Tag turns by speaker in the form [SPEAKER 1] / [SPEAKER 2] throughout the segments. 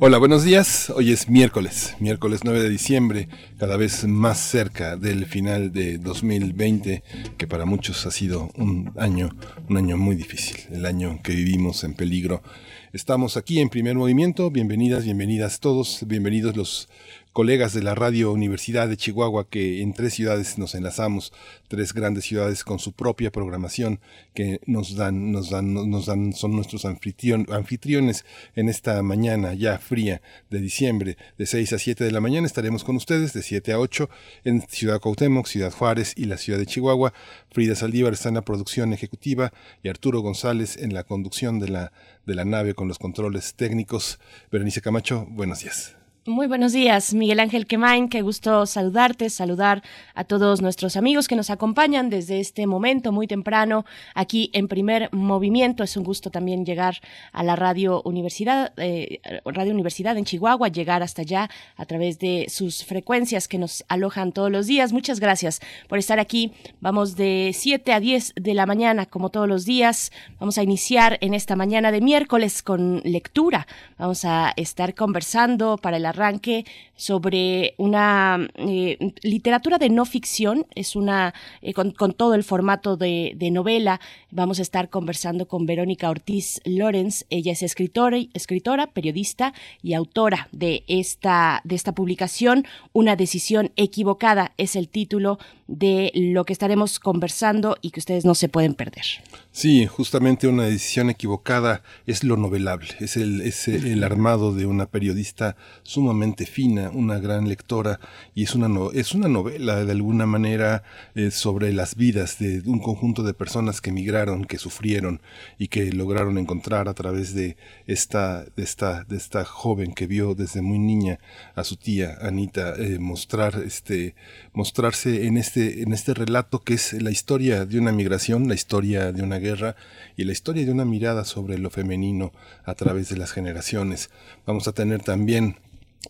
[SPEAKER 1] Hola, buenos días. Hoy es miércoles, miércoles 9 de diciembre, cada vez más cerca del final de 2020, que para muchos ha sido un año, un año muy difícil, el año que vivimos en peligro. Estamos aquí en primer movimiento. Bienvenidas, bienvenidas todos, bienvenidos los colegas de la Radio Universidad de Chihuahua, que en tres ciudades nos enlazamos, tres grandes ciudades con su propia programación, que nos dan, nos dan, nos dan, son nuestros anfitriones en esta mañana ya fría de diciembre, de 6 a 7 de la mañana. Estaremos con ustedes de 7 a 8 en Ciudad Cuauhtémoc, Ciudad Juárez y la ciudad de Chihuahua. Frida Saldívar está en la producción ejecutiva y Arturo González en la conducción de la, de la nave con los controles técnicos. Berenice Camacho, buenos días.
[SPEAKER 2] Muy buenos días, Miguel Ángel Quemain. Qué gusto saludarte, saludar a todos nuestros amigos que nos acompañan desde este momento muy temprano aquí en Primer Movimiento. Es un gusto también llegar a la Radio Universidad, eh, Radio Universidad en Chihuahua, llegar hasta allá a través de sus frecuencias que nos alojan todos los días. Muchas gracias por estar aquí. Vamos de 7 a 10 de la mañana, como todos los días. Vamos a iniciar en esta mañana de miércoles con lectura. Vamos a estar conversando para el arranque sobre una eh, literatura de no ficción, es una eh, con, todo el formato de, novela. Vamos a estar conversando con Verónica Ortiz Lorenz. Ella es escritora, escritora, periodista y autora de esta, de esta publicación. Una decisión equivocada es el título de lo que estaremos conversando y que ustedes no se pueden perder.
[SPEAKER 1] Sí, justamente una decisión equivocada es lo novelable, es el, es el armado de una periodista sumamente fina, una gran lectora, y es una, es una novela de alguna manera eh, sobre las vidas de un conjunto de personas que emigraron, que sufrieron y que lograron encontrar a través de esta, de esta, de esta joven que vio desde muy niña a su tía Anita eh, mostrar este, mostrarse en este, en este relato que es la historia de una migración, la historia de una guerra y la historia de una mirada sobre lo femenino a través de las generaciones. Vamos a tener también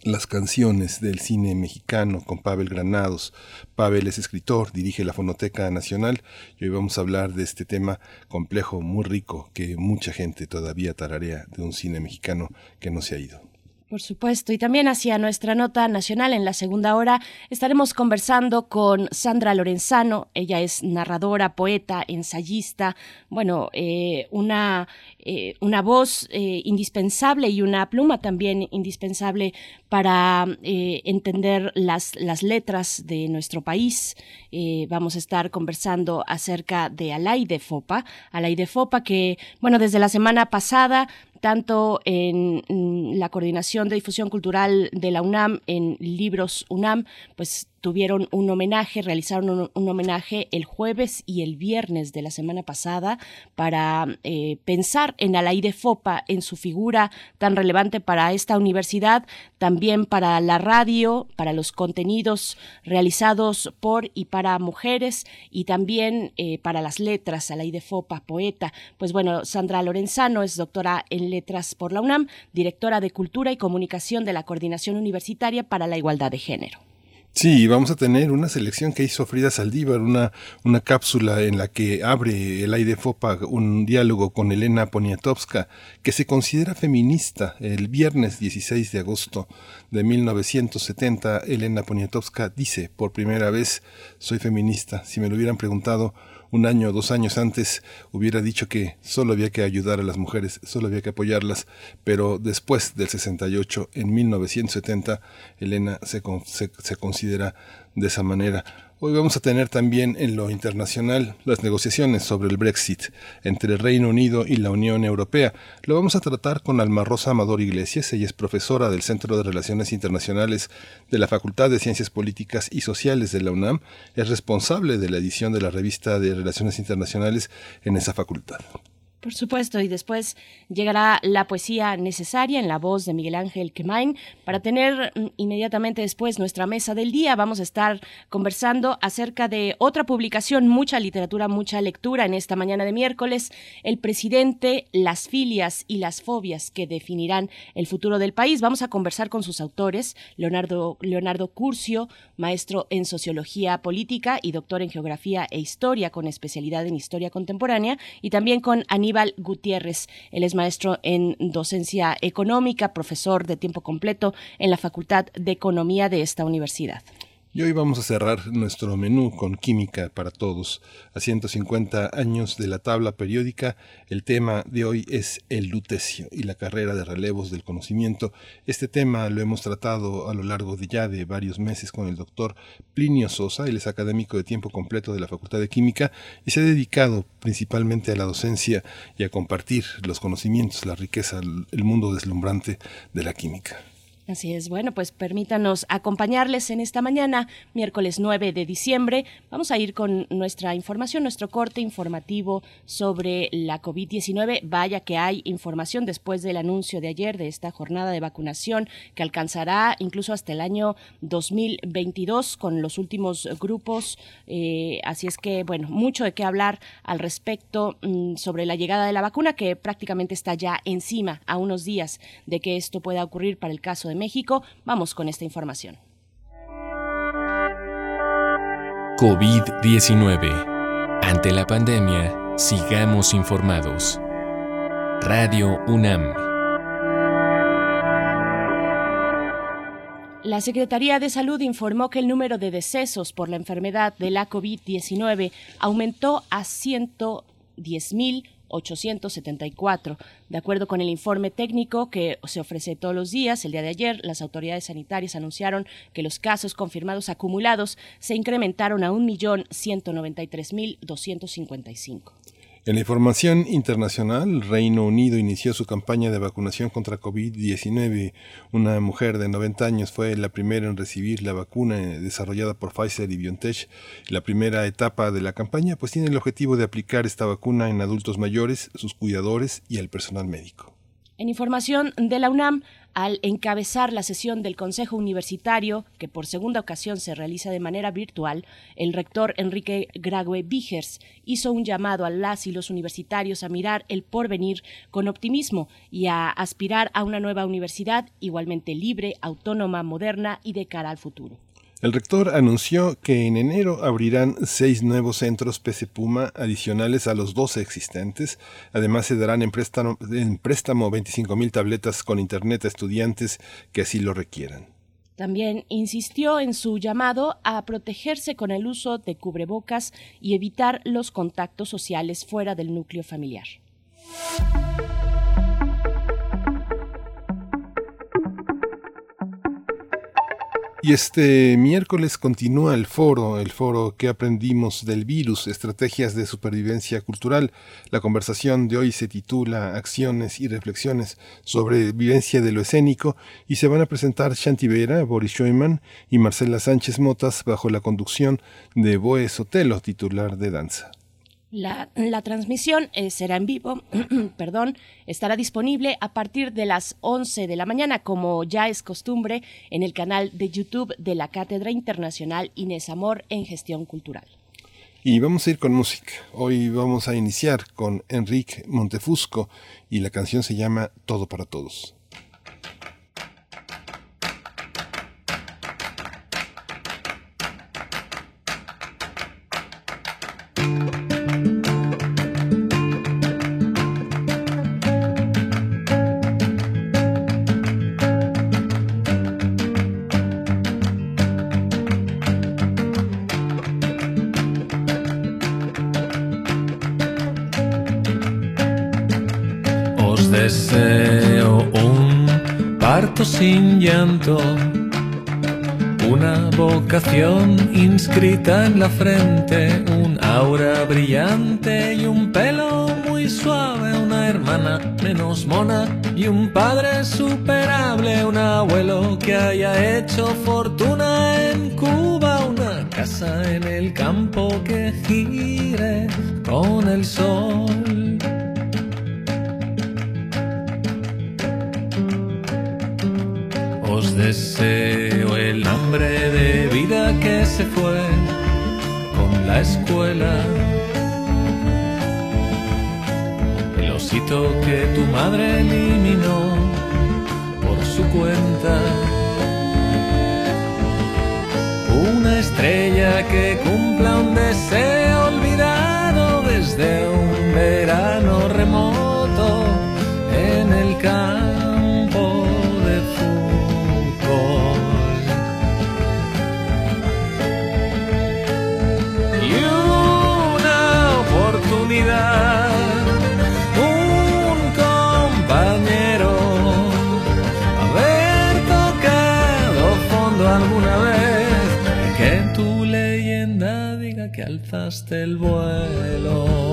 [SPEAKER 1] las canciones del cine mexicano con Pavel Granados. Pavel es escritor, dirige la Fonoteca Nacional y hoy vamos a hablar de este tema complejo, muy rico, que mucha gente todavía tararea de un cine mexicano que no se ha ido.
[SPEAKER 2] Por supuesto, y también hacia nuestra nota nacional en la segunda hora estaremos conversando con Sandra Lorenzano. Ella es narradora, poeta, ensayista, bueno, eh, una, eh, una voz eh, indispensable y una pluma también indispensable para entender las, las letras de nuestro país. vamos a estar conversando acerca de Alay de Fopa, Alay de Fopa que, bueno, desde la semana pasada tanto en la Coordinación de Difusión Cultural de la UNAM, en Libros UNAM, pues tuvieron un homenaje, realizaron un, homenaje el jueves y el viernes de la semana pasada para eh, pensar en Alaide Fopa, en su figura tan relevante para esta universidad, también para la radio, para los contenidos realizados por y para mujeres y también eh, para las letras, Alaide Fopa, poeta. Pues bueno, Sandra Lorenzano es doctora en letras por la UNAM, directora de Cultura y Comunicación de la Coordinación Universitaria para la Igualdad de Género.
[SPEAKER 1] Sí, vamos a tener una selección que hizo Frida Saldívar, una, una cápsula en la que abre el aire FOPA un diálogo con Elena Poniatowska, que se considera feminista. El viernes 16 de agosto de 1970, Elena Poniatowska dice por primera vez, soy feminista. Si me lo hubieran preguntado un año o dos años antes hubiera dicho que solo había que ayudar a las mujeres, solo había que apoyarlas, pero después del 68, en 1970, Elena se, se, se considera de esa manera. Hoy vamos a tener también en lo internacional las negociaciones sobre el Brexit entre el Reino Unido y la Unión Europea. Lo vamos a tratar con Alma Rosa Amador Iglesias. Ella es profesora del Centro de Relaciones Internacionales de la Facultad de Ciencias Políticas y Sociales de la UNAM. Es responsable de la edición de la revista de Relaciones Internacionales en esa facultad.
[SPEAKER 2] Por supuesto, y después llegará la poesía necesaria en la voz de Miguel Ángel Quemain. Para tener mm, inmediatamente después nuestra mesa del día, vamos a estar conversando acerca de otra publicación, mucha literatura, mucha lectura en esta mañana de miércoles, El presidente, las filias y las fobias que definirán el futuro del país. Vamos a conversar con sus autores, Leonardo, Leonardo Curcio, maestro en sociología política y doctor en geografía e historia con especialidad en historia contemporánea, y también con Aníbal Gutiérrez. Él es maestro en docencia económica, profesor de tiempo completo en la Facultad de Economía de esta universidad.
[SPEAKER 1] Y hoy vamos a cerrar nuestro menú con Química para Todos. A 150 años de la tabla periódica, el tema de hoy es el lutecio y la carrera de relevos del conocimiento. Este tema lo hemos tratado a lo largo de ya de varios meses con el doctor Plinio Sosa, él es académico de tiempo completo de la Facultad de Química y se ha dedicado principalmente a la docencia y a compartir los conocimientos, la riqueza, el mundo deslumbrante de la química.
[SPEAKER 2] Así es, bueno, pues permítanos acompañarles en esta mañana, miércoles 9 de diciembre. Vamos a ir con nuestra información, nuestro corte informativo sobre la COVID-19. Vaya que hay información después del anuncio de ayer de esta jornada de vacunación que alcanzará incluso hasta el año 2022 con los últimos grupos. Eh, así es que, bueno, mucho de qué hablar al respecto mm, sobre la llegada de la vacuna que prácticamente está ya encima a unos días de que esto pueda ocurrir para el caso de México. Vamos con esta información.
[SPEAKER 3] COVID-19. Ante la pandemia, sigamos informados. Radio UNAM.
[SPEAKER 2] La Secretaría de Salud informó que el número de decesos por la enfermedad de la COVID-19 aumentó a 110.000 874. De acuerdo con el informe técnico que se ofrece todos los días, el día de ayer, las autoridades sanitarias anunciaron que los casos confirmados acumulados se incrementaron a 1.193.255.
[SPEAKER 1] En la información internacional, Reino Unido inició su campaña de vacunación contra COVID-19. Una mujer de 90 años fue la primera en recibir la vacuna desarrollada por Pfizer y BioNTech. La primera etapa de la campaña pues tiene el objetivo de aplicar esta vacuna en adultos mayores, sus cuidadores y al personal médico.
[SPEAKER 2] En información de la UNAM, al encabezar la sesión del Consejo Universitario, que por segunda ocasión se realiza de manera virtual, el rector Enrique Grague Vigers hizo un llamado a las y los universitarios a mirar el porvenir con optimismo y a aspirar a una nueva universidad igualmente libre, autónoma, moderna y de cara al futuro.
[SPEAKER 1] El rector anunció que en enero abrirán seis nuevos centros PC Puma adicionales a los 12 existentes. Además, se darán en préstamo, en préstamo 25.000 tabletas con Internet a estudiantes que así lo requieran.
[SPEAKER 2] También insistió en su llamado a protegerse con el uso de cubrebocas y evitar los contactos sociales fuera del núcleo familiar.
[SPEAKER 1] Y este miércoles continúa el foro, el foro que aprendimos del virus, estrategias de supervivencia cultural. La conversación de hoy se titula Acciones y reflexiones sobre vivencia de lo escénico y se van a presentar Shanti Vera, Boris Schoeman y Marcela Sánchez Motas bajo la conducción de Boe Sotelo, titular de danza.
[SPEAKER 2] La, transmisión eh, será en vivo, perdón, estará disponible a partir de las 11 de la mañana, como ya es costumbre, en el canal de YouTube de la Cátedra Internacional Inés Amor en Gestión Cultural.
[SPEAKER 1] Y vamos a ir con música. Hoy vamos a iniciar con Enrique Montefusco y la canción se llama Todo para Todos.
[SPEAKER 4] inscrita en la frente, un aura brillante y un pelo muy suave, una hermana menos mona y un padre superable, un abuelo que haya hecho fortuna en Cuba, una casa en el campo que gire con el sol. Os deseo el hambre de que se fue con la escuela. El osito que tu madre eliminó por su cuenta. Una estrella que cumpla un deseo el vuelo.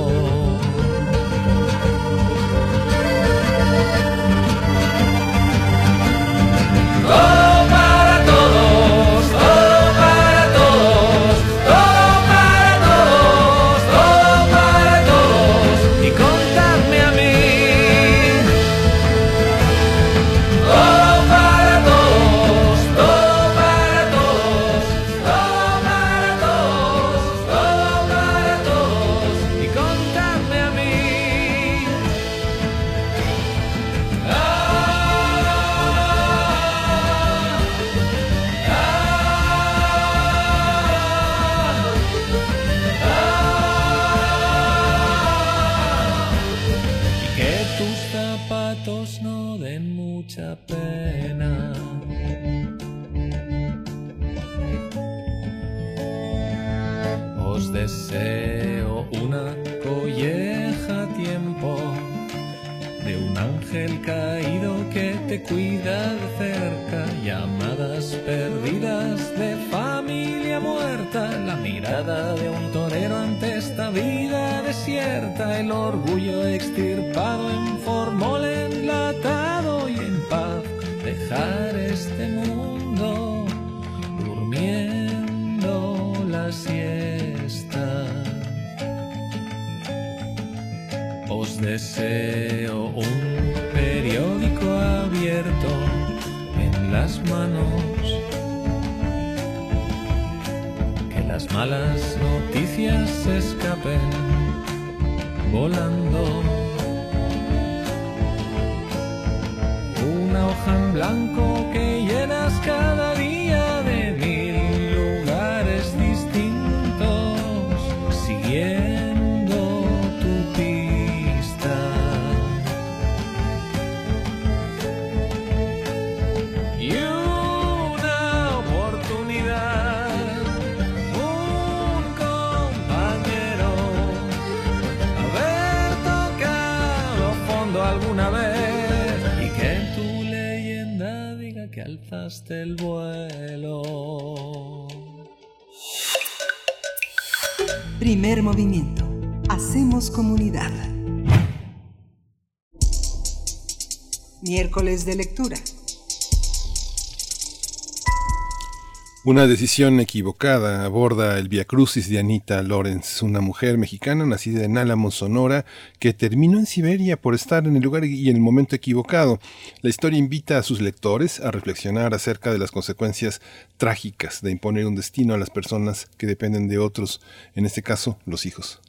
[SPEAKER 4] Una
[SPEAKER 1] decisión equivocada aborda el Via Crucis de Anita Lawrence, una mujer mexicana nacida en Álamo, Sonora, que terminó en Siberia por estar en el lugar y en el momento equivocado. La historia invita a sus lectores a reflexionar acerca de las consecuencias trágicas de imponer un destino a las personas que dependen de otros, en este caso, los hijos.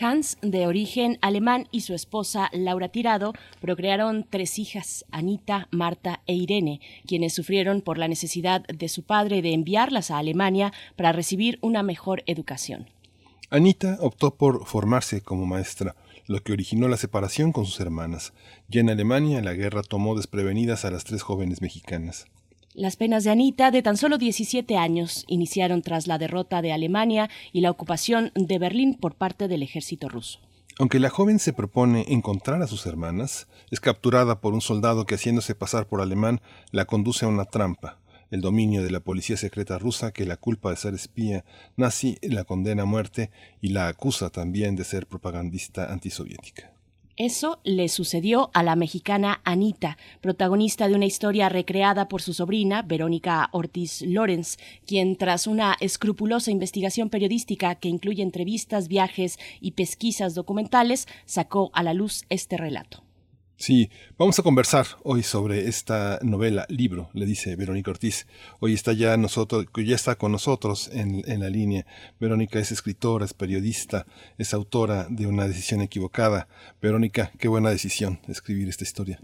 [SPEAKER 2] Hans, de origen alemán, y su esposa Laura Tirado procrearon tres hijas, Anita, Marta e Irene, quienes sufrieron por la necesidad de su padre de enviarlas a Alemania para recibir una mejor educación.
[SPEAKER 1] Anita optó por formarse como maestra, lo que originó la separación con sus hermanas. Ya en Alemania, la guerra tomó desprevenidas a las tres jóvenes mexicanas.
[SPEAKER 2] Las penas de Anita, de tan solo 17 años, iniciaron tras la derrota de Alemania y la ocupación de Berlín por parte del ejército ruso.
[SPEAKER 1] Aunque la joven se propone encontrar a sus hermanas, es capturada por un soldado que haciéndose pasar por alemán la conduce a una trampa. El dominio de la policía secreta rusa que la culpa de ser espía nazi la condena a muerte y la acusa también de ser propagandista antisoviética.
[SPEAKER 2] Eso le sucedió a la mexicana Anita, protagonista de una historia recreada por su sobrina, Verónica Ortiz Lorenz, quien tras una escrupulosa investigación periodística que incluye entrevistas, viajes y pesquisas documentales, sacó a la luz este relato.
[SPEAKER 1] Sí, vamos a conversar hoy sobre esta novela, libro, le dice Verónica Ortiz. Hoy está ya nosotros, ya está con nosotros en, en, la línea. Verónica es escritora, es periodista, es autora de una decisión equivocada. Verónica, qué buena decisión escribir esta historia.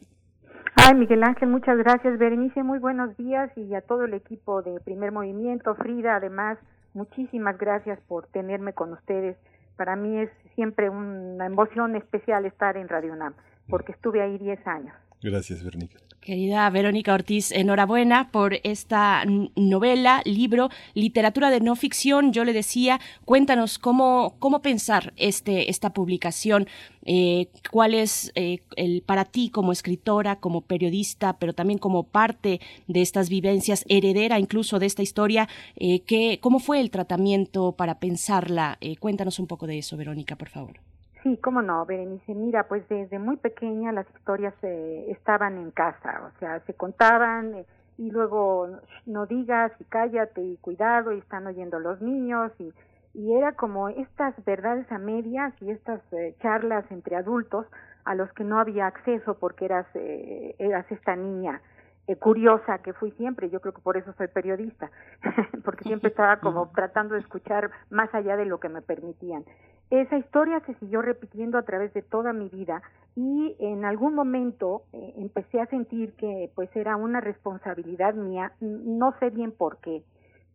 [SPEAKER 5] Ay, Miguel Ángel, muchas gracias. Berenice, muy buenos días y a todo el equipo de Primer Movimiento. Frida, además, muchísimas gracias por tenerme con ustedes. Para mí es siempre una emoción especial estar en Radio UNAM porque estuve ahí 10 años.
[SPEAKER 1] Gracias, Verónica.
[SPEAKER 2] Querida Verónica Ortiz, enhorabuena por esta novela, libro, literatura de no ficción. Yo le decía, cuéntanos cómo, cómo pensar este, esta publicación, eh, cuál es eh, el, para ti como escritora, como periodista, pero también como parte de estas vivencias, heredera incluso de esta historia, eh, que, ¿cómo fue el tratamiento para pensarla? cuéntanos un poco de eso, Verónica, por favor.
[SPEAKER 5] Sí, cómo no, Berenice. Mira, pues desde muy pequeña las historias eh, estaban en casa, o sea, se contaban eh, y luego no digas y cállate y cuidado y están oyendo los niños y, y era como estas verdades a medias y estas eh, charlas entre adultos a los que no había acceso porque eras, eras esta niña eh, curiosa que fui siempre, yo creo que por eso soy periodista, porque siempre estaba como tratando de escuchar más allá de lo que me permitían. Esa historia se siguió repitiendo a través de toda mi vida y en algún momento eh, empecé a sentir que pues era una responsabilidad mía, no sé bien por qué,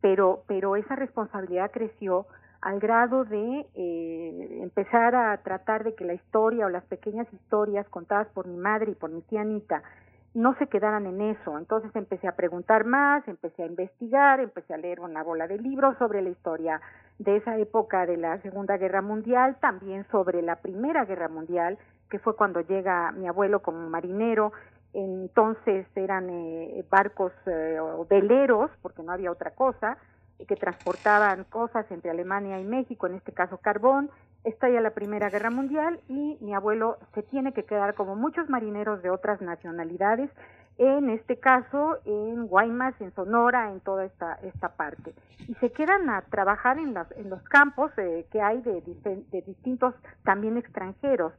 [SPEAKER 5] pero, pero esa responsabilidad creció al grado de eh, empezar a tratar de que la historia o las pequeñas historias contadas por mi madre y por mi tía Anita no se quedaran en eso. Entonces empecé a preguntar más, empecé a investigar, empecé a leer una bola de libros sobre la historia de esa época de la Segunda Guerra Mundial, también sobre la Primera Guerra Mundial, que fue cuando llega mi abuelo como marinero. Entonces eran eh, barcos eh, veleros, porque no había otra cosa, que transportaban cosas entre Alemania y México, en este caso carbón, estalla la Primera Guerra Mundial y mi abuelo se tiene que quedar como muchos marineros de otras nacionalidades, en este caso en Guaymas, en Sonora, en toda esta, esta parte. Y se quedan a trabajar en, en los campos eh, que hay de, de, distintos también extranjeros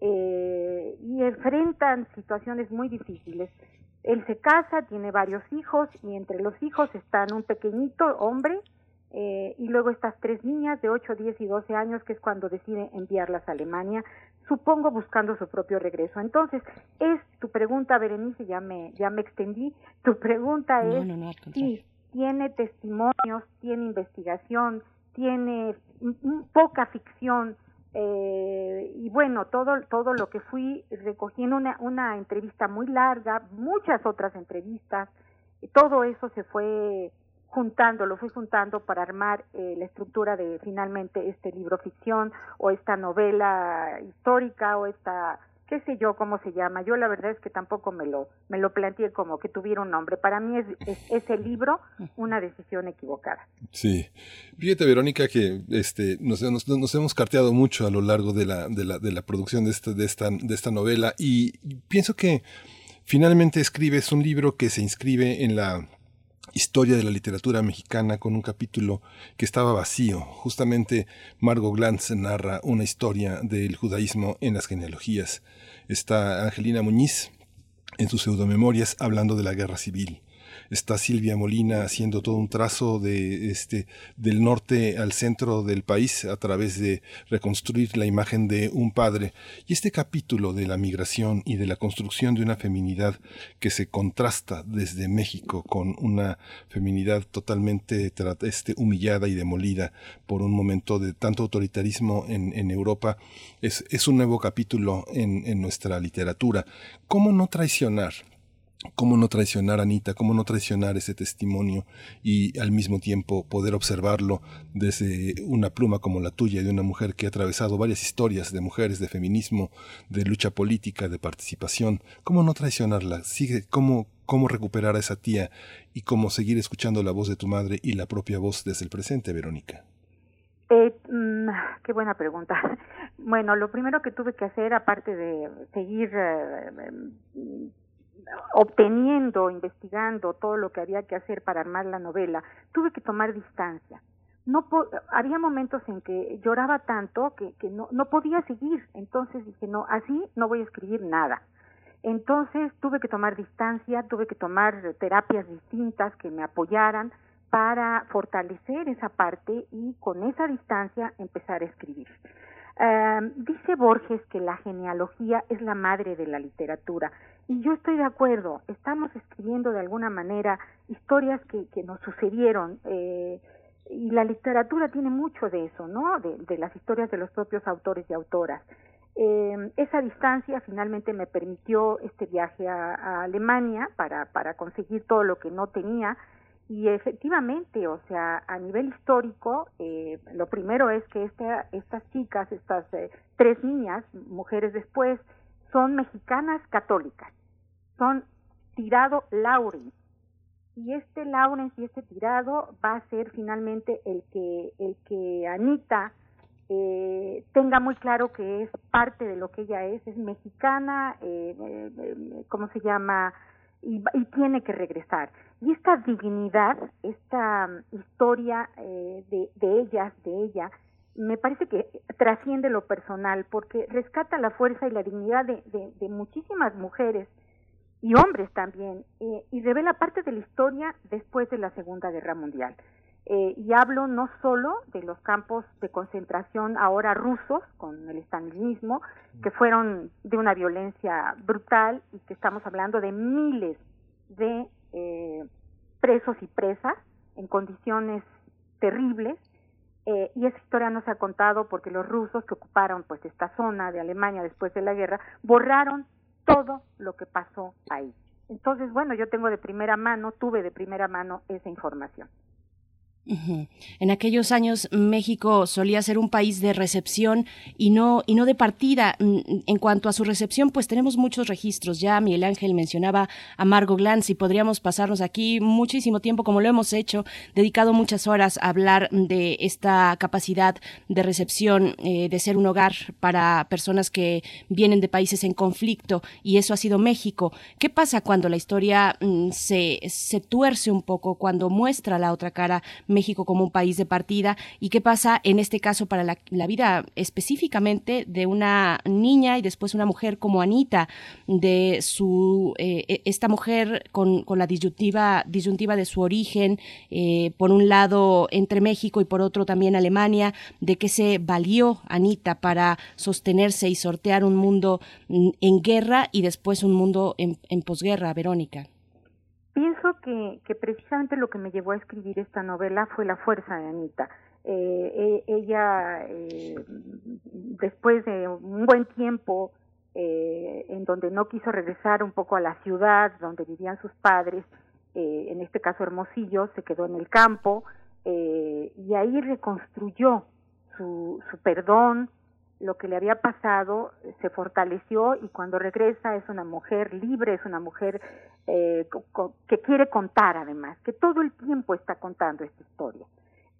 [SPEAKER 5] eh, y enfrentan situaciones muy difíciles. Él se casa, tiene varios hijos y entre los hijos están un pequeñito hombre eh, y luego estas tres niñas de 8, 10 y 12 años, que es cuando decide enviarlas a Alemania, supongo buscando su propio regreso. Entonces, es tu pregunta, Berenice, ya me, ya me extendí, tu pregunta es si tiene testimonios, tiene investigación, tiene poca ficción, eh, y bueno, todo, todo lo que fui recogiendo una, una entrevista muy larga, muchas otras entrevistas, todo eso se fue juntando, lo fui juntando para armar eh, la estructura de finalmente este libro ficción o esta novela histórica o esta qué sé yo cómo se llama. Yo la verdad es que tampoco me lo me lo planteé como que tuviera un nombre. Para mí es, es ese libro una decisión equivocada.
[SPEAKER 1] Sí. Fíjate Verónica que este nos, nos, hemos carteado mucho a lo largo de la de la, de la producción de esta de esta de esta novela y pienso que finalmente escribes un libro que se inscribe en la historia de la literatura mexicana con un capítulo que estaba vacío. Justamente Margot Glantz narra una historia del judaísmo en las genealogías. Está Angelina Muñiz en sus pseudomemorias hablando de la guerra civil está Silvia Molina haciendo todo un trazo de este del norte al centro del país a través de reconstruir la imagen de un padre y este capítulo de la migración y de la construcción de una feminidad que se contrasta desde México con una feminidad totalmente este, humillada y demolida por un momento de tanto autoritarismo en, Europa es, es un nuevo capítulo en, en nuestra literatura. ¿Cómo no traicionar cómo no traicionar a Anita, cómo no traicionar ese testimonio y al mismo tiempo poder observarlo desde una pluma como la tuya de una mujer que ha atravesado varias historias de mujeres, de feminismo, de lucha política, de participación, cómo no traicionarla, cómo cómo recuperar a esa tía y cómo seguir escuchando la voz de tu madre y la propia voz desde el presente, Verónica.
[SPEAKER 5] Eh, mm, qué buena pregunta. Bueno, lo primero que tuve que hacer, aparte de seguir eh, obteniendo, investigando todo lo que había que hacer para armar la novela, tuve que tomar distancia. No había momentos en que lloraba tanto que, que no, no podía seguir, entonces dije, no, así no voy a escribir nada. Entonces tuve que tomar distancia, tuve que tomar terapias distintas que me apoyaran para fortalecer esa parte y con esa distancia empezar a escribir. Em, dice Borges que la genealogía es la madre de la literatura y yo estoy de acuerdo, estamos escribiendo de alguna manera historias que, que nos sucedieron eh, y la literatura tiene mucho de eso, ¿no? De, de las historias de los propios autores y autoras. Eh, esa distancia finalmente me permitió este viaje a, Alemania para, para conseguir todo lo que no tenía y efectivamente, o sea, a nivel histórico, eh, lo primero es que esta, estas chicas, estas eh, tres niñas, mujeres después, son mexicanas católicas, son tirado Laurens. Y este Laurens y este tirado va a ser finalmente el que, el que Anita eh, tenga muy claro que es parte de lo que ella es, es mexicana, eh, eh, ¿cómo se llama? Y, y, tiene que regresar. Y esta dignidad, esta historia eh, de, de ellas, de ella, me parece que trasciende lo personal porque rescata la fuerza y la dignidad de, de, de muchísimas mujeres y hombres también eh, y revela parte de la historia después de la Segunda Guerra Mundial. Eh, y hablo no solo de los campos de concentración ahora rusos con el estalinismo, que fueron de una violencia brutal y que estamos hablando de miles de eh, presos y presas en condiciones terribles, eh, y esa historia no se ha contado porque los rusos que ocuparon pues esta zona de Alemania después de la guerra borraron todo lo que pasó ahí. Entonces, bueno, yo tengo de primera mano, tuve de primera mano esa información.
[SPEAKER 2] En aquellos años México solía ser un país de recepción y no y no de partida. Mm, en cuanto a su recepción, pues tenemos muchos registros. Ya Miguel Ángel mencionaba a Margot Glantz y podríamos pasarnos aquí muchísimo tiempo, como lo hemos hecho, dedicado muchas horas a hablar de esta capacidad de recepción, eh, de ser un hogar para personas que vienen de países en conflicto y eso ha sido México. ¿Qué pasa cuando la historia mm, se, se tuerce un poco, cuando muestra la otra cara? México como un país de partida y qué pasa en este caso para la, vida específicamente de una niña y después una mujer como Anita, de su eh, e, esta mujer con, con, la disyuntiva, disyuntiva de su origen, eh, por un lado entre México y por otro también Alemania, de qué se valió Anita para sostenerse y sortear un mundo mm, en guerra y después un mundo en, en posguerra, Verónica.
[SPEAKER 5] Pienso que, precisamente lo que me llevó a escribir esta novela fue la fuerza de Anita. Eh, eh, ella, eh, después de un buen tiempo eh, en donde no quiso regresar un poco a la ciudad donde vivían sus padres, eh, en este caso Hermosillo, se quedó en el campo y ahí reconstruyó su, su perdón, lo que le había pasado se fortaleció y cuando regresa es una mujer libre, es una mujer eh, que quiere contar además, que todo el tiempo está contando esta historia.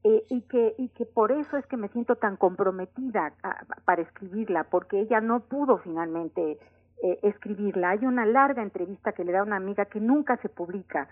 [SPEAKER 5] Eh, y que y que por eso es que me siento tan comprometida a, para escribirla porque ella no pudo finalmente eh, escribirla hay una larga entrevista que le da una amiga que nunca se publica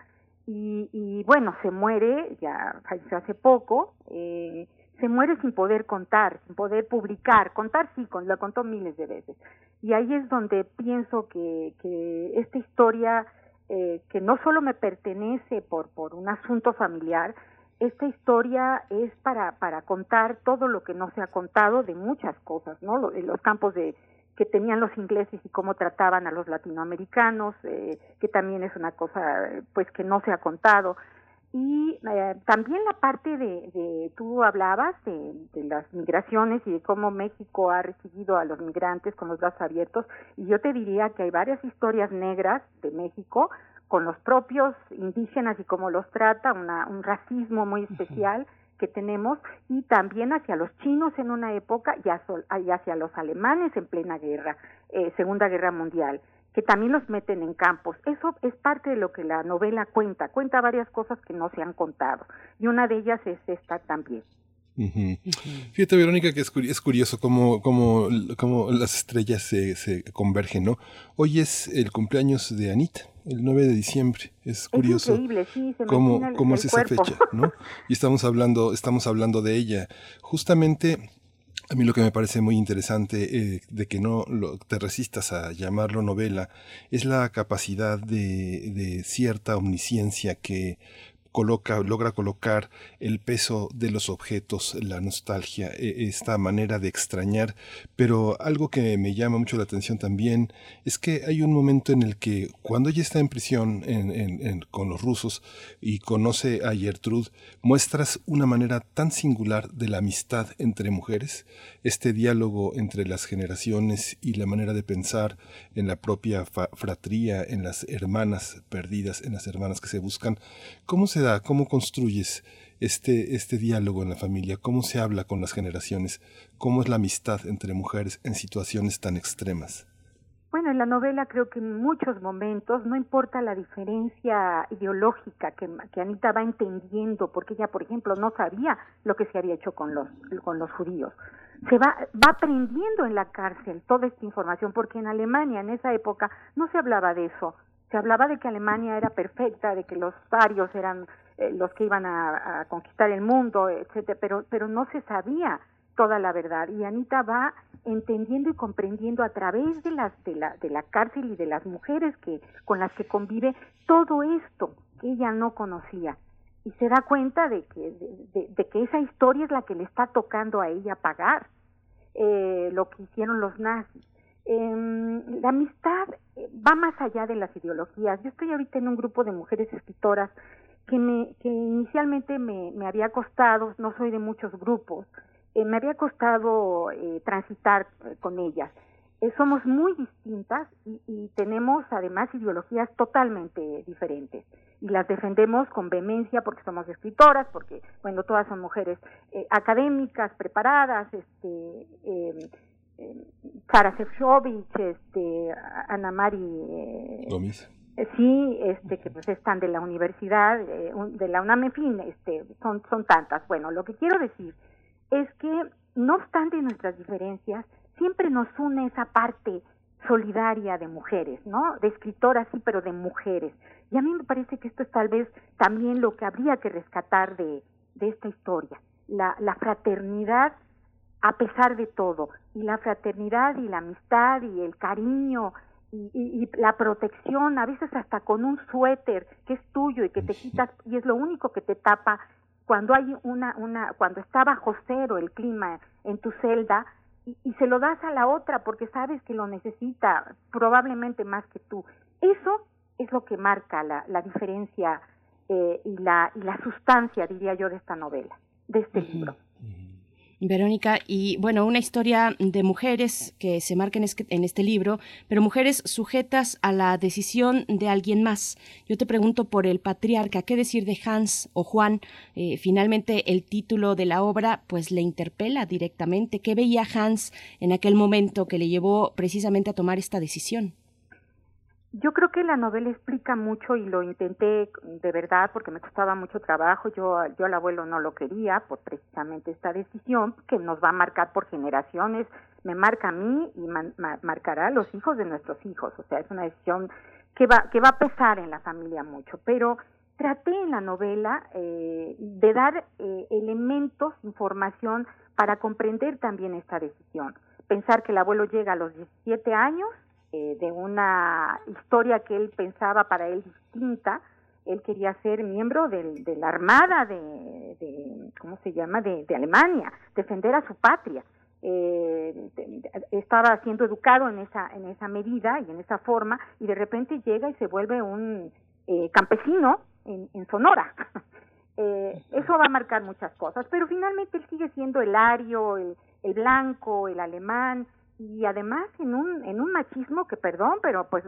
[SPEAKER 5] y, y bueno se muere ya falleció hace poco eh, se muere sin poder contar, sin poder publicar. Contar sí, con, lo contó miles de veces. Y ahí es donde pienso que, que esta historia, eh, que no solo me pertenece por, por un asunto familiar, esta historia es para, para contar todo lo que no se ha contado de muchas cosas, ¿no? Los campos de, que tenían los ingleses y cómo trataban a los latinoamericanos, eh, que también es una cosa pues que no se ha contado y eh, también la parte de, de tú hablabas de, de, las migraciones y de cómo México ha recibido a los migrantes con los brazos abiertos y yo te diría que hay varias historias negras de México con los propios indígenas y cómo los trata, una, un racismo muy especial que tenemos y también hacia los chinos en una época y hacia los alemanes en plena guerra, eh, Segunda Guerra Mundial que también los meten en campos. Eso es parte de lo que la novela cuenta. Cuenta varias cosas que no se han contado. Y una de ellas es esta también.
[SPEAKER 1] Uh -huh. Fíjate, Verónica, que es, es curioso cómo, cómo, cómo, las estrellas se, se, convergen, ¿no? Hoy es el cumpleaños de Anita, el 9 de diciembre. Es curioso
[SPEAKER 5] es increíble, sí, se
[SPEAKER 1] cómo,
[SPEAKER 5] el,
[SPEAKER 1] cómo
[SPEAKER 5] el
[SPEAKER 1] es
[SPEAKER 5] cuerpo.
[SPEAKER 1] esa fecha, ¿no? Y estamos hablando, estamos hablando de ella. Justamente A mí lo que me parece muy interesante eh, de que no te resistas a llamarlo novela es la capacidad de cierta omnisciencia que coloca, logra colocar el peso de los objetos, la nostalgia, e, esta manera de extrañar. Pero algo que me llama mucho la atención también es que hay un momento en el que cuando ella está en prisión con los rusos y conoce a Gertrude, muestras una manera tan singular de la amistad entre mujeres, este diálogo entre las generaciones y la manera de pensar en la propia fratría, en las hermanas perdidas, en las hermanas que se buscan. ¿Cómo se ¿Cómo construyes este, este diálogo en la familia? ¿Cómo se habla con las generaciones? ¿Cómo es la amistad entre mujeres en situaciones tan extremas?
[SPEAKER 5] Bueno, en la novela creo que en muchos momentos, no importa la diferencia ideológica que, Anita va entendiendo, porque ella, por ejemplo, no sabía lo que se había hecho con los, con los judíos. Se va, va aprendiendo en la cárcel toda esta información, porque en Alemania en esa época no se hablaba de eso se hablaba de que Alemania era perfecta, de que los arios eran eh, los que iban a, conquistar el mundo, etcétera, pero pero no se sabía toda la verdad. Y Anita va entendiendo y comprendiendo a través de las de la de la cárcel y de las mujeres que con las que convive todo esto que ella no conocía. Y se da cuenta de que de, que esa historia es la que le está tocando a ella pagar eh, lo que hicieron los nazis eh, la amistad eh, va más allá de las ideologías. Yo estoy ahorita en un grupo de mujeres escritoras que, me, que inicialmente me, me había costado, no soy de muchos grupos, eh, me había costado eh, transitar eh, con ellas. Eh, somos muy distintas y, y, tenemos además ideologías totalmente diferentes y las defendemos con vehemencia porque somos escritoras, porque, bueno, todas son mujeres académicas, preparadas, este, Sara Sefcovic, este, Ana Mari eh, eh, sí, este, que pues están de la universidad, eh, de la UNAM, en fin, este, son, son tantas. Bueno, lo que quiero decir es que no obstante nuestras diferencias, siempre nos une esa parte solidaria de mujeres, ¿no? De escritoras, sí, pero de mujeres. Y a mí me parece que esto es tal vez también lo que habría que rescatar de, de esta historia, la, la fraternidad a pesar de todo. Y la fraternidad y la amistad y el cariño y, y, la protección, a veces hasta con un suéter que es tuyo y que te quitas y es lo único que te tapa cuando hay una, una, cuando está bajo cero el clima en tu celda y, y se lo das a la otra porque sabes que lo necesita probablemente más que tú. Eso es lo que marca la, la diferencia eh, y, la, y la sustancia, diría yo, de esta novela, de este libro.
[SPEAKER 2] Verónica, y bueno, una historia de mujeres que se marca en este libro, pero mujeres sujetas a la decisión de alguien más. Yo te pregunto por el patriarca, ¿qué decir de Hans o Juan? Eh, finalmente el título de la obra pues le interpela directamente. ¿Qué veía Hans en aquel momento que le llevó precisamente a tomar esta decisión?
[SPEAKER 5] Yo creo que la novela explica mucho y lo intenté de verdad porque me costaba mucho trabajo. Yo, yo al abuelo no lo quería por precisamente esta decisión que nos va a marcar por generaciones. Me marca a mí y marcará a los hijos de nuestros hijos. O sea, es una decisión que va, que va a pesar en la familia mucho. Pero traté en la novela eh, de dar eh, elementos, información para comprender también esta decisión. Pensar que el abuelo llega a los 17 años eh, de una historia que él pensaba para él distinta. Él quería ser miembro de la Armada de, de ¿cómo se llama?, de, Alemania, defender a su patria. Eh, estaba siendo educado en esa, en esa medida y en esa forma, y de repente llega y se vuelve un eh, campesino en, en Sonora. eh, eso va a marcar muchas cosas, pero finalmente él sigue siendo el ario, el blanco, el alemán, y además en un en un machismo que perdón pero pues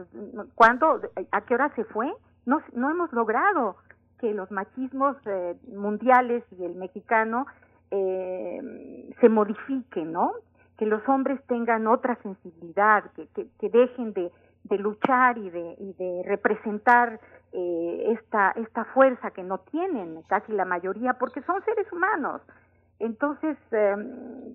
[SPEAKER 5] cuándo a qué hora se fue no no hemos logrado que los machismos eh, mundiales y el mexicano eh, se modifiquen no que los hombres tengan otra sensibilidad que, que, que dejen de, de luchar y de, y de representar eh, esta esta fuerza que no tienen casi la mayoría porque son seres humanos entonces, eh,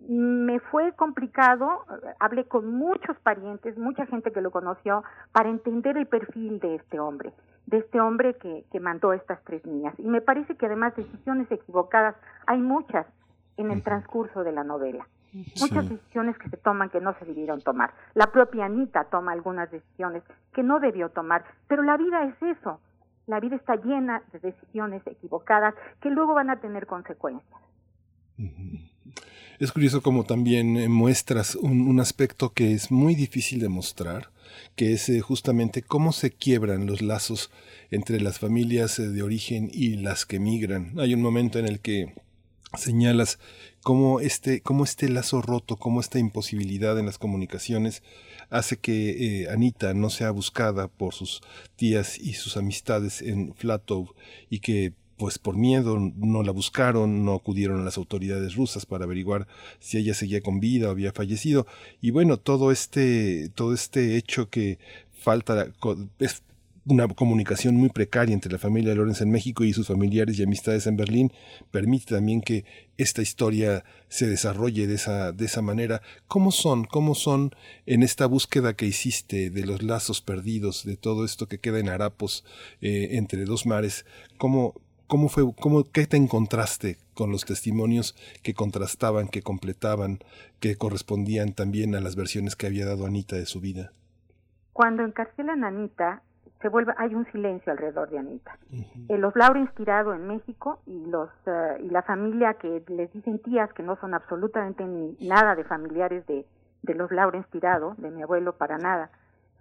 [SPEAKER 5] me fue complicado, hablé con muchos parientes, mucha gente que lo conoció, para entender el perfil de este hombre, de este hombre que, que mandó estas tres niñas. Y me parece que además decisiones equivocadas hay muchas en el transcurso de la novela. Muchas decisiones que se toman que no se debieron tomar. La propia Anita toma algunas decisiones que no debió tomar, pero la vida es eso. La vida está llena de decisiones equivocadas que luego van a tener consecuencias.
[SPEAKER 1] Es curioso como también eh, muestras un, aspecto que es muy difícil de mostrar, que es eh, justamente cómo se quiebran los lazos entre las familias eh, de origen y las que migran. Hay un momento en el que señalas cómo este, cómo este lazo roto, cómo esta imposibilidad en las comunicaciones hace que Anita no sea buscada por sus tías y sus amistades en Flatow y que pues por miedo no la buscaron, no acudieron a las autoridades rusas para averiguar si ella seguía con vida o había fallecido. Y bueno, todo este, todo este hecho que falta, es una comunicación muy precaria entre la familia Lorenz en México y sus familiares y amistades en Berlín permite también que esta historia se desarrolle de esa, de esa manera. ¿Cómo son, cómo son en esta búsqueda que hiciste de los lazos perdidos, de todo esto que queda en harapos eh, entre dos mares? ¿Cómo, ¿Cómo fue, cómo, qué te encontraste con los testimonios que contrastaban, que completaban, que correspondían también a las versiones que había dado Anita de su vida?
[SPEAKER 5] Cuando encarcelan a Anita, se vuelve, hay un silencio alrededor de Anita. El los Laura inspirado en México y los eh, y la familia que les dicen tías que no son absolutamente ni nada de familiares de, de los Laura inspirado, de mi abuelo para nada,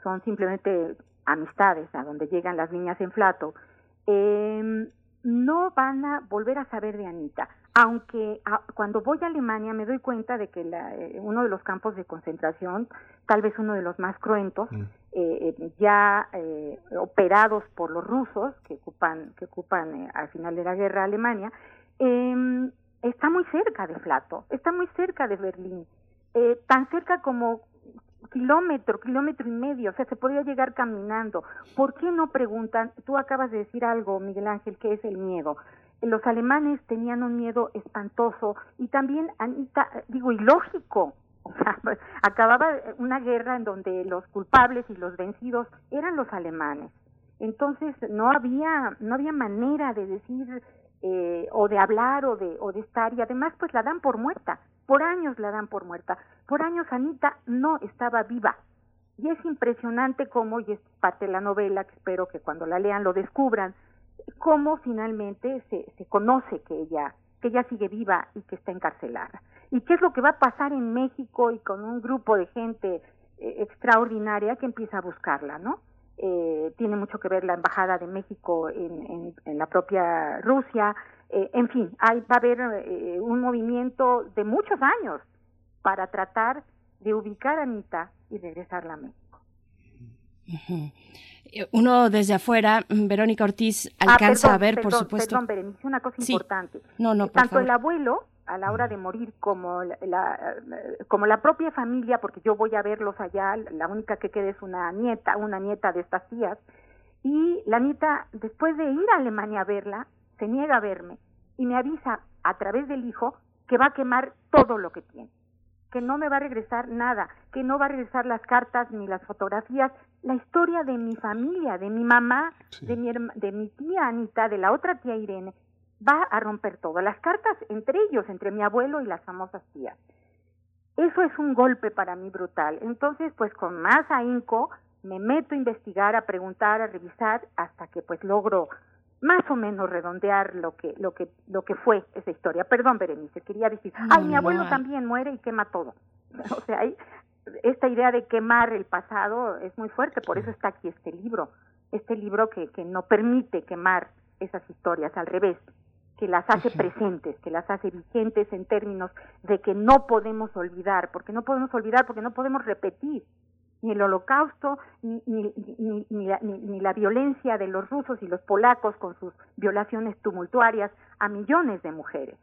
[SPEAKER 5] son simplemente amistades a donde llegan las niñas en flato. Eh, no van a volver a saber de Anita. Aunque cuando voy a Alemania me doy cuenta de que la, eh, uno de los campos de concentración, tal vez uno de los más cruentos, mm. eh, eh, ya operados por los rusos que ocupan, que ocupan al final de la guerra Alemania, em, está muy cerca de Flato, está muy cerca de Berlín, tan cerca como kilómetro, kilómetro y medio, o sea, se podía llegar caminando. ¿Por qué no preguntan? Tú acabas de decir algo, Miguel Ángel, que es el miedo. Los alemanes tenían un miedo espantoso y también, Anita, digo, ilógico. O sea, acababa una guerra en donde los culpables y los vencidos eran los alemanes. Entonces no había no había manera de decir eh, o de hablar o de o de estar y además pues la dan por muerta por años la dan por muerta. Por años Anita no estaba viva. Y es impresionante cómo, y es parte de la novela, que espero que cuando la lean lo descubran, cómo finalmente se, se conoce que ella, que ella sigue viva y que está encarcelada. Y qué es lo que va a pasar en México y con un grupo de gente eh, extraordinaria que empieza a buscarla, ¿no? Eh, tiene mucho que ver la embajada de México en, en la propia Rusia, eh, en fin, hay, va a haber eh, un movimiento de muchos años para tratar de ubicar a Anita y regresarla a México.
[SPEAKER 2] Eh, uno desde afuera, mm, Verónica Ortiz, ah, alcanza a ver, por supuesto.
[SPEAKER 5] Perdón, Berenice, una cosa importante.
[SPEAKER 2] No, no,
[SPEAKER 5] Tanto el abuelo, a la hora de morir, como la, como la propia familia, porque yo voy a verlos allá, la única que queda es una nieta, una nieta de estas tías, y la nieta, después de ir a Alemania a verla, se niega a verme y me avisa a través del hijo que va a quemar todo lo que tiene, que no me va a regresar nada, que no va a regresar las cartas ni las fotografías, la historia de mi familia, de mi mamá, de, mi, de mi tía Anita, de la otra tía Irene, va a romper todo. Las cartas entre ellos, entre mi abuelo y las famosas tías. Eso es un golpe para mí brutal. Entonces, pues con más ahínco me meto a investigar, a preguntar, a revisar, hasta que pues logro más o menos redondear lo que lo que lo que fue esa historia. Perdón, Berenice, quería decir, ay, mi abuelo también muere y quema todo. O sea, hay, esta idea de quemar el pasado es muy fuerte, por eso está aquí este libro, este libro que, que no permite quemar esas historias, al revés, que las hace presentes, que las hace vigentes en términos de que no podemos olvidar, porque no podemos olvidar, porque no podemos repetir ni el holocausto, ni, ni, ni, la, ni, la, violencia de los rusos y los polacos con sus violaciones tumultuarias a millones de mujeres.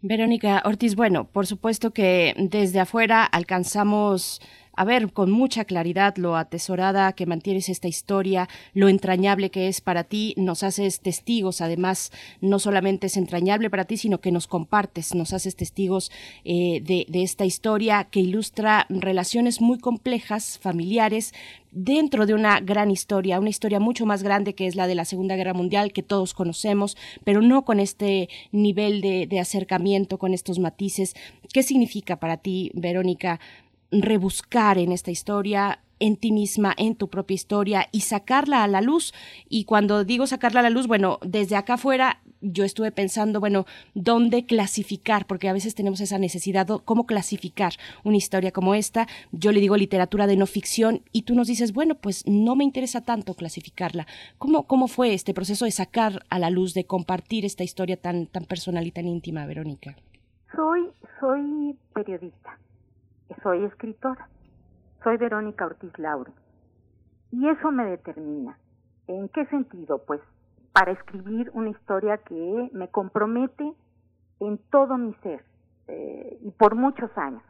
[SPEAKER 2] Verónica Ortiz, bueno, por supuesto que desde afuera alcanzamos a ver con mucha claridad lo atesorada que mantienes esta historia, lo entrañable que es para ti, nos haces testigos, además, no solamente es entrañable para ti, sino que nos compartes, nos haces testigos eh, de, esta historia que ilustra relaciones muy complejas, familiares, dentro de una gran historia, una historia mucho más grande que es la de la Segunda Guerra Mundial, que todos conocemos, pero no con este nivel de acercamiento, con estos matices. ¿Qué significa para ti, Verónica, rebuscar en esta historia, en ti misma, en tu propia historia y sacarla a la luz. Y cuando digo sacarla a la luz, bueno, desde acá afuera yo estuve pensando, bueno, ¿dónde clasificar? Porque a veces tenemos esa necesidad, ¿cómo clasificar una historia como esta? Yo le digo literatura de no ficción y tú nos dices, bueno, pues no me interesa tanto clasificarla. ¿Cómo, cómo fue este proceso de sacar a la luz, de compartir esta historia tan, tan personal y tan íntima, Verónica?
[SPEAKER 5] Soy, soy periodista, soy escritora soy Verónica Ortiz Laure. Y eso me determina. ¿En qué sentido? Pues para escribir una historia que me compromete en todo mi ser eh, y por muchos años.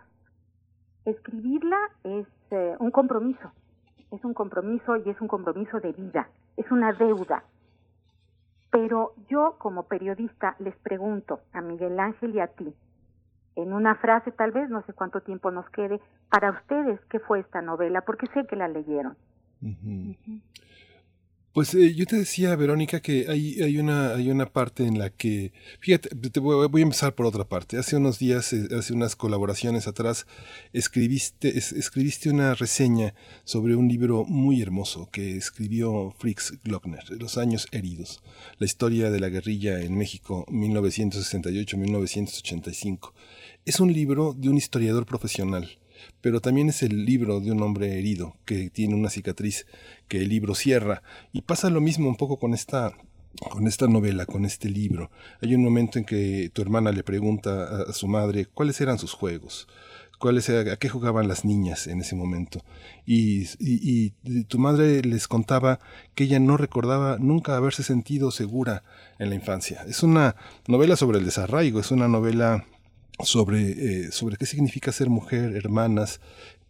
[SPEAKER 5] Escribirla es eh, un compromiso, es un compromiso y es un compromiso de vida, es una deuda. Pero yo como periodista les pregunto a Miguel Ángel y a ti, en una frase tal vez, no sé cuánto tiempo nos quede, para ustedes, ¿qué fue esta novela? Porque sé que la leyeron.
[SPEAKER 1] Pues eh, yo te decía, Verónica, que hay, hay, una, hay una parte en la que, fíjate, te voy, a empezar por otra parte. Hace unos días, eh, hace unas colaboraciones atrás, escribiste, escribiste una reseña sobre un libro muy hermoso que escribió Fritz Glockner, Los años heridos, la historia de la guerrilla en México 1968-1985. Es un libro de un historiador profesional, pero también es el libro de un hombre herido que tiene una cicatriz que el libro cierra. Y pasa lo mismo un poco con esta con esta novela, con este libro. Hay un momento en que tu hermana le pregunta a, su madre cuáles eran sus juegos, cuáles a qué jugaban las niñas en ese momento. Y, y, tu madre les contaba que ella no recordaba nunca haberse sentido segura en la infancia. Es una novela sobre el desarraigo, es una novela sobre, eh, sobre qué significa ser mujer, hermanas,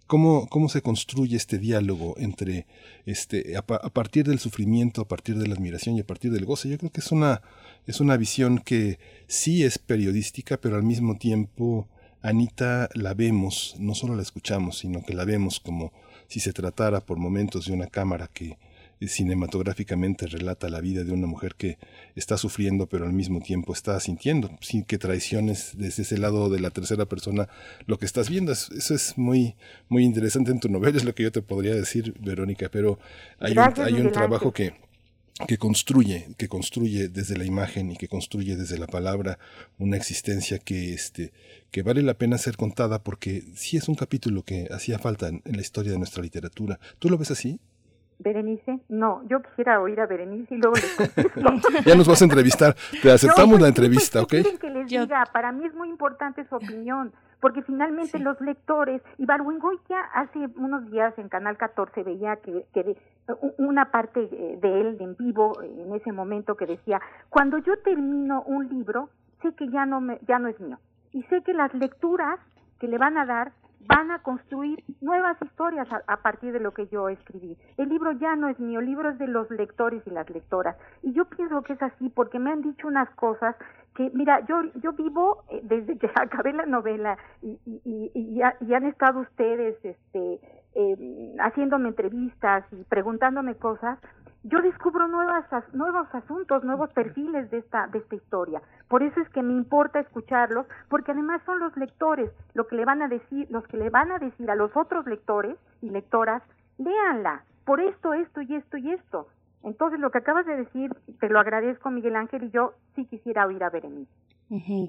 [SPEAKER 1] cómo, cómo se construye este diálogo entre, este, a, partir del sufrimiento, a partir de la admiración y a partir del goce. Yo creo que es una, es una visión que sí es periodística, pero al mismo tiempo Anita la vemos, no solo la escuchamos, sino que la vemos como si se tratara por momentos de una cámara que, cinematográficamente relata la vida de una mujer que está sufriendo pero al mismo tiempo está sintiendo, sin que traiciones desde ese lado de la tercera persona lo que estás viendo. Eso es muy, muy interesante en tu novela, es lo que yo te podría decir, Verónica, pero hay un, hay un trabajo que, que construye, que construye desde la imagen y que construye desde la palabra una existencia que, este, que vale la pena ser contada porque sí es un capítulo que hacía falta en la historia de nuestra literatura. ¿Tú lo ves así?
[SPEAKER 5] Berenice, no, yo quisiera oír a Berenice y luego les
[SPEAKER 1] ya nos vas a entrevistar, te aceptamos la pues, entrevista,
[SPEAKER 5] pues, ¿ok? que les diga, para mí es muy importante su opinión, porque finalmente los lectores, y ya hace unos días en Canal 14 veía que, que una parte eh, de él en vivo en ese momento que decía, cuando yo termino un libro, sé que ya no, me, ya no es mío, y sé que las lecturas que le van a dar van a construir nuevas historias a, partir de lo que yo escribí. El libro ya no es mío, el libro es de los lectores y las lectoras. Y yo pienso que es así porque me han dicho unas cosas que, mira, yo, yo vivo eh, desde que acabé la novela y, y, y, han estado ustedes este, eh, haciéndome entrevistas y preguntándome cosas yo descubro nuevas, nuevos asuntos, nuevos perfiles de esta, de esta historia. Por eso es que me importa escucharlos, porque además son los lectores lo que le van a decir, los que le van a decir a los otros lectores y lectoras, léanla, por esto, esto y esto y esto. Entonces, lo que acabas de decir, te lo agradezco, Miguel Ángel, y yo sí quisiera oír a Berenice.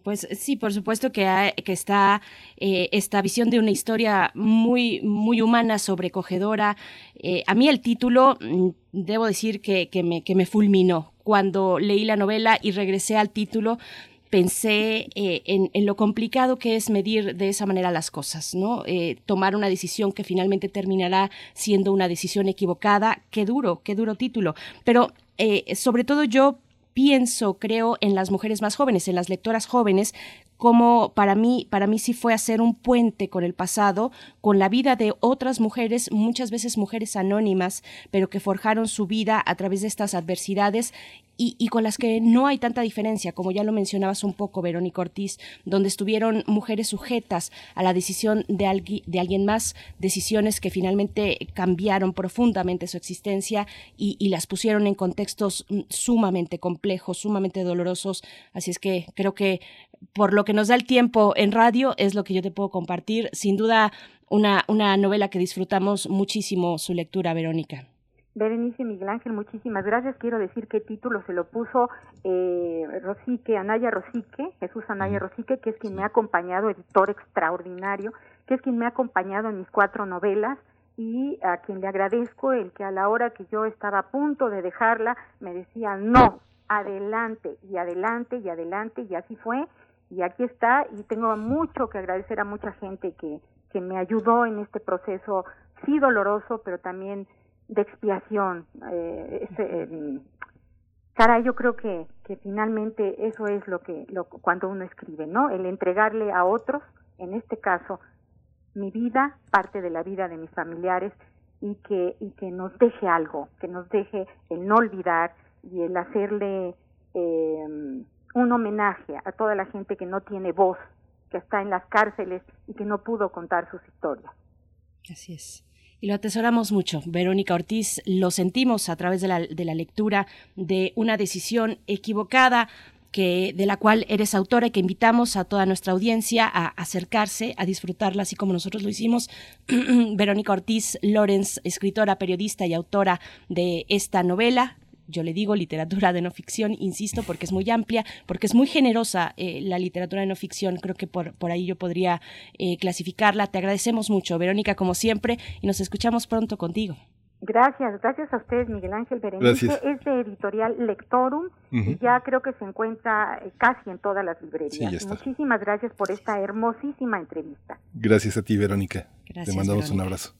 [SPEAKER 2] Pues sí, por supuesto que, está eh, esta visión de una historia muy, muy humana, sobrecogedora. Eh, a mí el título, mm, debo decir que, me, fulminó. Cuando leí la novela y regresé al título, pensé eh, en, lo complicado que es medir de esa manera las cosas, ¿no? tomar una decisión que finalmente terminará siendo una decisión equivocada. Qué duro, qué duro título. Pero sobre todo yo pienso, creo, en las mujeres más jóvenes, en las lectoras jóvenes, cómo para mí, para mí sí fue hacer un puente con el pasado, con la vida de otras mujeres, muchas veces mujeres anónimas, pero que forjaron su vida a través de estas adversidades y, con las que no hay tanta diferencia, como ya lo mencionabas un poco, Verónica Ortiz, donde estuvieron mujeres sujetas a la decisión de, de alguien más, decisiones que finalmente cambiaron profundamente su existencia y, y las pusieron en contextos mm, sumamente complejos, sumamente dolorosos. Así es que creo que por lo que nos da el tiempo en radio es lo que yo te puedo compartir. Sin duda, una, una novela que disfrutamos muchísimo su lectura, Verónica.
[SPEAKER 5] Berenice Miguel Ángel, muchísimas gracias. Quiero decir qué título se lo puso eh, Rosique, Anaya Rosique, Jesús Anaya Rosique, que es quien me ha acompañado, editor extraordinario, que es quien me ha acompañado en mis cuatro novelas y a quien le agradezco el que a la hora que yo estaba a punto de dejarla me decía no, adelante y adelante y adelante y así fue y aquí está y tengo mucho que agradecer a mucha gente que, que me ayudó en este proceso, sí doloroso, pero también de expiación. Eh, eh, caray, yo creo que, que finalmente eso es lo que lo, cuando uno escribe, ¿no? El entregarle a otros, en este caso, mi vida, parte de la vida de mis familiares y que y que nos deje algo, que nos deje el no olvidar y el hacerle eh, un homenaje a toda la gente que no tiene voz, que está en las cárceles y que no pudo contar sus historias.
[SPEAKER 2] Así es y lo atesoramos mucho. Verónica Ortiz, lo sentimos a través de la, lectura de una decisión equivocada que, de la cual eres autora y que invitamos a toda nuestra audiencia a acercarse, a disfrutarla, así como nosotros lo hicimos. Verónica Ortiz Lorenz, escritora, periodista y autora de esta novela, yo le digo literatura de no ficción, insisto, porque es muy amplia, porque es muy generosa eh, la literatura de no ficción, creo que por, por ahí yo podría eh, clasificarla. Te agradecemos mucho, Verónica, como siempre, y nos escuchamos pronto contigo.
[SPEAKER 5] Gracias, gracias a ustedes, Miguel Ángel Berenice. Es de editorial Lectorum y ya creo que se encuentra eh, casi en todas las librerías. Muchísimas gracias por esta hermosísima entrevista.
[SPEAKER 1] Gracias a ti, Verónica. Te mandamos un abrazo.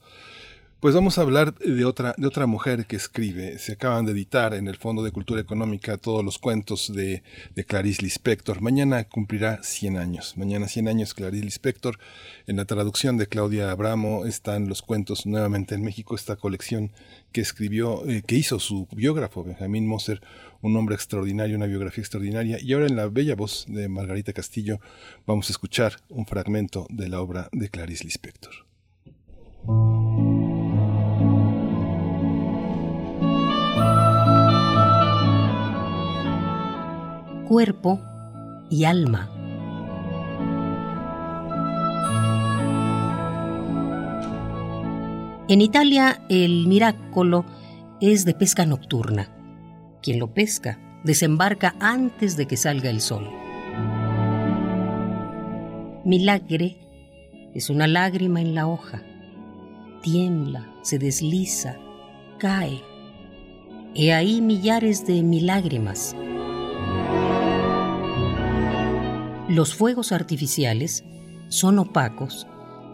[SPEAKER 1] Pues vamos a hablar de otra, de otra mujer que escribe. Se acaban de editar en el Fondo de Cultura Económica todos los cuentos de, de Clarice Lispector. Mañana cumplirá 100 años. Mañana 100 años Clarice Lispector. En la traducción de Claudia Abramo están los cuentos nuevamente en México, esta colección que escribió, eh, que hizo su biógrafo, Benjamín Moser, un hombre extraordinario, una biografía extraordinaria. Y ahora en la bella voz de Margarita Castillo vamos a escuchar un fragmento de la obra de Clarice Lispector.
[SPEAKER 6] Cuerpo y alma. En Italia el miracolo es de pesca nocturna. Quien lo pesca desembarca antes de que salga el sol. Milagre es una lágrima en la hoja. Tiembla, se desliza, cae. He ahí millares de milágrimas Los fuegos artificiales son opacos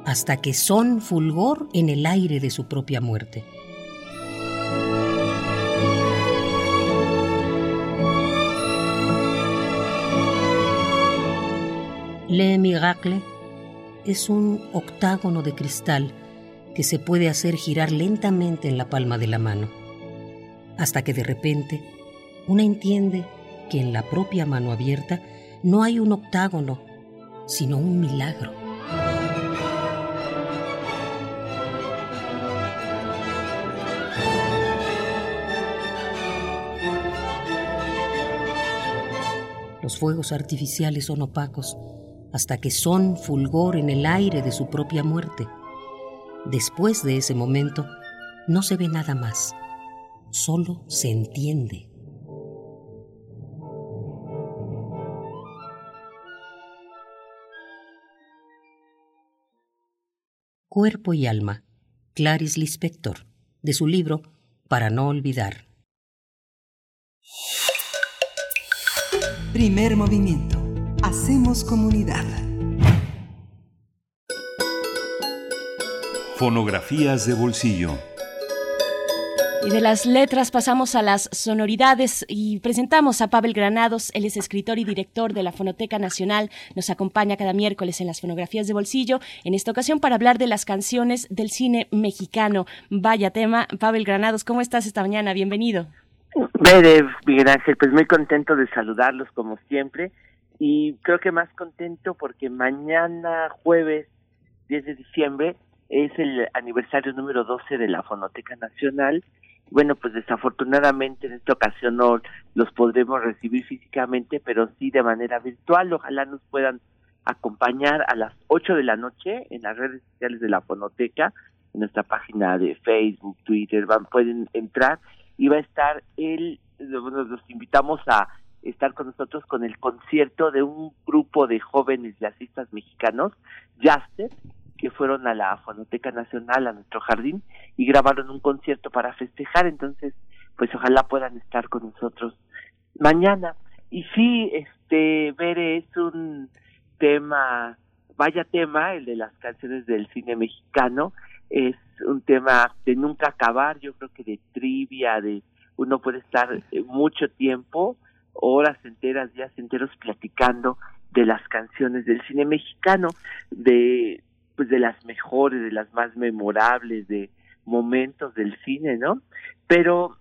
[SPEAKER 6] hasta que son fulgor en el aire de su propia muerte. Le Miracle es un octágono de cristal que se puede hacer girar lentamente en la palma de la mano, hasta que de repente una entiende que en la propia mano abierta no hay un octágono, sino un milagro. Los fuegos artificiales son opacos hasta que son fulgor en el aire de su propia muerte. Después de ese momento, no se ve nada más, solo se entiende. Cuerpo y Alma, Clarice Lispector, de su libro Para no olvidar.
[SPEAKER 7] Primer movimiento. Hacemos comunidad.
[SPEAKER 8] Fonografías de bolsillo.
[SPEAKER 2] Y de las letras pasamos a las sonoridades y presentamos a Pavel Granados. Él es escritor y director de la Fonoteca Nacional. Nos acompaña cada miércoles en las fonografías de bolsillo. En esta ocasión para hablar de las canciones del cine mexicano. Vaya tema. Pavel Granados, ¿cómo estás esta mañana? Bienvenido.
[SPEAKER 9] Bere, Miguel Ángel, pues muy contento de saludarlos como siempre. Y creo que más contento porque mañana jueves 10 de diciembre es el aniversario número 12 de la Fonoteca Nacional bueno, pues desafortunadamente en esta ocasión no los podremos recibir físicamente, pero sí de manera virtual. Ojalá nos puedan acompañar a las 8 de la noche en las redes sociales de la Fonoteca, en nuestra página de Facebook, Twitter, van, pueden entrar y va a estar el, los invitamos a estar con nosotros con el concierto de un grupo de jóvenes jazzistas mexicanos, Jaster, que fueron a la Fonoteca Nacional, a nuestro jardín, y grabaron un concierto para festejar, entonces, pues ojalá puedan estar con nosotros mañana. Y sí, este, Bere es un tema, vaya tema, el de las canciones del cine mexicano, es un tema de nunca acabar, yo creo que de trivia, de uno puede estar mucho tiempo, horas enteras, días enteros platicando de las canciones del cine mexicano, de pues de las mejores, de las más memorables, de momentos del cine, ¿no? Pero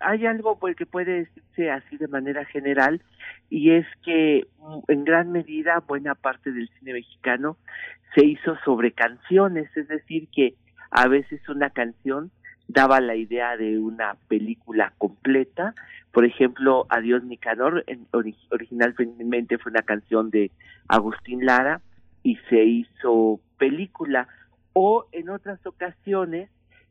[SPEAKER 9] hay algo pues, que puede decirse así de manera general y es que mm, en gran medida buena parte del cine mexicano se hizo sobre canciones, es decir, que a veces una canción daba la idea de una película completa. Por ejemplo, Adiós Nicanor, originalmente fue una canción de Agustín Lara y se hizo película o en otras ocasiones,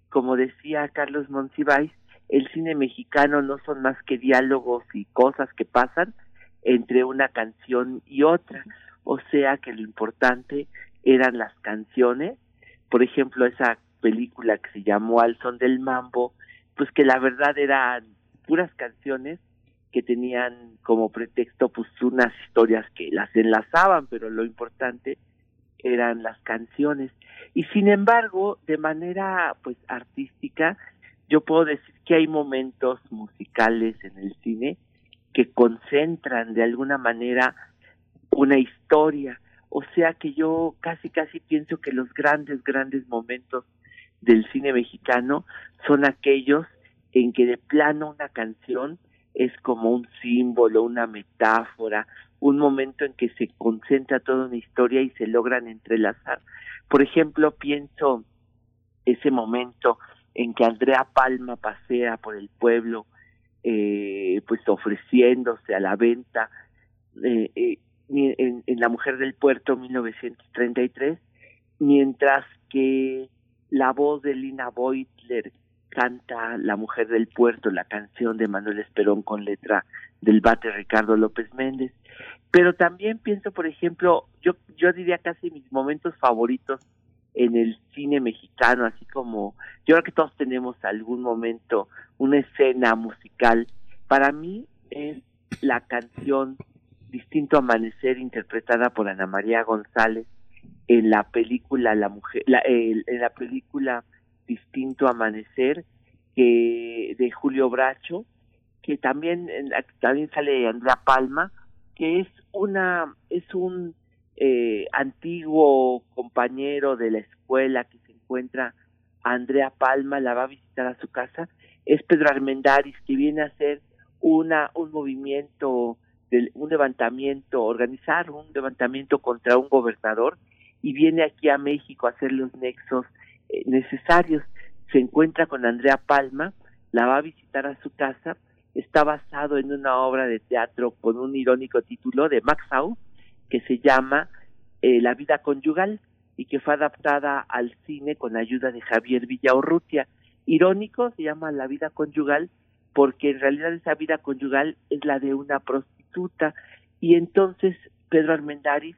[SPEAKER 9] como decía Carlos Monsiváis, el cine mexicano no son más que diálogos y cosas que pasan entre una canción y otra, o sea que lo importante eran las canciones, por ejemplo esa película que se llamó Al son del mambo, pues que la verdad eran puras canciones que tenían como pretexto pues unas historias que las enlazaban, pero lo importante eran las canciones. Y sin embargo, de manera pues artística, yo puedo decir que hay momentos musicales en el cine que concentran de alguna manera una historia. O sea que yo casi casi pienso que los grandes, grandes momentos del cine mexicano son aquellos en que de plano una canción es como un símbolo, una metáfora, un momento en que se concentra toda una historia y se logran entrelazar. Por ejemplo, pienso ese momento en que Andrea Palma pasea por el pueblo, eh, pues ofreciéndose a la venta eh, eh, en, en, La Mujer del Puerto 1933, mientras que la voz de Lina Beutler canta La Mujer del Puerto, la canción de Manuel Esperón con letra del bate Ricardo López Méndez. Pero también pienso, por ejemplo, yo, yo diría casi mis momentos favoritos en el cine mexicano, así como yo creo que todos tenemos algún momento, una escena musical. Para mí es la canción Distinto Amanecer interpretada por Ana María González en la película La Mujer, la, en la película Distinto Amanecer que de Julio Bracho, que también también sale Andrea Palma, que es una es un eh, antiguo compañero de la escuela que se encuentra Andrea Palma, la va a visitar a su casa, es Pedro Armendaris, que viene a hacer una un movimiento un levantamiento, organizar un levantamiento contra un gobernador y viene aquí a México a hacer los nexos eh, necesarios. Se encuentra con Andrea Palma, la va a visitar a su casa, está basado en una obra de teatro con un irónico título de Max Au, que se llama eh, La vida conyugal y que fue adaptada al cine con ayuda de Javier Villaurrutia. Irónico se llama La vida conyugal porque en realidad esa vida conyugal es la de una prostituta y entonces Pedro Armendáriz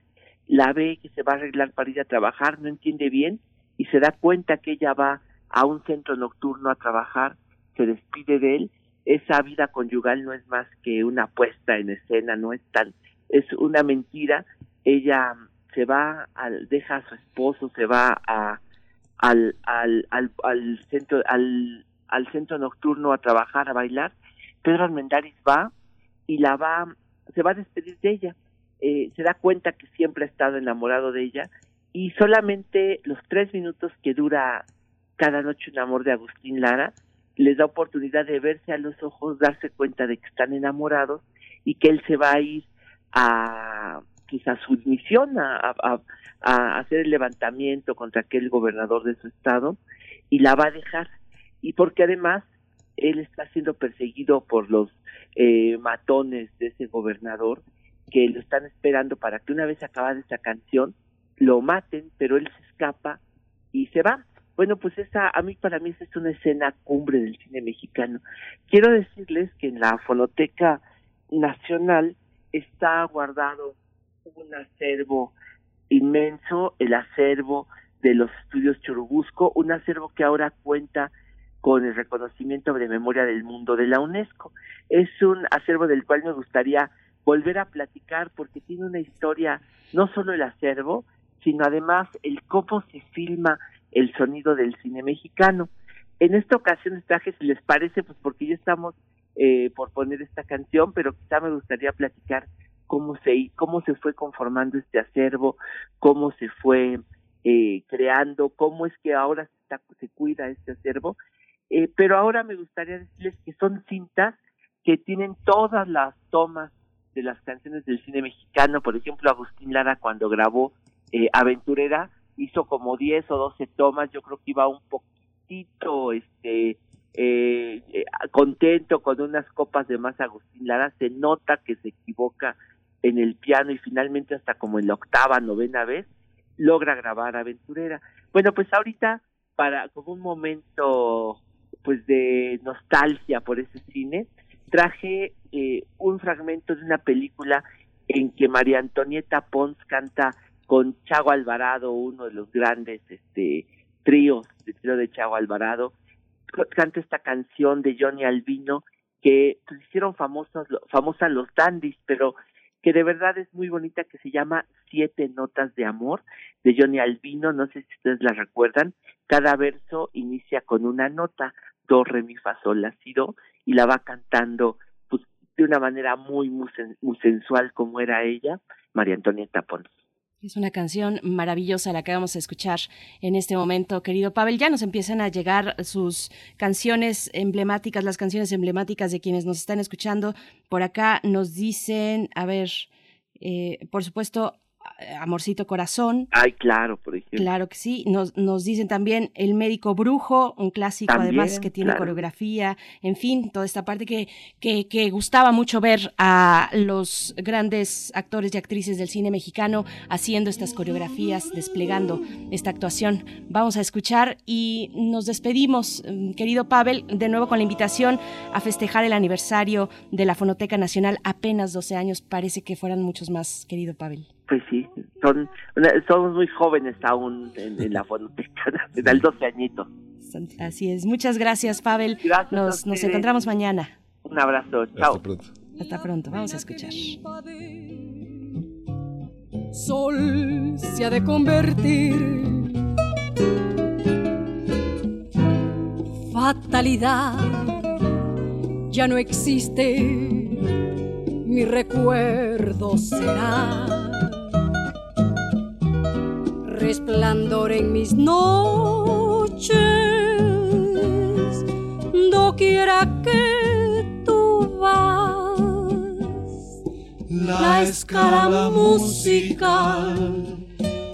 [SPEAKER 9] la ve que se va a arreglar para ir a trabajar, no entiende bien y se da cuenta que ella va a un centro nocturno a trabajar, se despide de él, esa vida conyugal no es más que una puesta en escena, no es tan, es una mentira, ella se va, al, deja a su esposo, se va a, al, al, al, al centro, al, al centro nocturno a trabajar, a bailar, Pedro Armendáriz va y la va, se va a despedir de ella. Eh, se da cuenta que siempre ha estado enamorado de ella y solamente los tres minutos que dura cada noche un amor de Agustín Lara les da oportunidad de verse a los ojos, darse cuenta de que están enamorados y que él se va a ir a quizás su misión a, hacer el levantamiento contra aquel gobernador de su estado y la va a dejar y porque además él está siendo perseguido por los eh, matones de ese gobernador que lo están esperando para que una vez acabada esa canción lo maten, pero él se escapa y se va. Bueno, pues esa, a mí para mí esa es una escena cumbre del cine mexicano. Quiero decirles que en la Fonoteca Nacional está guardado un acervo inmenso, el acervo de los estudios Churubusco, un acervo que ahora cuenta con el reconocimiento de memoria del mundo de la UNESCO. Es un acervo del cual me gustaría volver a platicar porque tiene una historia, no solo el acervo, sino además el cómo se filma el sonido del cine mexicano. En esta ocasión traje, si les parece, pues porque ya estamos eh, por poner esta canción, pero quizá me gustaría platicar cómo se, cómo se fue conformando este acervo, cómo se fue eh, creando, cómo es que ahora se, se cuida este acervo. Eh, pero ahora me gustaría decirles que son cintas que tienen todas las tomas de las canciones del cine mexicano. Por ejemplo, Agustín Lara cuando grabó eh, Aventurera hizo como 10 o 12 tomas. Yo creo que iba un poquitito este eh, eh, contento con unas copas de más Agustín Lara. Se nota que se equivoca en el piano y finalmente hasta como en la octava, novena vez logra grabar Aventurera. Bueno, pues ahorita para como un momento pues de nostalgia por ese cine, traje eh, un fragmento de una película en que María Antonieta Pons canta con Chago Alvarado, uno de los grandes este tríos de trío de Chago Alvarado, canta esta canción de Johnny Albino que pues, hicieron famosos famosas los dandies, pero que de verdad es muy bonita, que se llama Siete Notas de Amor, de Johnny Albino, no sé si ustedes la recuerdan, cada verso inicia con una nota, do, re, mi, fa, sol, la, si, do, y la va cantando pues, de una manera muy, muy, sensual como era ella, María Antonieta Pons.
[SPEAKER 2] Es una canción maravillosa la que vamos a escuchar en este momento, querido Pavel. Ya nos empiezan a llegar sus canciones emblemáticas, las canciones emblemáticas de quienes nos están escuchando. Por acá nos dicen, a ver, eh, por supuesto, Amorcito Corazón.
[SPEAKER 9] Ay, claro, por ejemplo.
[SPEAKER 2] Claro que sí. Nos, nos dicen también El Médico Brujo, un clásico además que tiene coreografía, en fin, toda esta parte que, que, que, gustaba mucho ver a los grandes actores y actrices del cine mexicano haciendo estas coreografías, desplegando esta actuación. Vamos a escuchar y nos despedimos, mm, querido Pavel, de nuevo con la invitación a festejar el aniversario de la Fonoteca Nacional, apenas 12 años, parece que fueran muchos más, querido Pavel.
[SPEAKER 9] Pues sí, son, somos muy jóvenes aún en, la fonoteca, el 12 añitos.
[SPEAKER 2] Así es. Muchas gracias, Pavel. nos, nos encontramos mañana.
[SPEAKER 9] Un abrazo. Chao.
[SPEAKER 1] Hasta pronto.
[SPEAKER 2] Hasta pronto. Vamos a escuchar.
[SPEAKER 10] Sol se ha de convertir. Fatalidad ya no existe. Mi recuerdo será resplandor en mis noches, doquiera que tú vas. La escala musical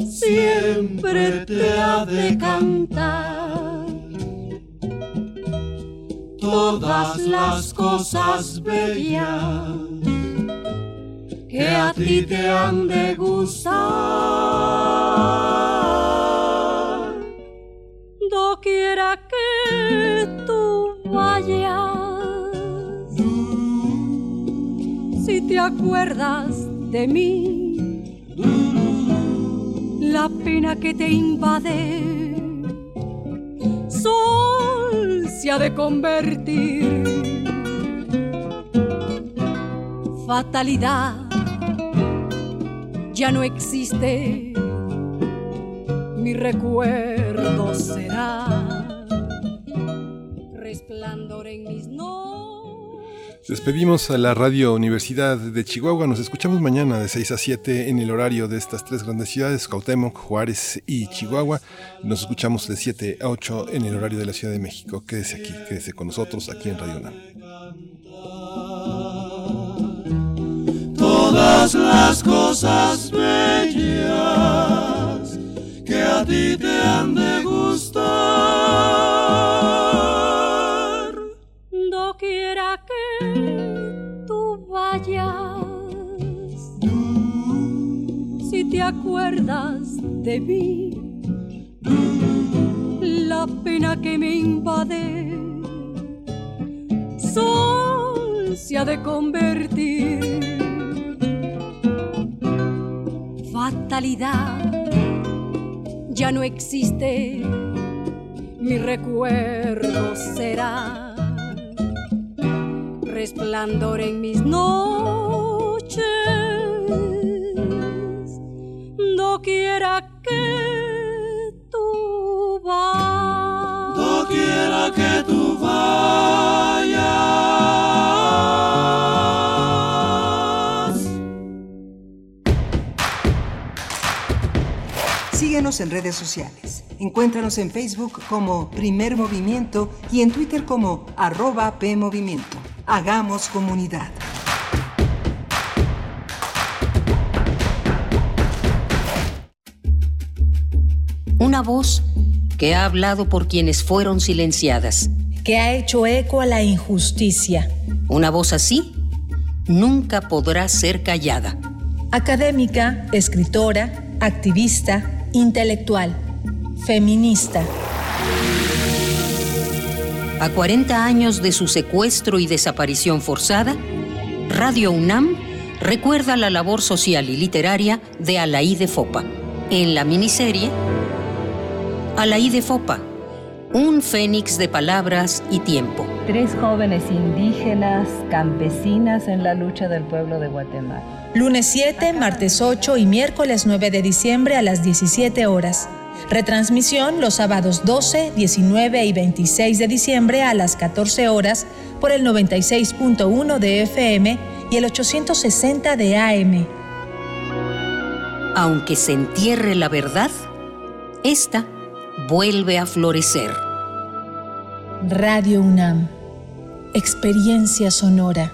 [SPEAKER 10] siempre te ha de cantar. Todas las cosas bellas que a ti te han de gustar. Doquiera que tú vayas, si te acuerdas de mí, la pena que te invade, sol se ha de convertir. Fatalidad ya no existe, mi recuerdo será resplandor en mis
[SPEAKER 1] Despedimos a la Radio Universidad de Chihuahua. Nos escuchamos mañana de 6 a 7 en el horario de estas tres grandes ciudades, Cuauhtémoc, Juárez y Chihuahua. Nos escuchamos de 7 a 8 en el horario de la Ciudad de México. Quédese aquí, quédese con nosotros aquí en Radio UNAM.
[SPEAKER 11] Todas las cosas bellas que a ti te han de gustar.
[SPEAKER 10] No quiera que tú vayas. Si te acuerdas de mí, la pena que me invade, sol se ha de convertir. Ya no existe, mi recuerdo será resplandor en mis noches. No quiera que tú vayas.
[SPEAKER 11] No quiera que tú vayas.
[SPEAKER 7] Síguenos en redes sociales. Encuéntranos en Facebook como Primer Movimiento y en Twitter como arroba PMovimiento. Hagamos comunidad.
[SPEAKER 6] Una voz que ha hablado por quienes fueron silenciadas.
[SPEAKER 12] que ha hecho eco a la injusticia.
[SPEAKER 6] Una voz así nunca podrá ser callada.
[SPEAKER 12] Académica, escritora, activista, intelectual, feminista.
[SPEAKER 6] A 40 años de su secuestro y desaparición forzada, Radio UNAM recuerda la labor social y literaria de Alaí de Fopa en la miniserie Alaí de Fopa, un fénix de palabras y tiempo.
[SPEAKER 13] Tres jóvenes indígenas campesinas en la lucha del pueblo de Guatemala.
[SPEAKER 12] Lunes 7, martes 8 y miércoles 9 de diciembre a las 17 horas. Retransmisión los sábados 12, 19 y 26 de diciembre a las 14 horas por el 96.1 de FM y el 860 de AM.
[SPEAKER 6] Aunque se entierre la verdad, esta vuelve a florecer.
[SPEAKER 12] Radio UNAM. Experiencia sonora.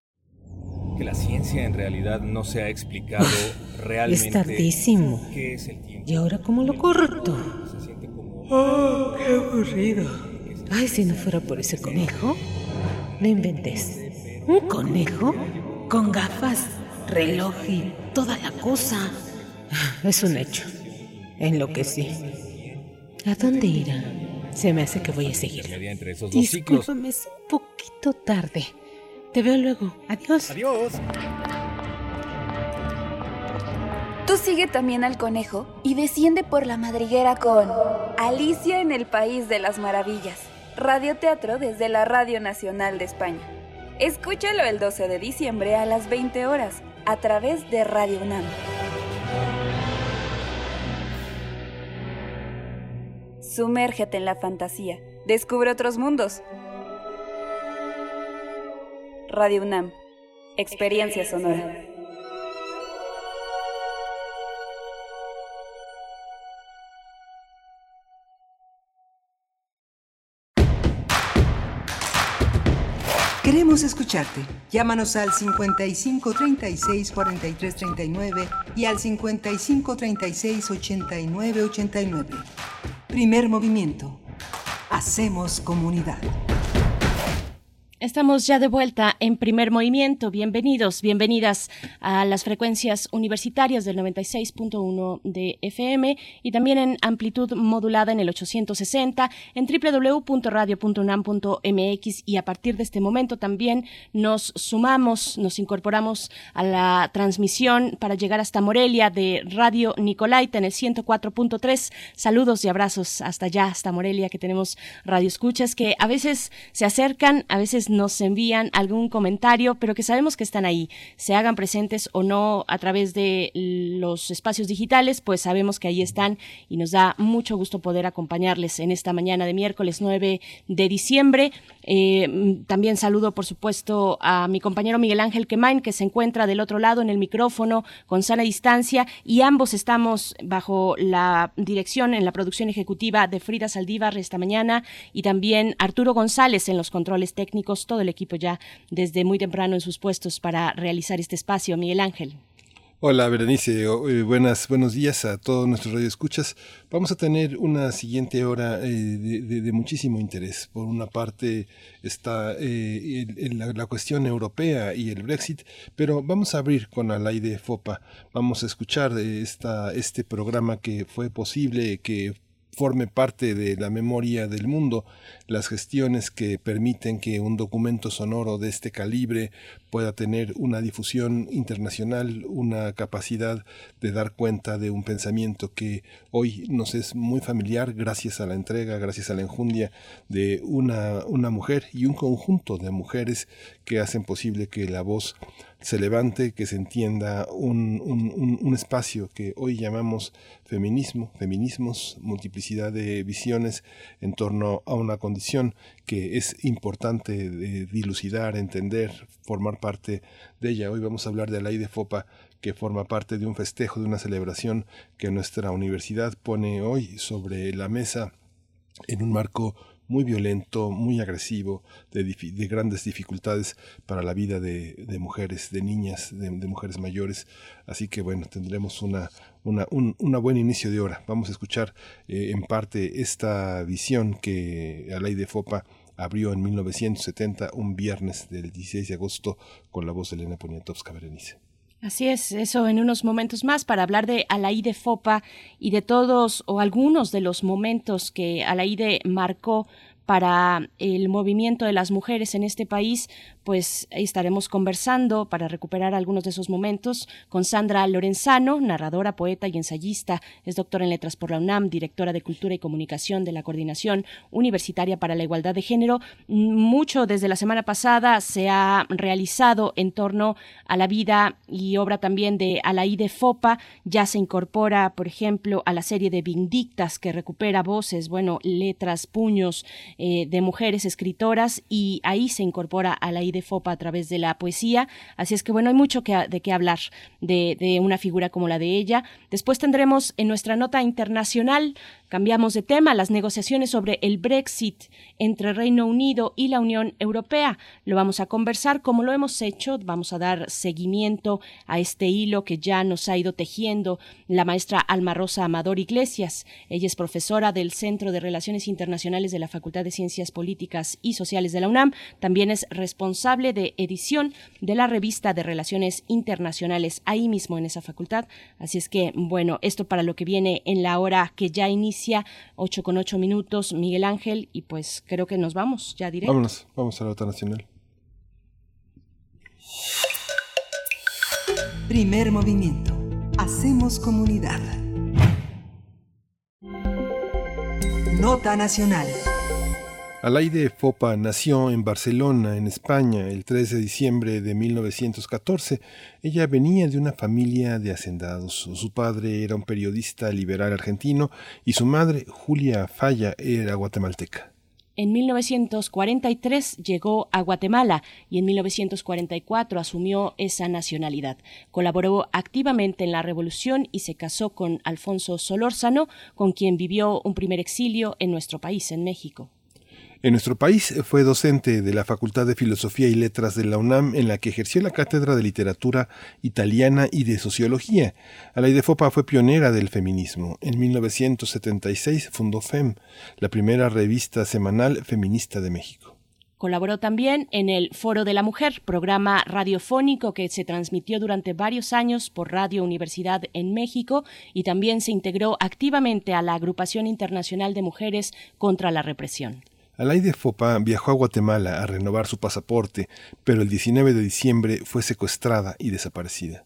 [SPEAKER 14] que la ciencia en realidad no se ha explicado realmente.
[SPEAKER 6] Es tardísimo.
[SPEAKER 14] ¿Qué es el tiempo?
[SPEAKER 6] ¿Y ahora cómo lo corto?
[SPEAKER 15] ¡Oh, qué aburrido!
[SPEAKER 6] Ay, si no fuera por ese conejo. No inventes. ¿Un conejo? Con gafas, reloj y toda la cosa. Es un hecho. Enloquecí. ¿A dónde irá? Se me hace que voy a seguir. Discúlpame, es un poquito tarde. Te veo luego. Adiós.
[SPEAKER 14] Adiós.
[SPEAKER 16] Tú sigue también al conejo y desciende por la madriguera con Alicia en el País de las Maravillas. Radioteatro desde la Radio Nacional de España. Escúchalo el 12 de diciembre a las 20 horas a través de Radio UNAM. Sumérgete en la fantasía. Descubre otros mundos. Radio UNAM. Experiencia sonora.
[SPEAKER 7] Queremos escucharte. Llámanos al 55 36 43 39 y al 55 36 89 89. Primer movimiento. Hacemos comunidad.
[SPEAKER 2] Estamos ya de vuelta en primer movimiento. Bienvenidos, bienvenidas a las frecuencias universitarias del 96.1 de FM y también en amplitud modulada en el 860 en www.radio.unam.mx y a partir de este momento también nos sumamos, nos incorporamos a la transmisión para llegar hasta Morelia de Radio Nicolaita en el 104.3. Saludos y abrazos hasta allá, hasta Morelia, que tenemos radio escuchas que a veces se acercan, a veces nos envían algún comentario, pero que sabemos que están ahí, se hagan presentes o no a través de los espacios digitales, pues sabemos que ahí están y nos da mucho gusto poder acompañarles en esta mañana de miércoles 9 de diciembre. Eh, también saludo, por supuesto, a mi compañero Miguel Ángel Quemain, que se encuentra del otro lado en el micrófono con sana distancia y ambos estamos bajo la dirección en la producción ejecutiva de Frida Saldívar esta mañana y también Arturo González en los controles técnicos, todo el equipo ya desde muy temprano en sus puestos para realizar este espacio. Miguel Ángel.
[SPEAKER 1] Hola, Berenice. Eh, buenas, buenos días a todos nuestros radioescuchas. Vamos a tener una siguiente hora eh, de, muchísimo interés. Por una parte está eh, la, cuestión europea y el Brexit, pero vamos a abrir con de FOPA. Vamos a escuchar este programa que fue posible, que forme parte de la memoria del mundo, las gestiones que permiten que un documento sonoro de este calibre pueda tener una difusión internacional, una capacidad de dar cuenta de un pensamiento que hoy nos es muy familiar gracias a la entrega, gracias a la enjundia de una, una mujer y un conjunto de mujeres que hacen posible que la voz se levante, que se entienda un, un, un, espacio que hoy llamamos feminismo, feminismos, multiplicidad de visiones en torno a una condición que es importante de dilucidar, entender, formar parte de ella. Hoy vamos a hablar de la ley de FOPA que forma parte de un festejo, de una celebración que nuestra universidad pone hoy sobre la mesa en un marco muy violento, muy agresivo, de, de grandes dificultades para la vida de, de mujeres, de niñas, de, mujeres mayores. Así que bueno, tendremos una, una, un una buen inicio de hora. Vamos a escuchar eh, en parte esta visión que a ley de FOPA abrió en 1970, un viernes del 16 de agosto, con la voz de Elena Poniatowska Berenice.
[SPEAKER 2] Así es, eso en unos momentos más para hablar de Alaide Fopa y de todos o algunos de los momentos que Alaide marcó para el movimiento de las mujeres en este país, pues estaremos conversando para recuperar algunos de esos momentos con Sandra Lorenzano, narradora, poeta y ensayista, es doctora en letras por la UNAM, directora de Cultura y Comunicación de la Coordinación Universitaria para la Igualdad de Género. Mucho desde la semana pasada se ha realizado en torno a la vida y obra también de Alaide Fopa, ya se incorpora, por ejemplo, a la serie de Vindictas que recupera voces, bueno, letras, puños eh, de mujeres escritoras y ahí se incorpora a de Fopa a través de la poesía. Así es que bueno, hay mucho que, de qué hablar de una figura como la de ella. Después tendremos en nuestra nota internacional Cambiamos de tema, las negociaciones sobre el Brexit entre Reino Unido y la Unión Europea. Lo vamos a conversar como lo hemos hecho, vamos a dar seguimiento a este hilo que ya nos ha ido tejiendo la maestra Alma Rosa Amador Iglesias. Ella es profesora del Centro de Relaciones Internacionales de la Facultad de Ciencias Políticas y Sociales de la UNAM. También es responsable de edición de la revista de Relaciones Internacionales ahí mismo en esa facultad. Así es que, bueno, esto para lo que viene en la hora que ya inicia 8 con 8 minutos, Miguel Ángel, y pues creo que nos vamos ya directo.
[SPEAKER 1] Vámonos, vamos a la nota nacional.
[SPEAKER 7] Primer movimiento. Hacemos comunidad. Nota nacional.
[SPEAKER 1] Alaide Fopa nació en Barcelona, en España, el 3 de diciembre de 1914. Ella venía de una familia de hacendados. Su padre era un periodista liberal argentino y su madre, Julia Falla, era guatemalteca.
[SPEAKER 2] En 1943 llegó a Guatemala y en 1944 asumió esa nacionalidad. Colaboró activamente en la revolución y se casó con Alfonso Solórzano, con quien vivió un primer exilio en nuestro país, en México.
[SPEAKER 1] En nuestro país fue docente de la Facultad de Filosofía y Letras de la UNAM, en la que ejerció la cátedra de literatura italiana y de sociología. Alaide Fopa fue pionera del feminismo. En 1976 fundó FEM, la primera revista semanal feminista de México.
[SPEAKER 2] Colaboró también en el Foro de la Mujer, programa radiofónico que se transmitió durante varios años por Radio Universidad en México y también se integró activamente a la Agrupación Internacional de Mujeres contra la Represión.
[SPEAKER 1] Alaide Fopa viajó a Guatemala a renovar su pasaporte, pero el 19 de diciembre fue secuestrada y desaparecida.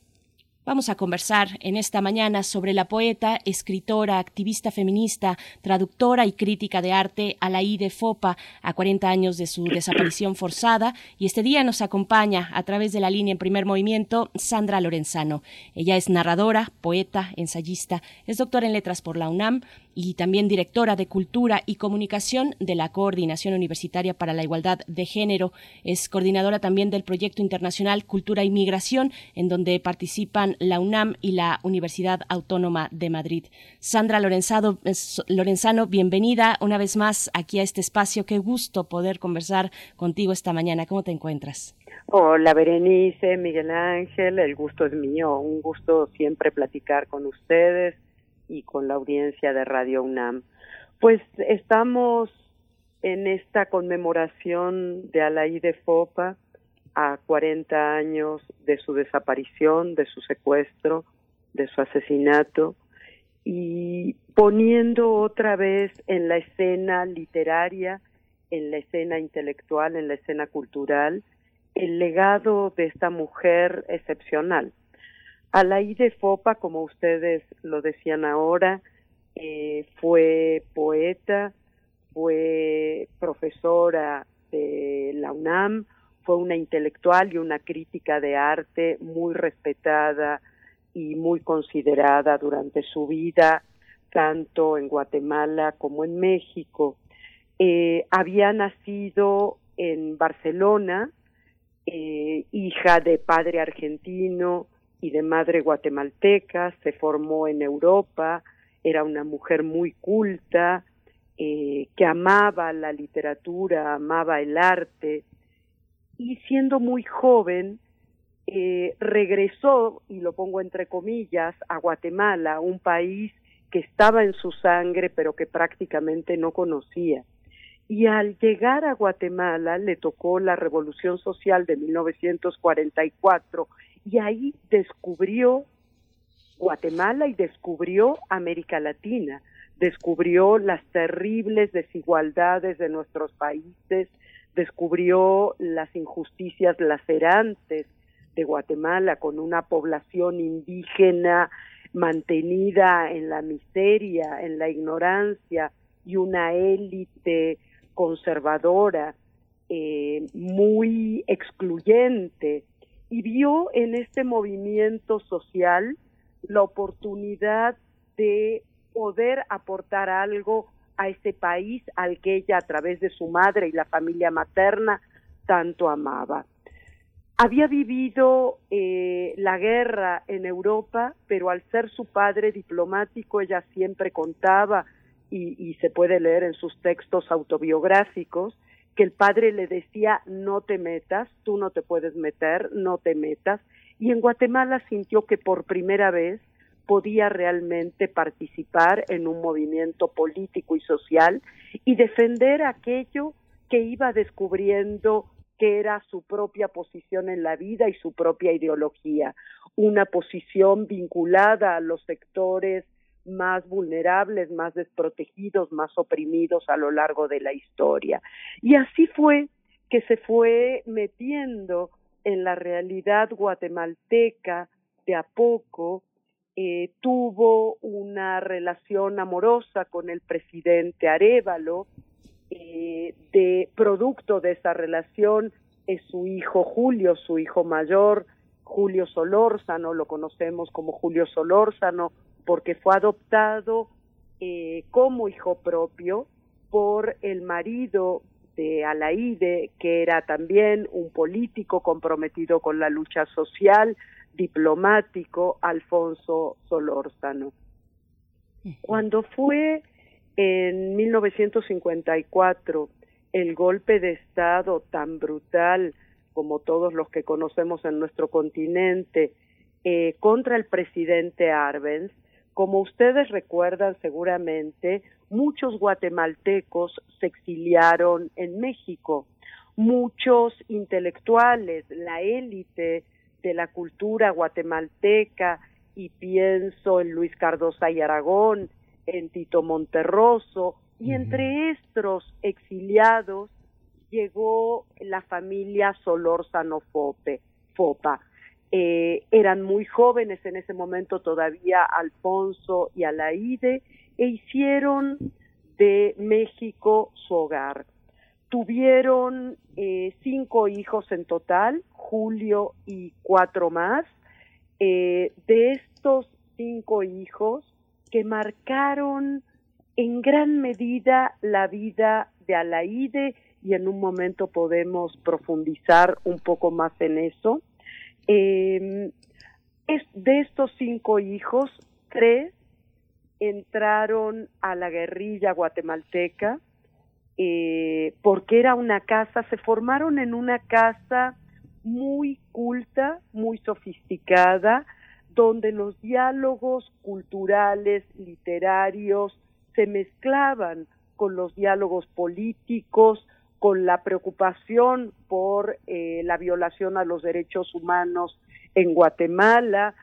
[SPEAKER 2] Vamos a conversar en esta mañana sobre la poeta, escritora, activista feminista, traductora y crítica de arte Alaide Fopa, a 40 años de su desaparición forzada, y este día nos acompaña a través de la línea en primer movimiento Sandra Lorenzano. Ella es narradora, poeta, ensayista, es doctora en letras por la UNAM, y también directora de Cultura y Comunicación de la Coordinación Universitaria para la Igualdad de Género. Es coordinadora también del proyecto internacional Cultura y Migración, en donde participan la UNAM y la Universidad Autónoma de Madrid. Sandra Lorenzado, Lorenzano, bienvenida una vez más aquí a este espacio. Qué gusto poder conversar contigo esta mañana. ¿Cómo te encuentras?
[SPEAKER 17] Hola Berenice, Miguel Ángel, el gusto es mío, un gusto siempre platicar con ustedes y con la audiencia de Radio UNAM. Pues estamos en esta conmemoración de Alaide Fopa a 40 años de su desaparición, de su secuestro, de su asesinato y poniendo otra vez en la escena literaria, en la escena intelectual, en la escena cultural, el legado de esta mujer excepcional Alaide Fopa, como ustedes lo decían ahora, eh, fue poeta, fue profesora de la UNAM, fue una intelectual y una crítica de arte muy respetada y muy considerada durante su vida, tanto en Guatemala como en México. Eh, había nacido en Barcelona, eh, hija de padre argentino, y de madre guatemalteca, se formó en Europa, era una mujer muy culta, eh, que amaba la literatura, amaba el arte, y siendo muy joven, eh, regresó, y lo pongo entre comillas, a Guatemala, un país que estaba en su sangre, pero que prácticamente no conocía. Y al llegar a Guatemala le tocó la Revolución Social de 1944 y ahí descubrió Guatemala y descubrió América Latina, descubrió las terribles desigualdades de nuestros países, descubrió las injusticias lacerantes de Guatemala con una población indígena mantenida en la miseria, en la ignorancia y una élite conservadora eh, muy excluyente y vio en este movimiento social la oportunidad de poder aportar algo a ese país al que ella a través de su madre y la familia materna tanto amaba. Había vivido eh, la guerra en Europa, pero al ser su padre diplomático, ella siempre contaba, y, y se puede leer en sus textos autobiográficos, que el padre le decía no te metas, tú no te puedes meter, no te metas, y en Guatemala sintió que por primera vez podía realmente participar en un movimiento político y social y defender aquello que iba descubriendo que era su propia posición en la vida y su propia ideología, una posición vinculada a los sectores más vulnerables, más desprotegidos, más oprimidos a lo largo de la historia. Y así fue que se fue metiendo en la realidad guatemalteca de a poco, eh, tuvo una relación amorosa con el presidente Arevalo, eh, de producto de esa relación es su hijo Julio, su hijo mayor, Julio Solórzano, lo conocemos como Julio Solórzano, porque fue adoptado eh, como hijo propio por el marido de Alaide, que era también un político comprometido con la lucha social, diplomático, Alfonso Solórzano. Cuando fue en 1954 el golpe de Estado tan brutal como todos los que conocemos en nuestro continente eh, contra el presidente Arbenz, como ustedes recuerdan seguramente, muchos guatemaltecos se exiliaron en México, muchos intelectuales, la élite de la cultura guatemalteca, y pienso en Luis Cardosa y Aragón, en Tito Monterroso, y entre estos exiliados llegó la familia Solórzano Fope, Fopa. Eh, eran muy jóvenes en ese momento todavía Alfonso y Alaide e hicieron de México su hogar. Tuvieron eh, cinco hijos en total, Julio y cuatro más. Eh, de estos cinco hijos que marcaron en gran medida la vida de Alaide y en un momento podemos profundizar un poco más en eso. Eh, de estos cinco hijos, tres entraron a la guerrilla guatemalteca eh, porque era una casa, se formaron en una casa muy culta, muy sofisticada, donde los diálogos culturales, literarios, se mezclaban con los diálogos políticos, con la preocupación por eh, la violación a los derechos humanos en Guatemala,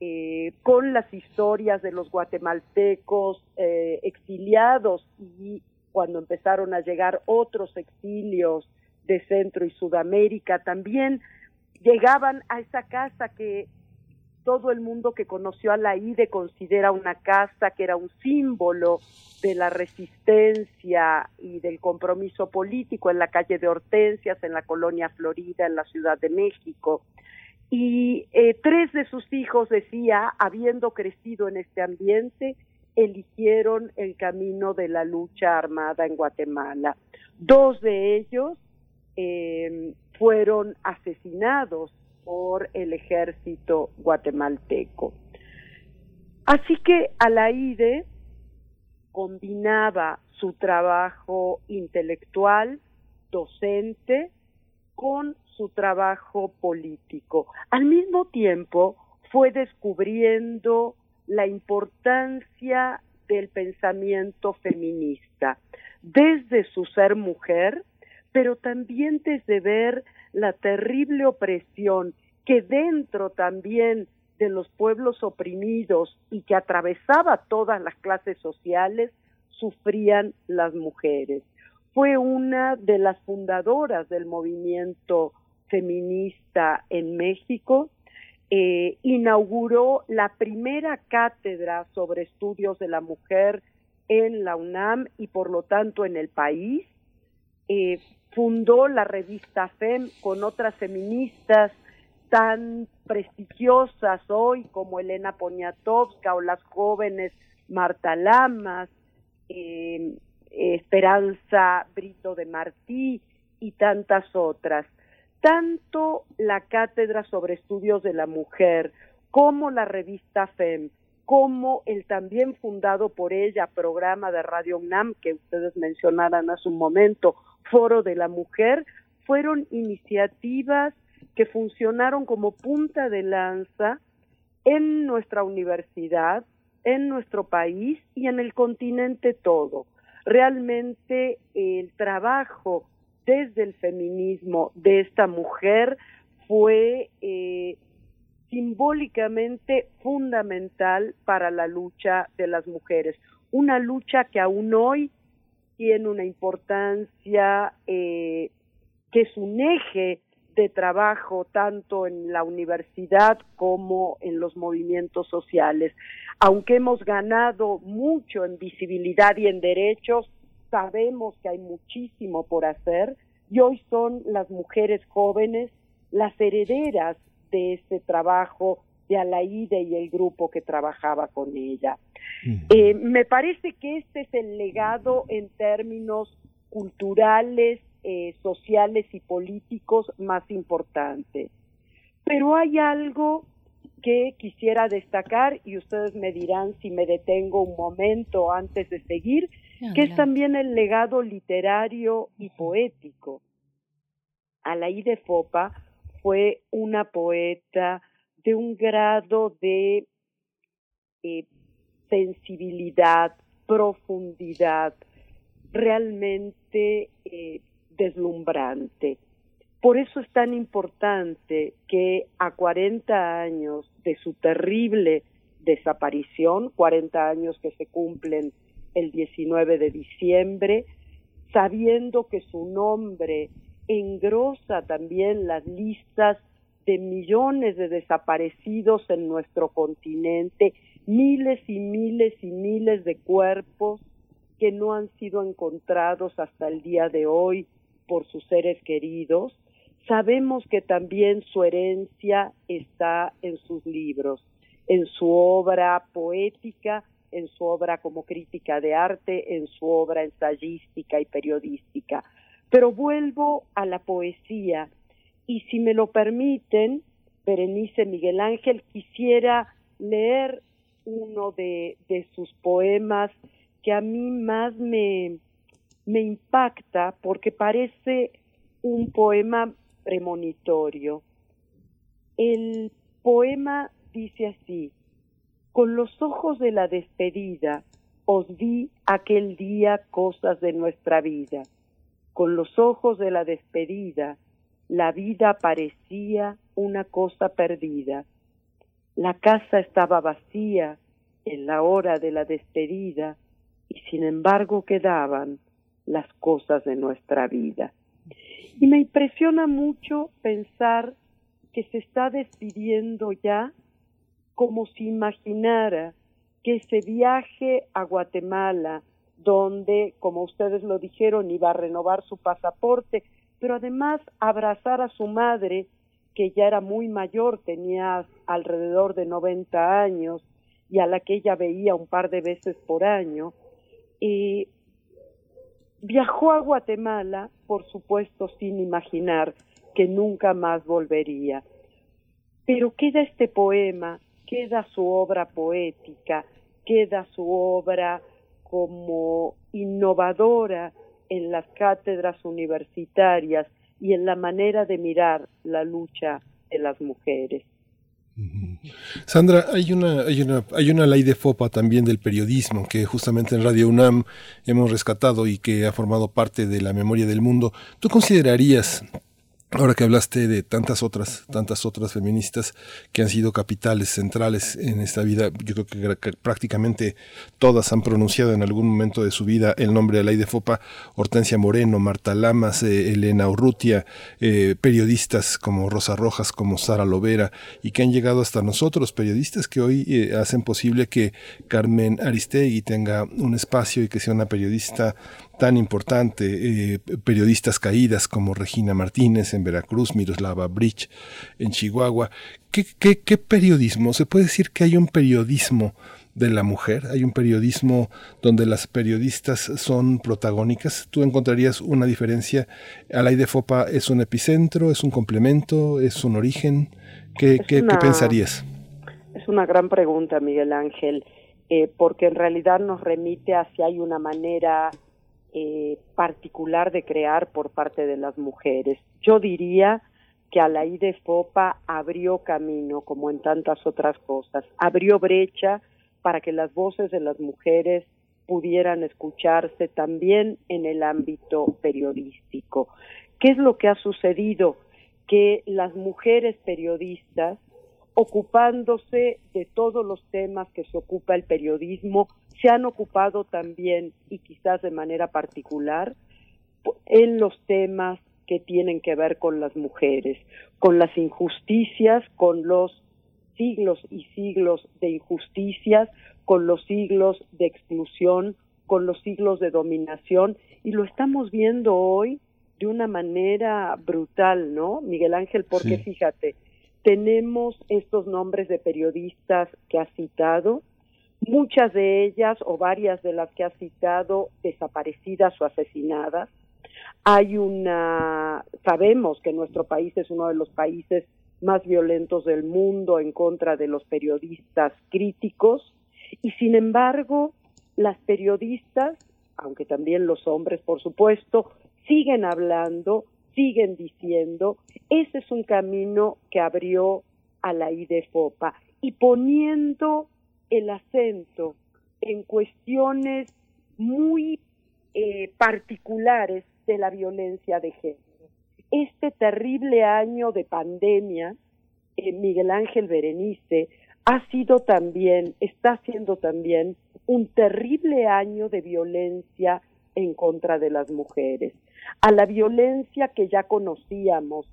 [SPEAKER 17] eh, con las historias de los guatemaltecos eh, exiliados y cuando empezaron a llegar otros exilios de Centro y Sudamérica, también llegaban a esa casa que todo el mundo que conoció a la IDE considera una casa que era un símbolo de la resistencia y del compromiso político en la calle de Hortensias, en la colonia Florida, en la Ciudad de México. Y eh, tres de sus hijos, decía, habiendo crecido en este ambiente, eligieron el camino de la lucha armada en Guatemala. Dos de ellos eh, fueron asesinados por el ejército guatemalteco. Así que Alaide combinaba su trabajo intelectual, docente, con su trabajo político. Al mismo tiempo fue descubriendo la importancia del pensamiento feminista, desde su ser mujer, pero también desde ver la terrible opresión que dentro también de los pueblos oprimidos y que atravesaba todas las clases sociales, sufrían las mujeres. Fue una de las fundadoras del movimiento feminista en México, eh, inauguró la primera cátedra sobre estudios de la mujer en la UNAM y por lo tanto en el país. Eh, fundó la revista FEM con otras feministas tan prestigiosas hoy como Elena Poniatowska o las jóvenes Marta Lamas, em, Esperanza Brito de Martí y tantas otras. Tanto la Cátedra sobre Estudios de la Mujer como la revista FEM, como el también fundado por ella programa de Radio UNAM que ustedes mencionaran hace un momento, Foro de la Mujer, fueron iniciativas que funcionaron como punta de lanza en nuestra universidad, en nuestro país y en el continente todo. Realmente el trabajo desde el feminismo de esta mujer fue eh, simbólicamente fundamental para la lucha de las mujeres. Una lucha que aún hoy tiene una importancia eh, que es un eje de trabajo tanto en la universidad como en los movimientos sociales. Aunque hemos ganado mucho en visibilidad y en derechos, sabemos que hay muchísimo por hacer y hoy son las mujeres jóvenes las herederas de ese trabajo de Alaide y el grupo que trabajaba con ella. Eh, me parece que este es el legado en términos culturales, eh, sociales y políticos más importante. Pero hay algo que quisiera destacar y ustedes me dirán si me detengo un momento antes de seguir, que es también el legado literario y poético. Alaí de Fopa fue una poeta de un grado de eh, sensibilidad, profundidad, realmente eh, deslumbrante. Por eso es tan importante que a 40 años de su terrible desaparición, 40 años que se cumplen el 19 de diciembre, sabiendo que su nombre engrosa también las listas de millones de desaparecidos en nuestro continente, miles y miles y miles de cuerpos que no han sido encontrados hasta el día de hoy por sus seres queridos. Sabemos que también su herencia está en sus libros, en su obra poética, en su obra como crítica de arte, en su obra ensayística y periodística. Pero vuelvo a la poesía y si me lo permiten, Berenice Miguel Ángel, quisiera leer uno de, sus poemas que a mí más me, me impacta porque parece un poema premonitorio. El poema dice así, con los ojos de la despedida os vi aquel día cosas de nuestra vida. Con los ojos de la despedida la vida parecía una cosa perdida. La casa estaba vacía en la hora de la despedida y sin embargo quedaban las cosas de nuestra vida. Y me impresiona mucho pensar que se está despidiendo ya como si imaginara que ese viaje a Guatemala, donde, como ustedes lo dijeron, iba a renovar su pasaporte, pero además abrazar a su madre, que ya era muy mayor, tenía alrededor de 90 años, y a la que ella veía un par de veces por año, y viajó a Guatemala, por supuesto, sin imaginar que nunca más volvería. Pero queda este poema queda su obra poética, queda su obra como innovadora en las cátedras universitarias y en la manera de mirar la lucha de las mujeres.
[SPEAKER 1] Sandra, hay una, hay una, hay una ley de FOPA también del periodismo que justamente en Radio UNAM hemos rescatado y que ha formado parte de la memoria del mundo. ¿Tú considerarías Ahora que hablaste de tantas otras, tantas otras feministas que han sido capitales centrales en esta vida, yo creo que, prácticamente todas han pronunciado en algún momento de su vida el nombre de la de Fopa, Hortensia Moreno, Marta Lamas, eh, Elena Urrutia, eh, periodistas como Rosa Rojas, como Sara Lovera, y que han llegado hasta nosotros, periodistas que hoy eh, hacen posible que Carmen Aristegui tenga un espacio y que sea una periodista tan importante, eh, periodistas caídas como Regina Martínez en Veracruz, Miroslava Bridge en Chihuahua. ¿Qué, qué, periodismo? ¿Se puede decir que hay un periodismo de la mujer? ¿Hay un periodismo donde las periodistas son protagónicas? ¿Tú encontrarías una diferencia? ¿Alay Fopa es un epicentro, es un complemento, es un origen? ¿Qué, qué, pensarías?
[SPEAKER 17] Es una gran pregunta, Miguel Ángel, eh, porque en realidad nos remite hacia hay una manera eh, particular de crear por parte de las mujeres. Yo diría que a la de Fopa abrió camino, como en tantas otras cosas, abrió brecha para que las voces de las mujeres pudieran escucharse también en el ámbito periodístico. ¿Qué es lo que ha sucedido? Que las mujeres periodistas ocupándose de todos los temas que se ocupa el periodismo, se han ocupado también, y quizás de manera particular, en los temas que tienen que ver con las mujeres, con las injusticias, con los siglos y siglos de injusticias, con los siglos de exclusión, con los siglos de dominación, y lo estamos viendo hoy de una manera brutal, ¿no, Miguel Ángel? Porque fíjate, tenemos estos nombres de periodistas que ha citado, muchas de ellas o varias de las que ha citado desaparecidas o asesinadas. Hay una, sabemos que nuestro país es uno de los países más violentos del mundo en contra de los periodistas críticos y sin embargo las periodistas, aunque también los hombres, por supuesto, siguen hablando, siguen diciendo, ese es un camino que abrió a la IDEFOPA y poniendo el acento en cuestiones muy eh, particulares de la violencia de género. Este terrible año de pandemia, eh, Miguel Ángel Berenice, ha sido también, está siendo también un terrible año de violencia en contra de las mujeres. A la violencia que ya conocíamos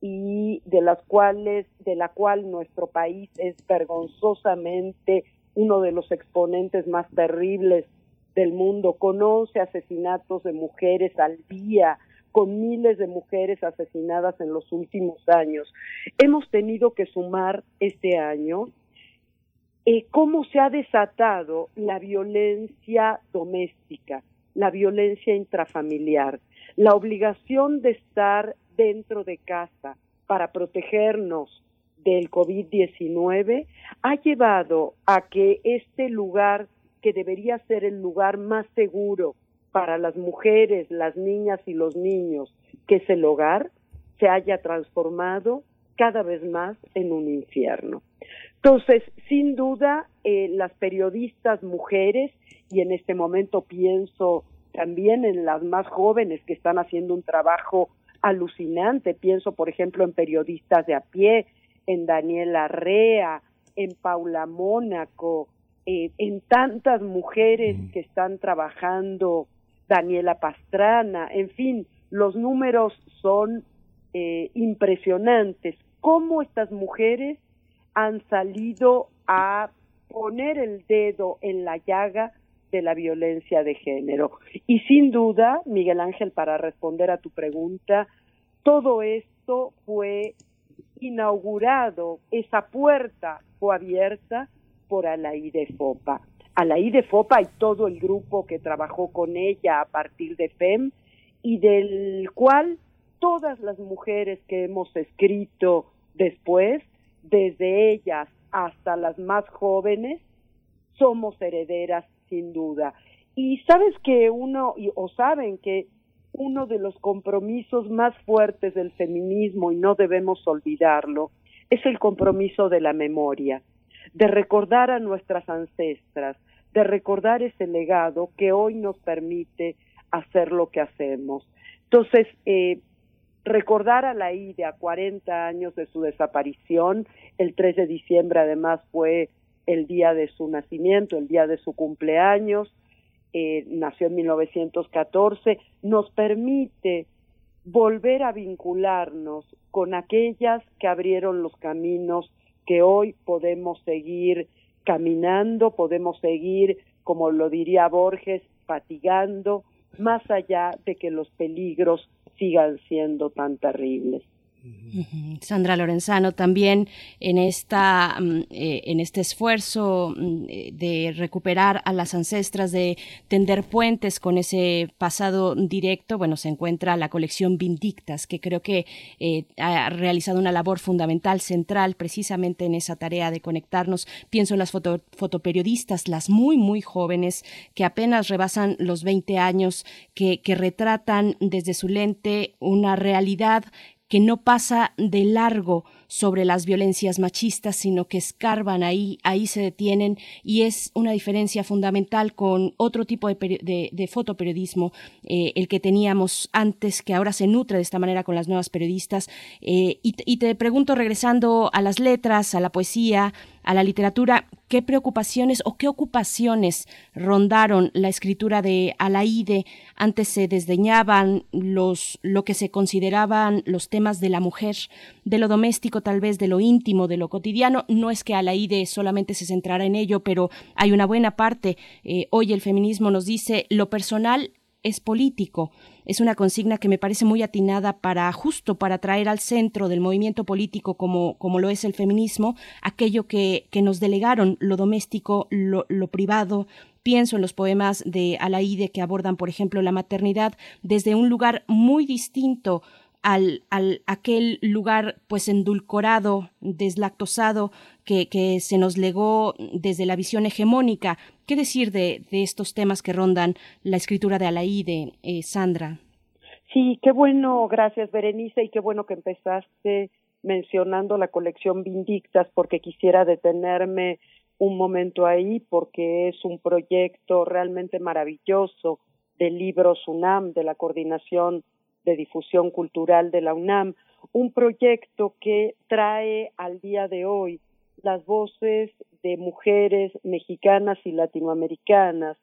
[SPEAKER 17] y de las cuales, de la cual nuestro país es vergonzosamente uno de los exponentes más terribles del mundo, con 11 asesinatos de mujeres al día, con miles de mujeres asesinadas en los últimos años. Hemos tenido que sumar este año eh, cómo se ha desatado la violencia doméstica, la violencia intrafamiliar, la obligación de estar dentro de casa para protegernos del COVID-19 ha llevado a que este lugar, que debería ser el lugar más seguro para las mujeres, las niñas y los niños, que es el hogar, se haya transformado cada vez más en un infierno. Entonces, sin duda, eh, las periodistas mujeres, y en este momento pienso también en las más jóvenes que están haciendo un trabajo alucinante, pienso por ejemplo en periodistas de a pie, en Daniela Rea, en Paula Mónaco, eh, en tantas mujeres que están trabajando, Daniela Pastrana, en fin, los números son eh, impresionantes. ¿Cómo estas mujeres han salido a poner el dedo en la llaga de la violencia de género. Y sin duda, Miguel Ángel, para responder a tu pregunta, todo esto fue inaugurado, esa puerta fue abierta por Alaide Fopa. Alaide Fopa y todo el grupo que trabajó con ella a partir de FEM y del cual todas las mujeres que hemos escrito después, desde ellas hasta las más jóvenes, somos herederas sin duda. Y sabes que uno, o saben que uno de los compromisos más fuertes del feminismo, y no debemos olvidarlo, es el compromiso de la memoria, de recordar a nuestras ancestras, de recordar ese legado que hoy nos permite hacer lo que hacemos. Entonces, eh, recordar a la IDE a 40 años de su desaparición, el 3 de diciembre además fue el día de su nacimiento, el día de su cumpleaños, eh, nació en 1914, nos permite volver a vincularnos con aquellas que abrieron los caminos que hoy podemos seguir caminando, podemos seguir, como lo diría Borges, fatigando, más allá de que los peligros sigan siendo tan terribles.
[SPEAKER 2] Sandra Lorenzano también en esta mm, eh, en este esfuerzo mm, de recuperar a las ancestras de tender puentes con ese pasado directo bueno se encuentra la colección Vindictas que creo que eh, ha realizado una labor fundamental central precisamente en esa tarea de conectarnos. Pienso en las fotoperiodistas las muy muy jóvenes que apenas rebasan los 20 años que, que retratan desde su lente una realidad que no pasa de largo sobre las violencias machistas, sino que escarban ahí, ahí se detienen y es una diferencia fundamental con otro tipo de, fotoperiodismo, eh, el que teníamos antes, que ahora se nutre de esta manera con las nuevas periodistas. Eh, y, y te pregunto, regresando a las letras, a la poesía, a la literatura, ¿qué preocupaciones o qué ocupaciones rondaron la escritura de Alaide? Antes se desdeñaban los, lo que se consideraban los temas de la mujer, de lo doméstico, tal vez de lo íntimo, de lo cotidiano. No es que Alaide solamente se centrara en ello, pero hay una buena parte. Eh, hoy el feminismo nos dice lo personal es político. Es una consigna que me parece muy atinada para justo para traer al centro del movimiento político como, como lo es el feminismo, aquello que, que nos delegaron, lo doméstico, lo, lo privado, Pienso en los poemas de Alaide que abordan, por ejemplo, la maternidad desde un lugar muy distinto al, al, aquel lugar pues endulcorado, deslactosado que, que, se nos legó desde la visión hegemónica. ¿Qué decir de, de estos temas que rondan la escritura de Alaide, eh, Sandra?
[SPEAKER 17] Sí, qué bueno, gracias Berenice, y qué bueno que empezaste mencionando la colección Vindictas, porque quisiera detenerme un momento ahí, porque es un proyecto realmente maravilloso del libro UNAM, de la Coordinación de Difusión Cultural de la UNAM, un proyecto que trae al día de hoy las voces de mujeres mexicanas y latinoamericanas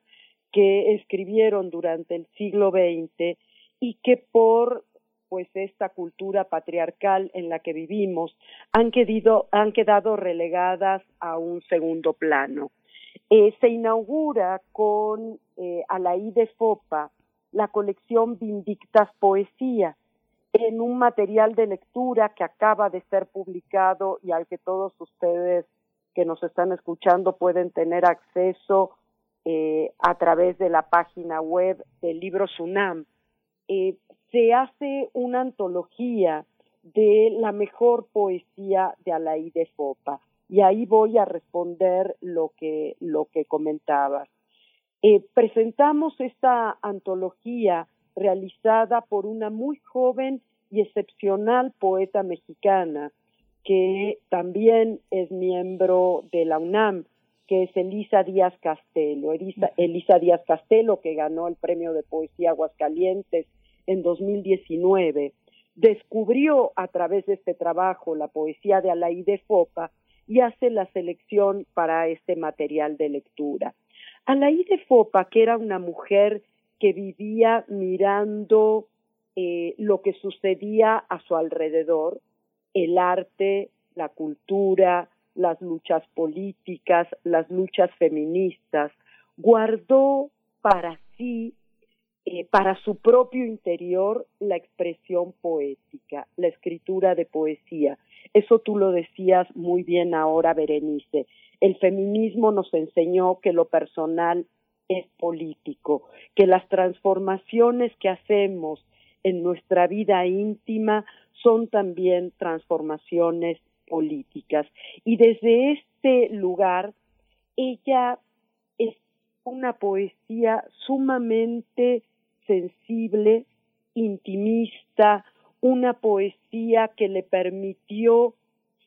[SPEAKER 17] que escribieron durante el siglo XX y que por pues esta cultura patriarcal en la que vivimos han, quedado, relegadas a un segundo plano. Eh, se inaugura con eh, Alaí de Fopa la colección Vindictas Poesía en un material de lectura que acaba de ser publicado y al que todos ustedes que nos están escuchando pueden tener acceso eh, a través de la página web del libro Sunam. Eh, se hace una antología de la mejor poesía de Alaí de Fopa. Y ahí voy a responder lo que, lo que comentabas. Eh, presentamos esta antología realizada por una muy joven y excepcional poeta mexicana, que también es miembro de la UNAM, que es Elisa Díaz Castelo. Elisa, Elisa Díaz Castelo, que ganó el premio de poesía Aguascalientes en 2019, descubrió a través de este trabajo la poesía de Alaide Fopa y hace la selección para este material de lectura. Alaide Fopa, que era una mujer que vivía mirando eh, lo que sucedía a su alrededor, el arte, la cultura, las luchas políticas, las luchas feministas, guardó para sí eh, para su propio interior la expresión poética, la escritura de poesía. Eso tú lo decías muy bien ahora, Berenice. El feminismo nos enseñó que lo personal es político, que las transformaciones que hacemos en nuestra vida íntima son también transformaciones políticas. Y desde este lugar, ella es una poesía sumamente sensible, intimista, una poesía que le permitió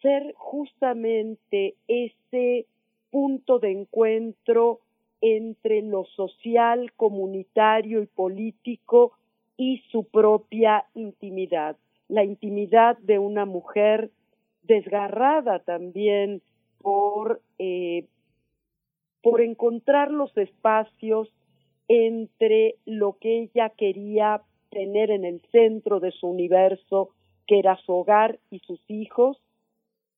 [SPEAKER 17] ser justamente ese punto de encuentro entre lo social, comunitario y político y su propia intimidad, la intimidad de una mujer desgarrada también por, eh, por encontrar los espacios entre lo que ella quería tener en el centro de su universo, que era su hogar y sus hijos,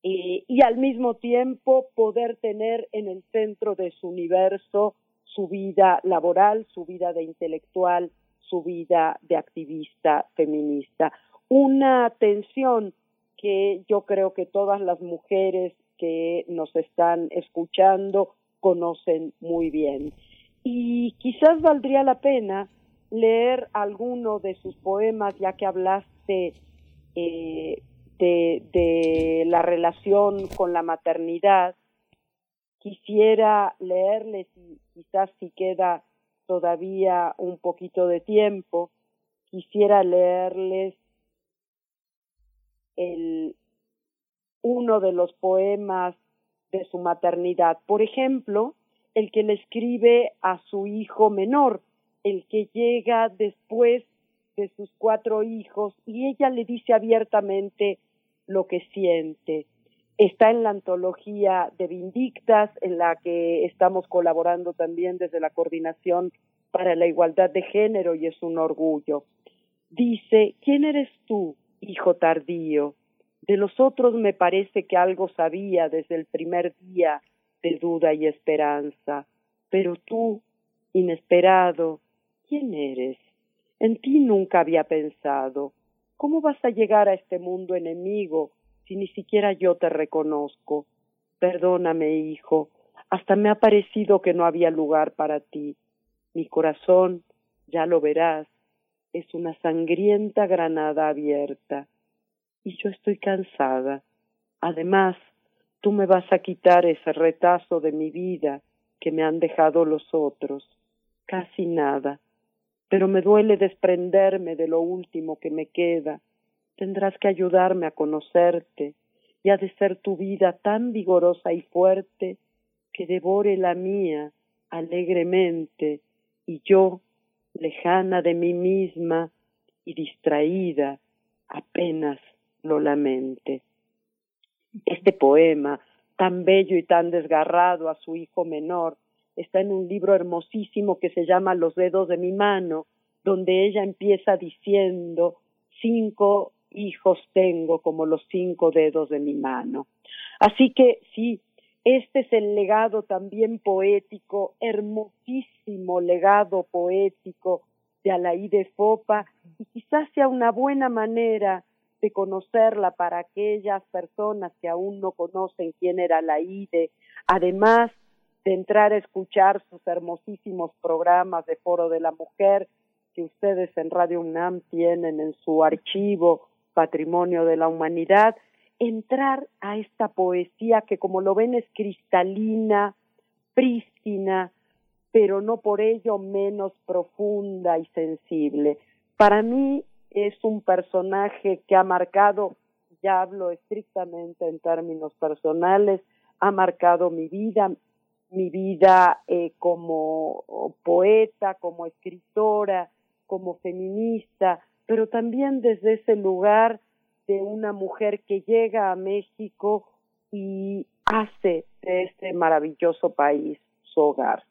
[SPEAKER 17] eh, y al mismo tiempo poder tener en el centro de su universo su vida laboral, su vida de intelectual, su vida de activista feminista. Una tensión que yo creo que todas las mujeres que nos están escuchando conocen muy bien y quizás valdría la pena leer alguno de sus poemas, ya que hablaste eh, de, de, la relación con la maternidad. Quisiera leerles, y quizás si queda todavía un poquito de tiempo, quisiera leerles el, uno de los poemas de su maternidad. Por ejemplo, el que le escribe a su hijo menor, el que llega después de sus cuatro hijos y ella le dice abiertamente lo que siente. Está en la antología de Vindictas, en la que estamos colaborando también desde la Coordinación para la Igualdad de Género y es un orgullo. Dice, ¿quién eres tú, hijo tardío? De los otros me parece que algo sabía desde el primer día de duda y esperanza. Pero tú, inesperado, ¿quién eres? En ti nunca había pensado. ¿Cómo vas a llegar a este mundo enemigo si ni siquiera yo te reconozco? Perdóname, hijo, hasta me ha parecido que no había lugar para ti. Mi corazón, ya lo verás, es una sangrienta granada abierta. Y yo estoy cansada. Además, tú me vas a quitar ese retazo de mi vida que me han dejado los otros. Casi nada. Pero me duele desprenderme de lo último que me queda. Tendrás que ayudarme a conocerte y ha de ser tu vida tan vigorosa y fuerte que devore la mía alegremente y yo, lejana de mí misma y distraída, apenas lo lamente. Este poema, tan bello y tan desgarrado a su hijo menor, está en un libro hermosísimo que se llama Los dedos de mi mano, donde ella empieza diciendo cinco hijos tengo como los cinco dedos de mi mano. Así que sí, este es el legado también poético, hermosísimo legado poético de Alaide Fopa y quizás sea una buena manera de conocerla para aquellas personas que aún no conocen quién era Alaide, además de entrar a escuchar sus hermosísimos programas de Foro de la Mujer que ustedes en Radio UNAM tienen en su archivo Patrimonio de la Humanidad, entrar a esta poesía que como lo ven es cristalina, prístina, pero no por ello menos profunda y sensible. Para mí es un personaje que ha marcado, ya hablo estrictamente en términos personales, ha marcado mi vida, mi vida eh, como poeta, como escritora, como feminista, pero también desde ese lugar de una mujer que llega a México y hace de este maravilloso país su hogar.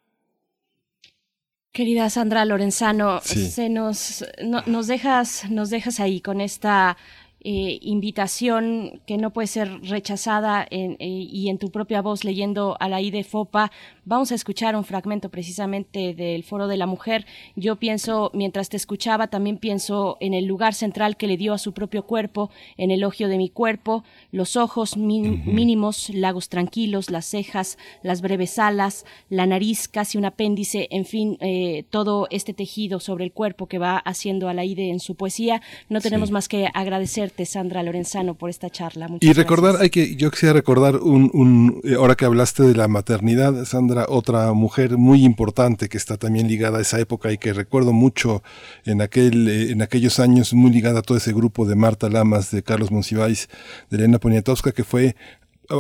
[SPEAKER 2] Querida Sandra Lorenzano, se nos, nos dejas, nos dejas ahí con esta eh, invitación que no puede ser rechazada eh, y en tu propia voz leyendo a la IDE FOPA. Vamos a escuchar un fragmento precisamente del Foro de la Mujer. Yo pienso, mientras te escuchaba, también pienso en el lugar central que le dio a su propio cuerpo, en elogio de mi cuerpo, los ojos mínimos, lagos tranquilos, las cejas, las breves alas, la nariz, casi un apéndice, en fin, eh, todo este tejido sobre el cuerpo que va haciendo a la IDE en su poesía. No tenemos más que agradecer Sandra Lorenzano, por esta charla.
[SPEAKER 1] y recordar, hay que, yo quisiera recordar un, un, eh, ahora que hablaste de la maternidad, Sandra, otra mujer muy importante que está también ligada a esa época y que recuerdo mucho en aquel, eh, en aquellos años, muy ligada a todo ese grupo de Marta Lamas, de Carlos Monsiváis, de Elena Poniatowska, que fue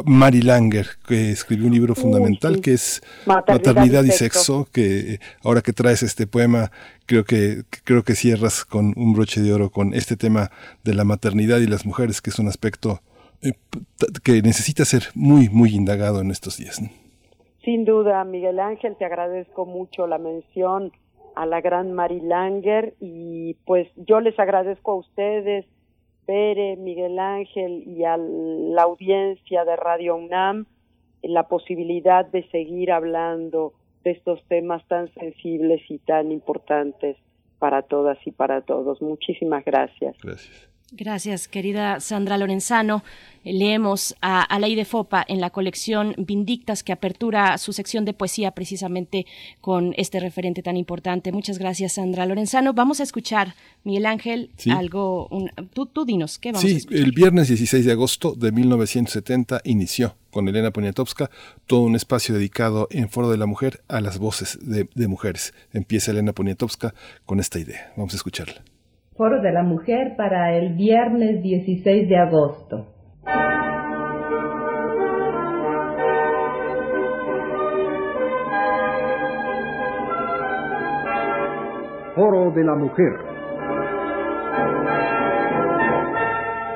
[SPEAKER 1] Mary Langer, que escribió un libro fundamental que es Maternidad, y, sexo. que ahora que traes este poema, creo que, creo que cierras con un broche de oro con este tema de la maternidad y las mujeres, que es un aspecto eh, que necesita ser muy, muy indagado en estos días.
[SPEAKER 17] Sin duda, Miguel Ángel, te agradezco mucho la mención a la gran Mary Langer y pues yo les agradezco a ustedes Pere, Miguel Ángel y a la audiencia de Radio UNAM la posibilidad de seguir hablando de estos temas tan sensibles y tan importantes para todas y para todos. Muchísimas gracias.
[SPEAKER 1] Gracias.
[SPEAKER 2] Gracias, querida Sandra Lorenzano. Leemos a de Fopa en la colección Vindictas que apertura su sección de poesía precisamente con este referente tan importante. Muchas gracias, Sandra Lorenzano. Vamos a escuchar, Miguel Ángel, algo. tú, tú, dinos, ¿qué vamos a escuchar?
[SPEAKER 1] Sí, el viernes 16 de agosto de 1970 inició con Elena Poniatowska todo un espacio dedicado en Foro de la Mujer a las voces de, de mujeres. Empieza Elena Poniatowska con esta idea. Vamos a escucharla.
[SPEAKER 13] Foro de la Mujer para el viernes 16 de agosto.
[SPEAKER 18] Foro de la Mujer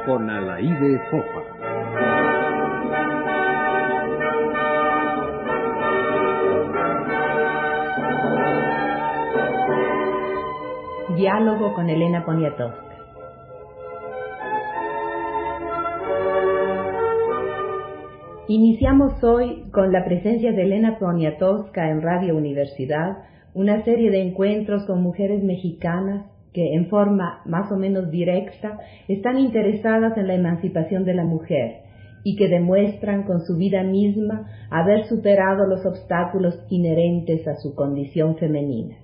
[SPEAKER 18] con Alaide Fofa.
[SPEAKER 13] Diálogo con Elena Poniatowska. Iniciamos hoy con la presencia de Elena Poniatowska en Radio Universidad, una serie de encuentros con mujeres mexicanas que en forma más o menos directa están interesadas en la emancipación de la mujer y que demuestran con su vida misma haber superado los obstáculos inherentes a su condición femenina.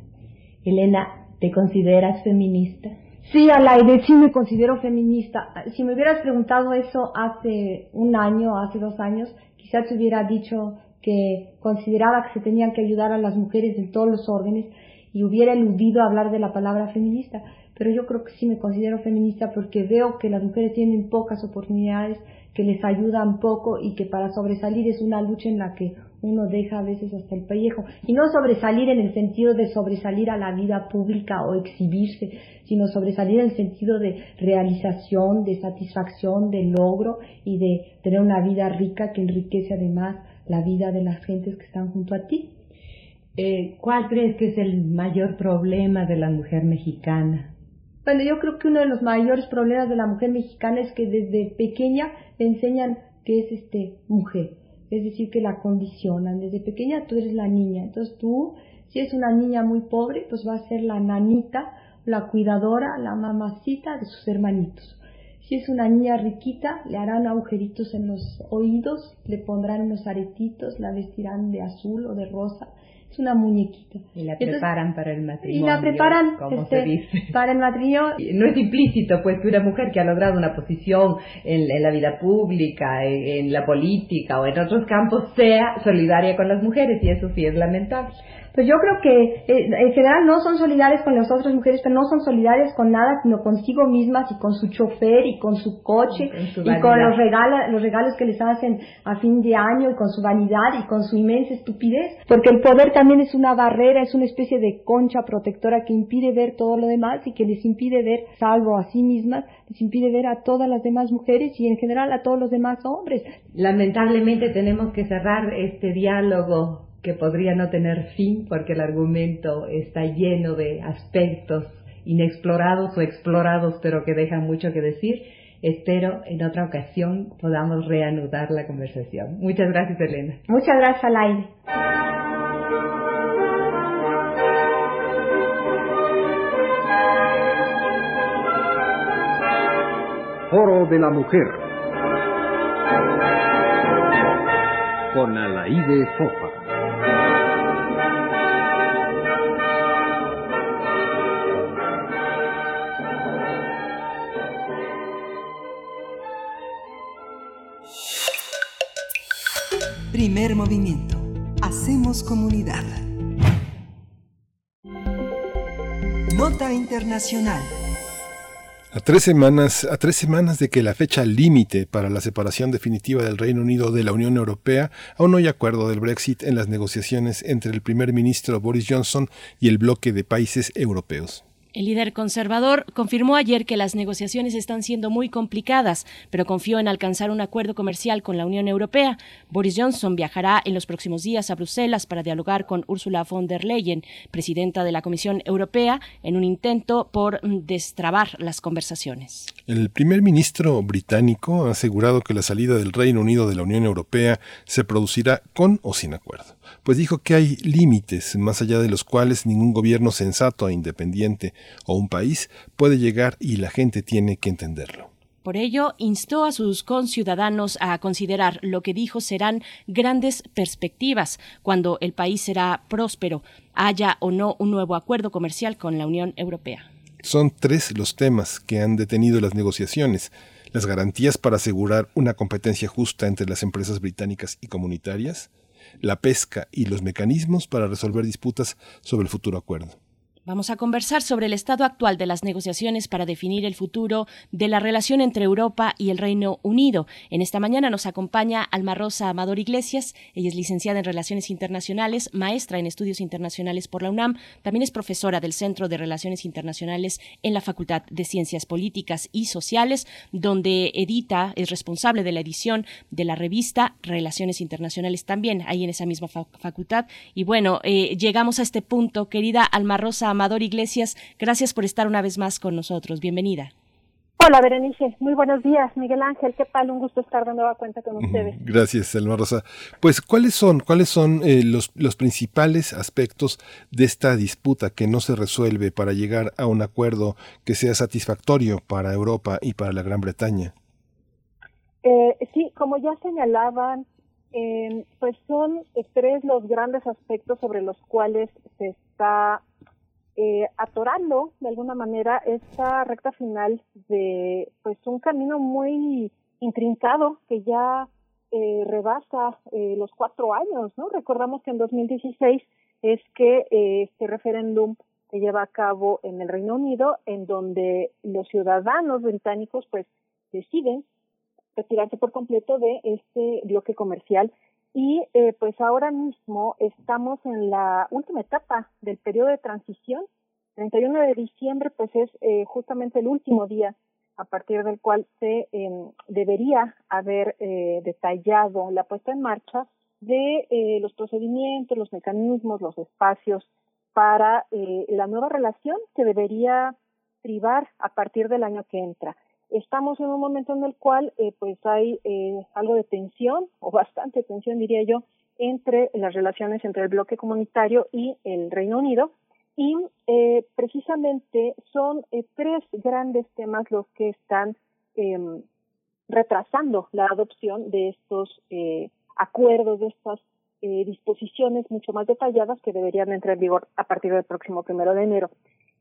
[SPEAKER 13] Elena ¿Te consideras feminista?
[SPEAKER 19] Sí, Alaide, sí me considero feminista. Si me hubieras preguntado eso hace un año, hace dos años, quizás te hubiera dicho que consideraba que se tenían que ayudar a las mujeres en todos los órdenes y hubiera eludido hablar de la palabra feminista. Pero yo creo que sí me considero feminista porque veo que las mujeres tienen pocas oportunidades, que les ayudan poco y que para sobresalir es una lucha en la que uno deja a veces hasta el pellejo. Y no sobresalir en el sentido de sobresalir a la vida pública o exhibirse, sino sobresalir en el sentido de realización, de satisfacción, de logro y de tener una vida rica que enriquece además la vida de las gentes que están junto a ti.
[SPEAKER 13] Eh, ¿Cuál crees que es el mayor problema de la mujer mexicana?
[SPEAKER 19] Bueno, yo creo que uno de los mayores problemas de la mujer mexicana es que desde pequeña le enseñan que es este mujer, es decir, que la condicionan. Desde pequeña tú eres la niña, entonces tú, si es una niña muy pobre, pues va a ser la nanita, la cuidadora, la mamacita de sus hermanitos. Si es una niña riquita, le harán agujeritos en los oídos, le pondrán unos aretitos, la vestirán de azul o de rosa. Es una muñequita.
[SPEAKER 13] Y la preparan para el matrimonio.
[SPEAKER 19] Y la preparan
[SPEAKER 13] como
[SPEAKER 19] este,
[SPEAKER 13] se dice.
[SPEAKER 19] para el matrimonio.
[SPEAKER 13] No es implícito, pues, que una mujer que ha logrado una posición en, en la vida pública, en, en, la política o en otros campos, sea solidaria con las mujeres, y eso sí es lamentable.
[SPEAKER 19] Pues yo creo que eh, en general no son solidarias con las otras mujeres, pero no son solidarias con nada, sino consigo mismas y con su chofer y con su coche
[SPEAKER 13] con
[SPEAKER 19] y con los, regala- los regalos que les hacen a fin de año y con su vanidad y con su inmensa estupidez. Porque el poder también es una barrera, es una especie de concha protectora que impide ver todo lo demás y que les impide ver, salvo a sí mismas, les impide ver a todas las demás mujeres y en general a todos los demás hombres.
[SPEAKER 13] Lamentablemente tenemos que cerrar este diálogo que podría no tener fin porque el argumento está lleno de aspectos inexplorados o explorados pero que dejan mucho que decir. Espero en otra ocasión podamos reanudar la conversación. Muchas gracias, Elena.
[SPEAKER 19] Muchas gracias al aire.
[SPEAKER 18] Foro de la Mujer. Con Alaide Fofa.
[SPEAKER 7] Primer movimiento. Hacemos comunidad. Nota Internacional.
[SPEAKER 1] A tres semanas, a tres semanas de que la fecha límite para la separación definitiva del Reino Unido de la Unión Europea, aún no hay acuerdo del Brexit en las negociaciones entre el primer ministro Boris Johnson y el bloque de países europeos.
[SPEAKER 2] El líder conservador confirmó ayer que las negociaciones están siendo muy complicadas, pero confió en alcanzar un acuerdo comercial con la Unión Europea. Boris Johnson viajará en los próximos días a Bruselas para dialogar con Ursula von der Leyen, presidenta de la Comisión Europea, en un intento por destrabar las conversaciones.
[SPEAKER 1] El primer ministro británico ha asegurado que la salida del Reino Unido de la Unión Europea se producirá con o sin acuerdo, pues dijo que hay límites más allá de los cuales ningún gobierno sensato e independiente o un país puede llegar y la gente tiene que entenderlo.
[SPEAKER 2] Por ello, instó a sus conciudadanos a considerar lo que dijo serán grandes perspectivas cuando el país será próspero, haya o no un nuevo acuerdo comercial con la Unión Europea.
[SPEAKER 1] Son tres los temas que han detenido las negociaciones. Las garantías para asegurar una competencia justa entre las empresas británicas y comunitarias, la pesca y los mecanismos para resolver disputas sobre el futuro acuerdo.
[SPEAKER 2] Vamos a conversar sobre el estado actual de las negociaciones para definir el futuro de la relación entre Europa y el Reino Unido. En esta mañana nos acompaña Alma Rosa Amador Iglesias. Ella es licenciada en Relaciones Internacionales, maestra en Estudios Internacionales por la UNAM. También es profesora del Centro de Relaciones Internacionales en la Facultad de Ciencias Políticas y Sociales, donde edita, es responsable de la edición de la revista Relaciones Internacionales también, ahí en esa misma fa facultad. Y bueno, eh, llegamos a este punto, querida Alma Rosa Amador Iglesias, gracias por estar una vez más con nosotros. Bienvenida.
[SPEAKER 20] Hola, Berenice. Muy buenos días, Miguel Ángel. ¿Qué tal? Un gusto estar de nueva cuenta con ustedes.
[SPEAKER 1] Gracias, Alma Rosa. Pues, ¿cuáles son, cuáles son eh, los, los principales aspectos de esta disputa que no se resuelve para llegar a un acuerdo que sea satisfactorio para Europa y para la Gran Bretaña?
[SPEAKER 20] Eh, sí, como ya señalaban, eh, pues son tres los grandes aspectos sobre los cuales se está eh, atorando de alguna manera esta recta final de pues un camino muy intrincado que ya eh, rebasa eh, los cuatro años, ¿no? Recordamos que en 2016 es que eh, este referéndum se lleva a cabo en el Reino Unido, en donde los ciudadanos británicos pues deciden retirarse por completo de este bloque comercial y eh, pues ahora mismo estamos en la última etapa del periodo de transición. 31 de diciembre pues es eh, justamente el último día a partir del cual se eh, debería haber eh, detallado la puesta en marcha de eh, los procedimientos, los mecanismos, los espacios para eh, la nueva relación que debería privar a partir del año que entra. Estamos en un momento en el cual eh, pues hay eh, algo de tensión o bastante tensión diría yo entre las relaciones entre el bloque comunitario y el Reino Unido y eh, precisamente son eh, tres grandes temas los que están eh, retrasando la adopción de estos eh, acuerdos, de estas disposiciones mucho más detalladas que deberían entrar en vigor a partir del próximo primero de enero.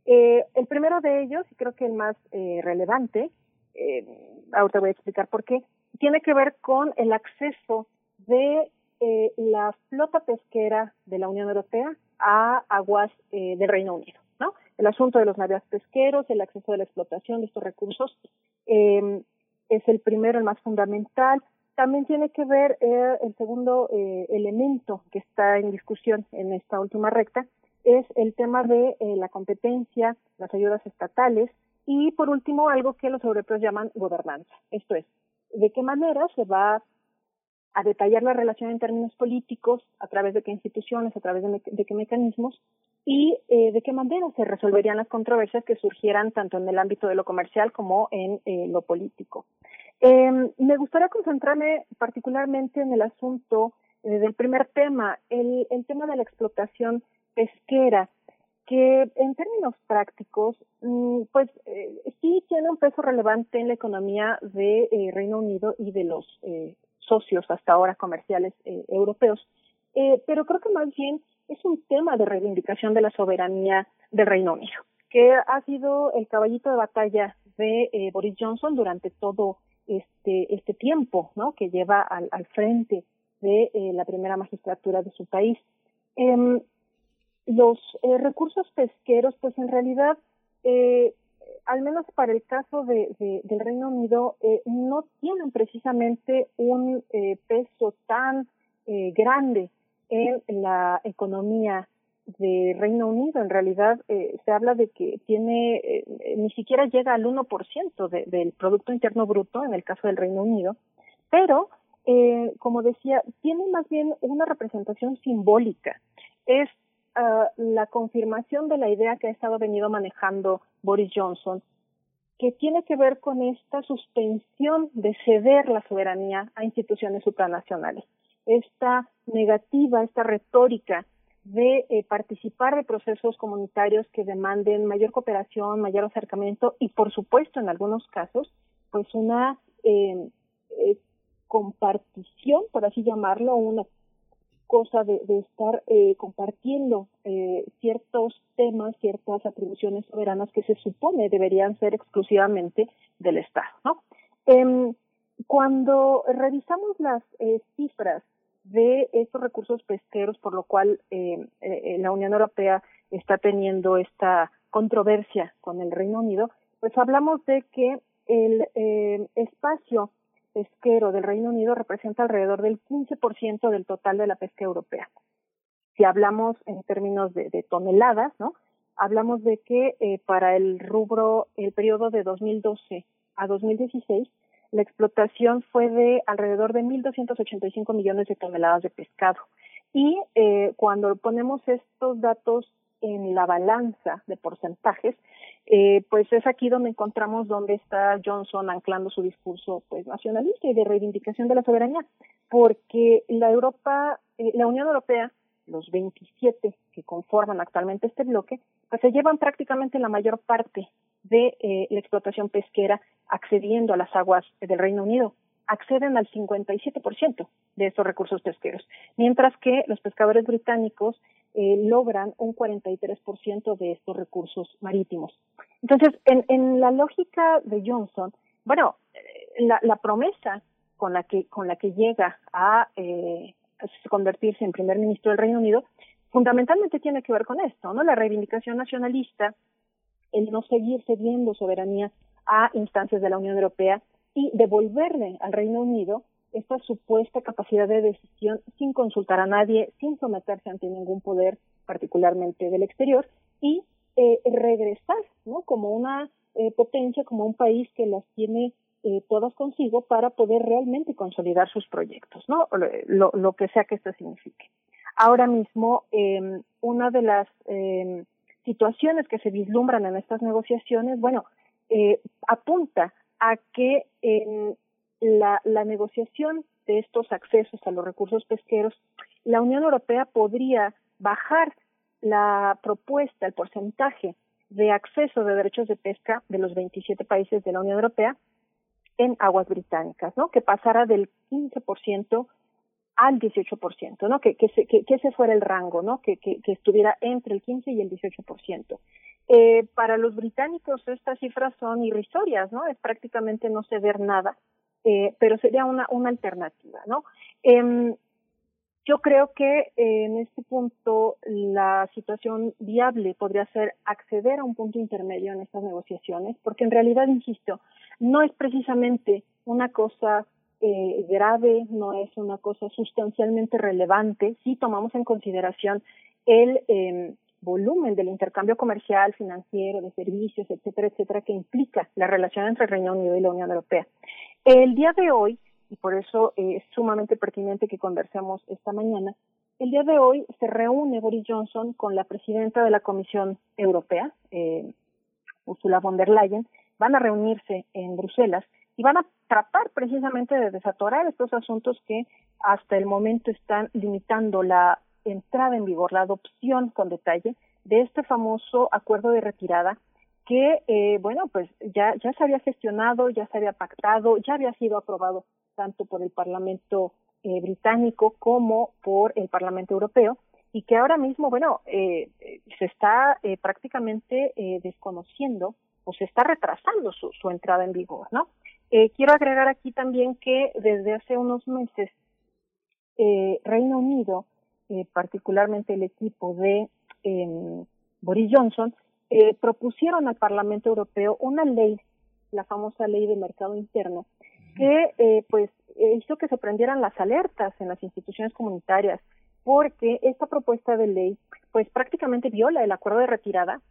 [SPEAKER 20] El primero de ellos, y creo que el más relevante, eh, ahorita voy a explicar por qué, tiene que ver con el acceso de eh, la flota pesquera de la Unión Europea a aguas eh, del Reino Unido, ¿no? El asunto de los navíos pesqueros, el acceso de la explotación de estos recursos eh, es el primero, el más fundamental. También tiene que ver eh, el segundo elemento que está en discusión en esta última recta, es el tema de la competencia, las ayudas estatales y, por último, algo que los europeos llaman gobernanza. Esto es, de qué manera se va a detallar la relación en términos políticos, a través de qué instituciones, a través de, qué mecanismos, y eh, de qué manera se resolverían las controversias que surgieran tanto en el ámbito de lo comercial como en eh, lo político. Eh, me gustaría concentrarme particularmente en el asunto eh, del primer tema, el tema de la explotación pesquera, que en términos prácticos, mmm, pues eh, sí tiene un peso relevante en la economía de eh, Reino Unido y de los eh, socios hasta ahora comerciales eh, europeos, pero creo que más bien es un tema de reivindicación de la soberanía del Reino Unido, que ha sido el caballito de batalla de Boris Johnson durante todo este, este tiempo, ¿no? Que lleva al, frente de la primera magistratura de su país. Eh, los eh, recursos pesqueros, pues en realidad, eh, al menos para el caso de, de, del Reino Unido, eh, no tienen precisamente un eh, peso tan eh, grande en la economía de Reino Unido. En realidad, eh, se habla de que tiene, eh, ni siquiera llega al 1% de, del Producto Interno Bruto en el caso del Reino Unido, pero, eh, como decía, tiene más bien una representación simbólica. Es uh, la confirmación de la idea que ha estado venido manejando Boris Johnson, que tiene que ver con esta suspensión de ceder la soberanía a instituciones supranacionales. Esta negativa, esta retórica de eh, participar de procesos comunitarios que demanden mayor cooperación, mayor acercamiento y, por supuesto, en algunos casos, pues una eh, eh, compartición, por así llamarlo, una cosa de, estar eh, compartiendo eh, ciertos temas, ciertas atribuciones soberanas que se supone deberían ser exclusivamente del Estado, ¿no? Eh, cuando revisamos las eh, cifras de estos recursos pesqueros, por lo cual eh, la Unión Europea está teniendo esta controversia con el Reino Unido, pues hablamos de que el espacio pesquero del Reino Unido representa alrededor del 15% del total de la pesca europea. Si hablamos en términos de, de toneladas, ¿no? Hablamos de que eh, para el rubro, el periodo de 2012 a 2016, la explotación fue de alrededor de 1.285 millones de toneladas de pescado. Y eh, cuando ponemos estos datos en la balanza de porcentajes, eh, pues es aquí donde encontramos dónde está Johnson anclando su discurso pues nacionalista y de reivindicación de la soberanía, porque la Europa, eh, la Unión Europea, los 27 que conforman actualmente este bloque, pues se llevan prácticamente la mayor parte de eh, la explotación pesquera accediendo a las aguas del Reino Unido. Acceden al 57% de esos recursos pesqueros, mientras que los pescadores británicos eh, logran un 43% de estos recursos marítimos. Entonces, en, en la lógica de Johnson, bueno, eh, la, la, promesa con la que con la que llega a eh, convertirse en primer ministro del Reino Unido fundamentalmente tiene que ver con esto, ¿no? La reivindicación nacionalista, el no seguir cediendo soberanía a instancias de la Unión Europea y devolverle al Reino Unido esta supuesta capacidad de decisión sin consultar a nadie, sin someterse ante ningún poder, particularmente del exterior, y eh, regresar ¿no? como una eh, potencia, como un país que las tiene eh, todas consigo para poder realmente consolidar sus proyectos, ¿no? Lo, lo que sea que esto signifique. Ahora mismo, eh, una de las eh, situaciones que se vislumbran en estas negociaciones, bueno, eh, apunta a que en la, negociación de estos accesos a los recursos pesqueros, la Unión Europea podría bajar la propuesta, el porcentaje de acceso de derechos de pesca de los 27 países de la Unión Europea en aguas británicas, ¿no? Que pasara del 15% al 18%, ¿no? Que, que ese fuera el rango, ¿no? Que, estuviera entre el 15 y el 18%. Eh, para los británicos estas cifras son irrisorias, ¿no? Es prácticamente no ceder nada, eh, pero sería una, alternativa, ¿no? Eh, yo creo que eh, en este punto la situación viable podría ser acceder a un punto intermedio en estas negociaciones, porque en realidad, insisto, no es precisamente una cosa eh, grave, no es una cosa sustancialmente relevante si tomamos en consideración el eh, volumen del intercambio comercial, financiero, de servicios, etcétera, etcétera, que implica la relación entre el Reino Unido y la Unión Europea. El día de hoy, y por eso eh, es sumamente pertinente que conversemos esta mañana. El día de hoy se reúne Boris Johnson con la presidenta de la Comisión Europea, eh, Ursula von der Leyen. Van a reunirse en Bruselas y van a tratar precisamente de desatorar estos asuntos que hasta el momento están limitando la entrada en vigor, la adopción con detalle de este famoso acuerdo de retirada que, eh, bueno, pues ya, ya se había gestionado, ya se había pactado, ya había sido aprobado tanto por el Parlamento eh, británico como por el Parlamento Europeo y que ahora mismo, bueno, eh, se está prácticamente desconociendo o se está retrasando su, su entrada en vigor, ¿no? Quiero agregar aquí también que desde hace unos meses Reino Unido, particularmente el equipo de eh, Boris Johnson, eh, propusieron al Parlamento Europeo una ley, la famosa ley de mercado interno, que eh, pues hizo que se prendieran las alertas en las instituciones comunitarias porque esta propuesta de ley pues prácticamente viola el acuerdo de retirada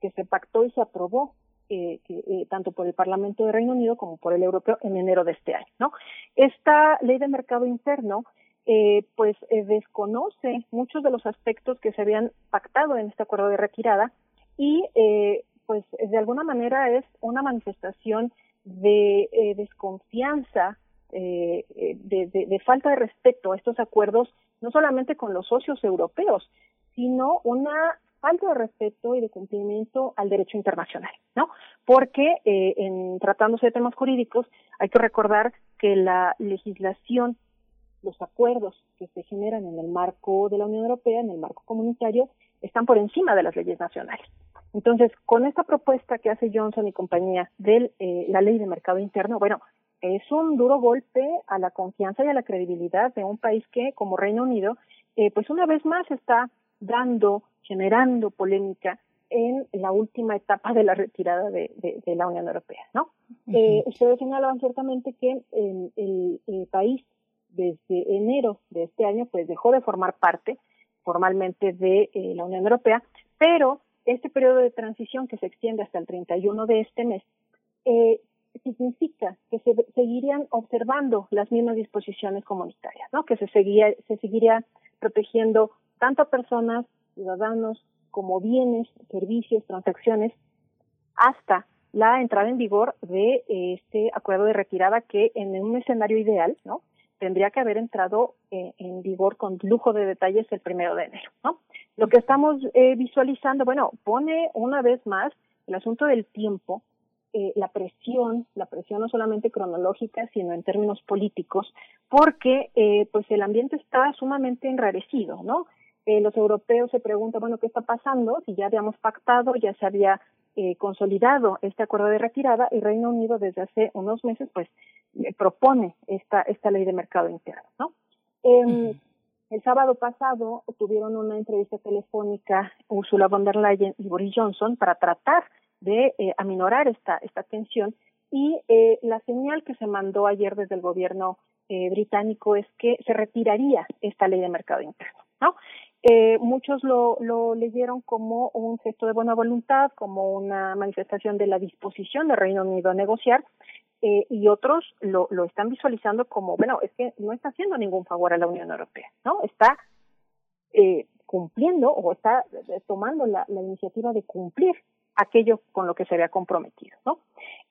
[SPEAKER 20] que se pactó y se aprobó eh, que, eh, tanto por el Parlamento de Reino Unido como por el Europeo en enero de este año. ¿no? Esta ley de mercado interno eh, pues eh, desconoce muchos de los aspectos que se habían pactado en este acuerdo de retirada y eh, pues de alguna manera es una manifestación de eh, desconfianza, eh, de, de, de, falta de respeto a estos acuerdos, no solamente con los socios europeos, sino una falta de respeto y de cumplimiento al derecho internacional, ¿no? Porque eh, en tratándose de temas jurídicos hay que recordar que la legislación, los acuerdos que se generan en el marco de la Unión Europea, en el marco comunitario, están por encima de las leyes nacionales. Entonces, con esta propuesta que hace Johnson y compañía de eh, la ley de mercado interno, bueno, es un duro golpe a la confianza y a la credibilidad de un país que, como Reino Unido, eh, pues una vez más está dando, generando polémica en la última etapa de la retirada de, de, de la Unión Europea, ¿no? Uh -huh. eh, ustedes señalaban ciertamente que el, el país desde enero de este año pues dejó de formar parte formalmente de eh, la Unión Europea, pero este periodo de transición que se extiende hasta el 31 de este mes eh, significa que se seguirían observando las mismas disposiciones comunitarias, ¿no? Que se se seguiría protegiendo tanto a personas, ciudadanos, como bienes, servicios, transacciones, hasta la entrada en vigor de este acuerdo de retirada que en un escenario ideal, ¿no? Tendría que haber entrado eh, en vigor con lujo de detalles el primero de enero, ¿no? Lo que estamos eh, visualizando, bueno, pone una vez más el asunto del tiempo, eh, la presión, la presión no solamente cronológica, sino en términos políticos, porque pues el ambiente está sumamente enrarecido, ¿no? los europeos se preguntan, bueno, ¿qué está pasando? Si ya habíamos pactado, ya se había eh, consolidado este acuerdo de retirada y Reino Unido desde hace unos meses, pues, propone esta, esta ley de mercado interno, ¿no? Em, el sábado pasado tuvieron una entrevista telefónica Ursula von der Leyen y Boris Johnson para tratar de eh, aminorar esta, esta tensión y eh, la señal que se mandó ayer desde el gobierno eh, británico es que se retiraría esta ley de mercado interno, ¿no? Eh, muchos lo, leyeron como un gesto de buena voluntad, como una manifestación de la disposición del Reino Unido a negociar, eh, y otros lo, están visualizando como, bueno, es que no está haciendo ningún favor a la Unión Europea, ¿no? Está eh, cumpliendo o está eh, tomando la, iniciativa de cumplir aquello con lo que se había comprometido, ¿no?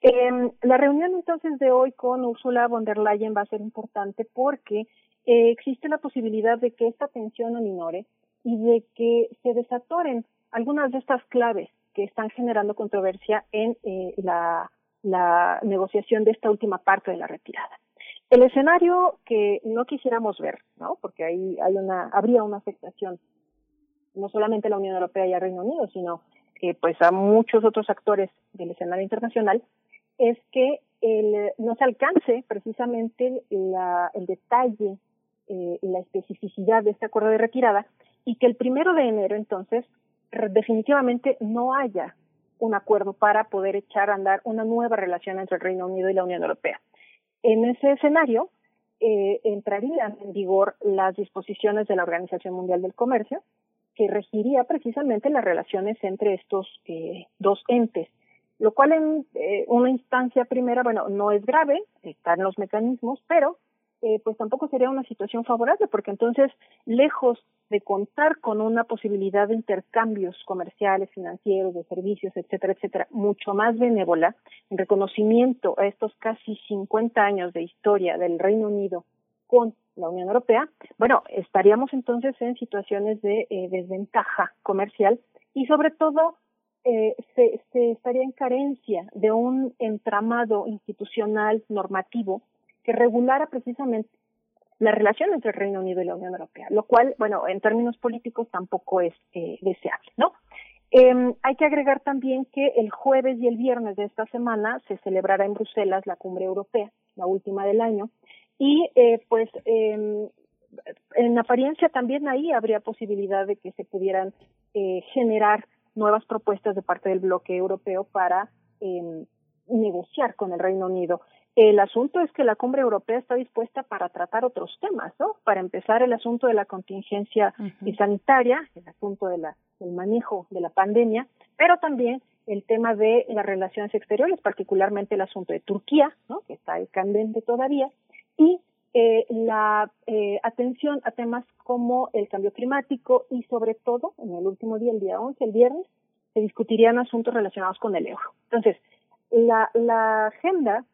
[SPEAKER 20] Eh, la reunión entonces de hoy con Ursula von der Leyen va a ser importante porque eh, existe la posibilidad de que esta tensión aminore y de que se desatoren algunas de estas claves que están generando controversia en eh, la la negociación de esta última parte de la retirada. El escenario que no quisiéramos ver, ¿no? Porque ahí hay una, habría una afectación no solamente a la Unión Europea y al Reino Unido, sino que pues a muchos otros actores del escenario internacional, es que no se alcance precisamente el detalle eh, la especificidad de este acuerdo de retirada y que el primero de enero entonces definitivamente no haya un acuerdo para poder echar a andar una nueva relación entre el Reino Unido y la Unión Europea. En ese escenario eh, entrarían en vigor las disposiciones de la Organización Mundial del Comercio, que regiría precisamente las relaciones entre estos eh, dos entes, lo cual en eh, una instancia primera, bueno, no es grave, están los mecanismos, pero eh, pues tampoco sería una situación favorable, porque entonces, lejos de contar con una posibilidad de intercambios comerciales, financieros, de servicios, etcétera, etcétera, mucho más benévola, en reconocimiento a estos casi 50 años de historia del Reino Unido con la Unión Europea, bueno, estaríamos entonces en situaciones de eh, desventaja comercial y sobre todo eh, se, se estaría en carencia de un entramado institucional normativo que regulara precisamente la relación entre el Reino Unido y la Unión Europea, lo cual, bueno, en términos políticos tampoco es eh, deseable, ¿no? Eh, hay que agregar también que el jueves y el viernes de esta semana se celebrará en Bruselas la cumbre europea, la última del año, y eh, pues eh, en apariencia también ahí habría posibilidad de que se pudieran eh, generar nuevas propuestas de parte del bloque europeo para eh, negociar con el Reino Unido. El asunto es que la cumbre europea está dispuesta para tratar otros temas, ¿no? Para empezar, el asunto de la contingencia uh -huh. sanitaria, el asunto de la, del manejo de la pandemia, pero también el tema de las relaciones exteriores, particularmente el asunto de Turquía, ¿no? Que está candente todavía, y eh, la eh, atención a temas como el cambio climático y sobre todo, en el último día, el día 11, el viernes, se discutirían asuntos relacionados con el euro. Entonces, la, la agenda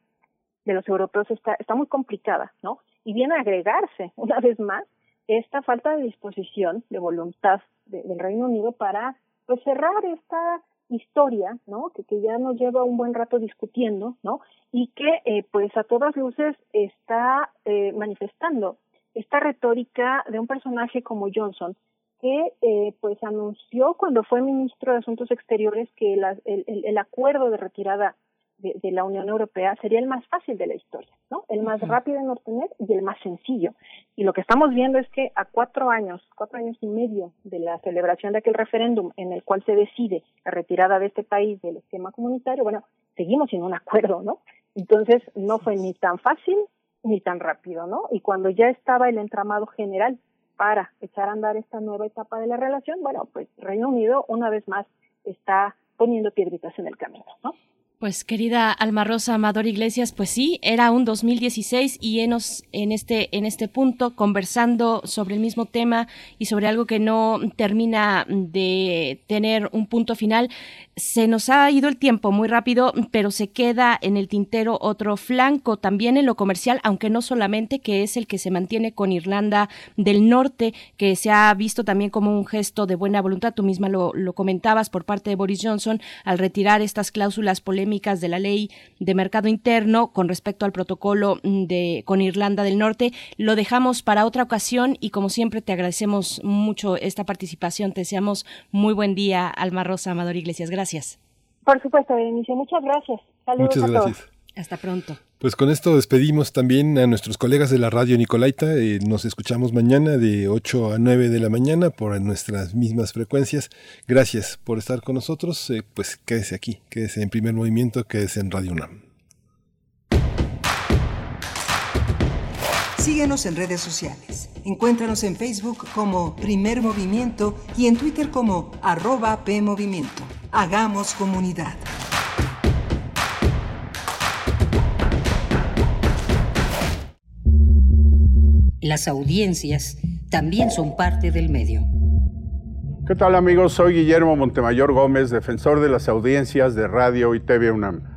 [SPEAKER 20] de los europeos está, está muy complicada, ¿no? Y viene a agregarse, una vez más, esta falta de disposición, de voluntad de, del Reino Unido para pues, cerrar esta historia, ¿no? Que, que ya nos lleva un buen rato discutiendo, ¿no? Y que, eh, pues, a todas luces está eh, manifestando esta retórica de un personaje como Johnson, que, eh, pues, anunció cuando fue ministro de Asuntos Exteriores que el, el acuerdo de retirada de, de, la Unión Europea sería el más fácil de la historia, ¿no? El más uh -huh. rápido en obtener y el más sencillo. Y lo que estamos viendo es que a cuatro años, cuatro años y medio de la celebración de aquel referéndum en el cual se decide la retirada de este país del esquema comunitario, bueno, seguimos sin un acuerdo, ¿no? Entonces no fue ni tan fácil ni tan rápido, ¿no? Y cuando ya estaba el entramado general para echar a andar esta nueva etapa de la relación, bueno, pues Reino Unido una vez más está poniendo piedritas en el camino, ¿no?
[SPEAKER 2] Pues querida Alma Rosa Amador Iglesias, pues sí, era un 2016 y enos en este en este punto conversando sobre el mismo tema y sobre algo que no termina de tener un punto final. Se nos ha ido el tiempo muy rápido, pero se queda en el tintero otro flanco también en lo comercial, aunque no solamente que es el que se mantiene con Irlanda del Norte, que se ha visto también como un gesto de buena voluntad, tú misma lo, comentabas por parte de Boris Johnson al retirar estas cláusulas polémicas polémicas de la ley de mercado interno con respecto al protocolo de con Irlanda del Norte. Lo dejamos para otra ocasión y como siempre te agradecemos mucho esta participación. Te deseamos muy buen día, Alma Rosa Amador Iglesias. Gracias.
[SPEAKER 20] Por supuesto, Benicio. Muchas gracias. Saludos
[SPEAKER 1] Muchas
[SPEAKER 20] a
[SPEAKER 1] gracias.
[SPEAKER 20] todos.
[SPEAKER 2] Hasta pronto.
[SPEAKER 1] Pues con esto despedimos también a nuestros colegas de la radio Nicolaita. Eh, nos escuchamos mañana de 8 a 9 de la mañana por nuestras mismas frecuencias. Gracias por estar con nosotros. Eh, pues quédese aquí, quédese en primer movimiento, quédese en Radio UNAM.
[SPEAKER 7] Síguenos en redes sociales. Encuéntranos en Facebook como Primer Movimiento y en Twitter como arroba PMovimiento. Hagamos comunidad.
[SPEAKER 6] Las audiencias también son parte del medio.
[SPEAKER 21] ¿Qué tal amigos? Soy Guillermo Montemayor Gómez, defensor de las audiencias de Radio y TV UNAM.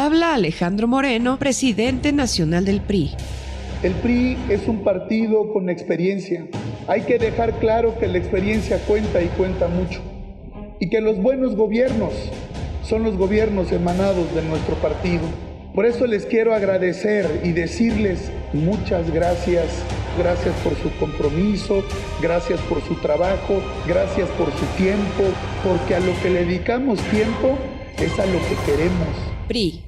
[SPEAKER 22] Habla Alejandro Moreno, presidente nacional del PRI.
[SPEAKER 23] El PRI es un partido con experiencia. Hay que dejar claro que la experiencia cuenta y cuenta mucho. Y que los buenos gobiernos son los gobiernos emanados de nuestro partido. Por eso les quiero agradecer y decirles muchas gracias. Gracias por su compromiso, gracias por su trabajo, gracias por su tiempo, porque a lo que le dedicamos tiempo es a lo que queremos.
[SPEAKER 22] PRI.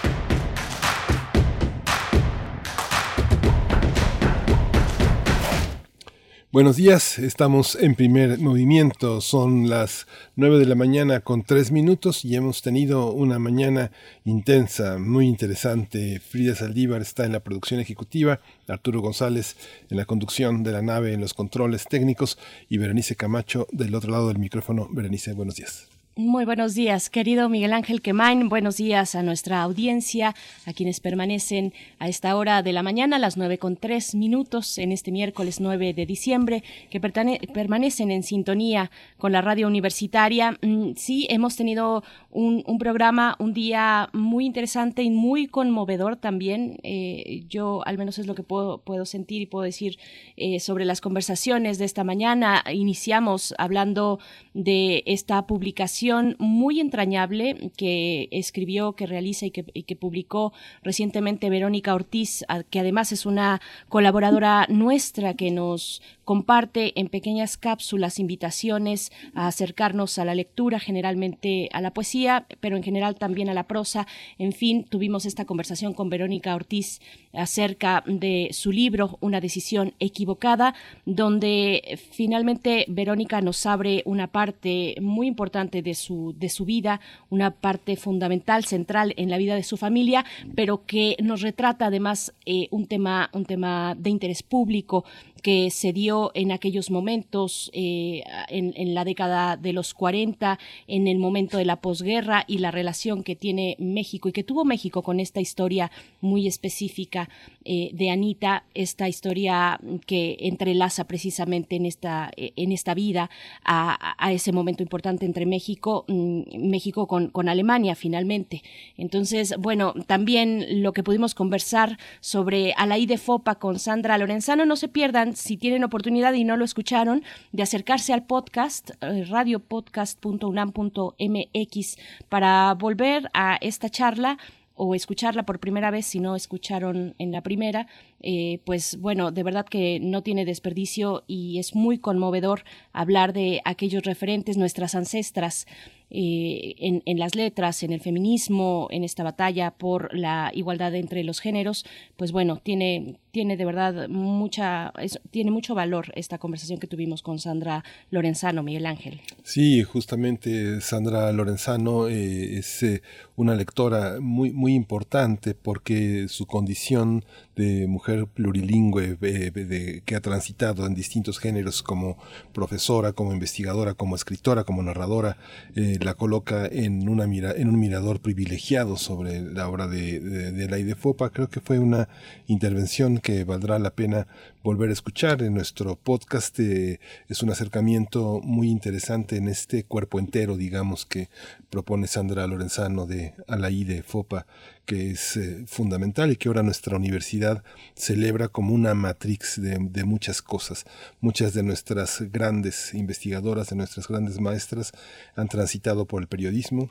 [SPEAKER 1] Buenos días, estamos en primer movimiento, son las 9 de la mañana con 3 minutos y hemos tenido una mañana intensa, muy interesante. Frida Saldívar está en la producción ejecutiva, Arturo González en la conducción de la nave, en los controles técnicos y Berenice Camacho del otro lado del micrófono. Berenice, buenos días.
[SPEAKER 2] Muy buenos días, querido Miguel Ángel Quemain. Buenos días a nuestra audiencia, a quienes permanecen a esta hora de la mañana, las nueve con tres minutos, en este miércoles 9 de diciembre, que permanecen en sintonía con la radio universitaria. Mm, sí, hemos tenido un, programa, un día muy interesante y muy conmovedor también. Eh, yo, al menos es lo que puedo, puedo sentir y puedo decir eh, sobre las conversaciones de esta mañana. Iniciamos hablando de esta publicación muy entrañable que escribió, que realiza y que, y que publicó recientemente Verónica Ortiz, que además es una colaboradora nuestra que nos comparte en pequeñas cápsulas invitaciones a acercarnos a la lectura, generalmente a la poesía, pero en general también a la prosa. En fin, tuvimos esta conversación con Verónica Ortiz acerca de su libro Una decisión equivocada, donde finalmente Verónica nos abre una parte muy importante de su, de su vida, una parte fundamental, central en la vida de su familia, pero que nos retrata además eh, un, tema, un tema de interés público que se dio en aquellos momentos, eh, en, en, la década de los 40, en el momento de la posguerra y la relación que tiene México y que tuvo México con esta historia muy específica eh, de Anita, esta historia que entrelaza precisamente en esta, eh, en esta vida a, a, ese momento importante entre México, mm, México con, con Alemania finalmente. Entonces, bueno, también lo que pudimos conversar sobre Alaí de Fopa con Sandra Lorenzano, no se pierdan si tienen oportunidad y no lo escucharon, de acercarse al podcast, eh, radiopodcast.unam.mx, para volver a esta charla o escucharla por primera vez si no escucharon en la primera, eh, pues bueno, de verdad que no tiene desperdicio y es muy conmovedor hablar de aquellos referentes, nuestras ancestras, eh, en, las letras, en el feminismo, en esta batalla por la igualdad entre los géneros, pues bueno, tiene, tiene de verdad mucha, tiene mucho valor esta conversación que tuvimos con Sandra Lorenzano, Miguel Ángel.
[SPEAKER 1] Sí, justamente Sandra Lorenzano eh, es eh, una lectora muy, muy importante porque su condición de mujer plurilingüe de, de, que ha transitado en distintos géneros como profesora, como investigadora, como escritora, como narradora, eh, la coloca en, una mira, en un mirador privilegiado sobre la obra de, de, de la Idefopa. Creo que fue una intervención que valdrá la pena volver a escuchar en nuestro podcast. Eh, es un acercamiento muy interesante en este cuerpo entero, digamos, que propone Sandra Lorenzano de Alaí de Fopa, que es eh, fundamental y que ahora nuestra universidad celebra como una matrix de, muchas cosas. Muchas de nuestras grandes investigadoras, de nuestras grandes maestras han transitado por el periodismo,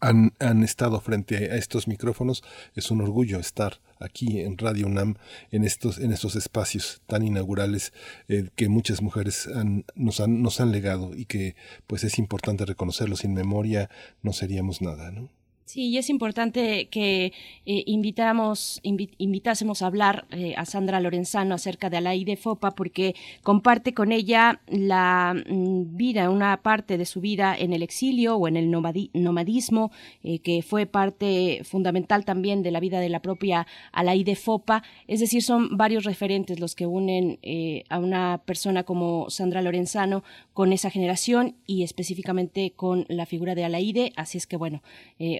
[SPEAKER 1] han, han, estado frente a estos micrófonos. Es un orgullo estar aquí en Radio UNAM, en estos, en estos espacios tan inaugurales eh, que muchas mujeres han, nos, han, nos han legado y que pues es importante reconocerlo. Sin memoria no seríamos nada, ¿no?
[SPEAKER 2] Sí, y es importante que eh, invitásemos a hablar eh, a Sandra Lorenzano acerca de Alaí de Fopa, porque comparte con ella la mm, vida, una parte de su vida en el exilio o en el nomadi nomadismo, eh, que fue parte fundamental también de la vida de la propia Alaí de Fopa. Es decir, son varios referentes los que unen eh, a una persona como Sandra Lorenzano con esa generación y específicamente con la figura de Alaide. Así es que, bueno,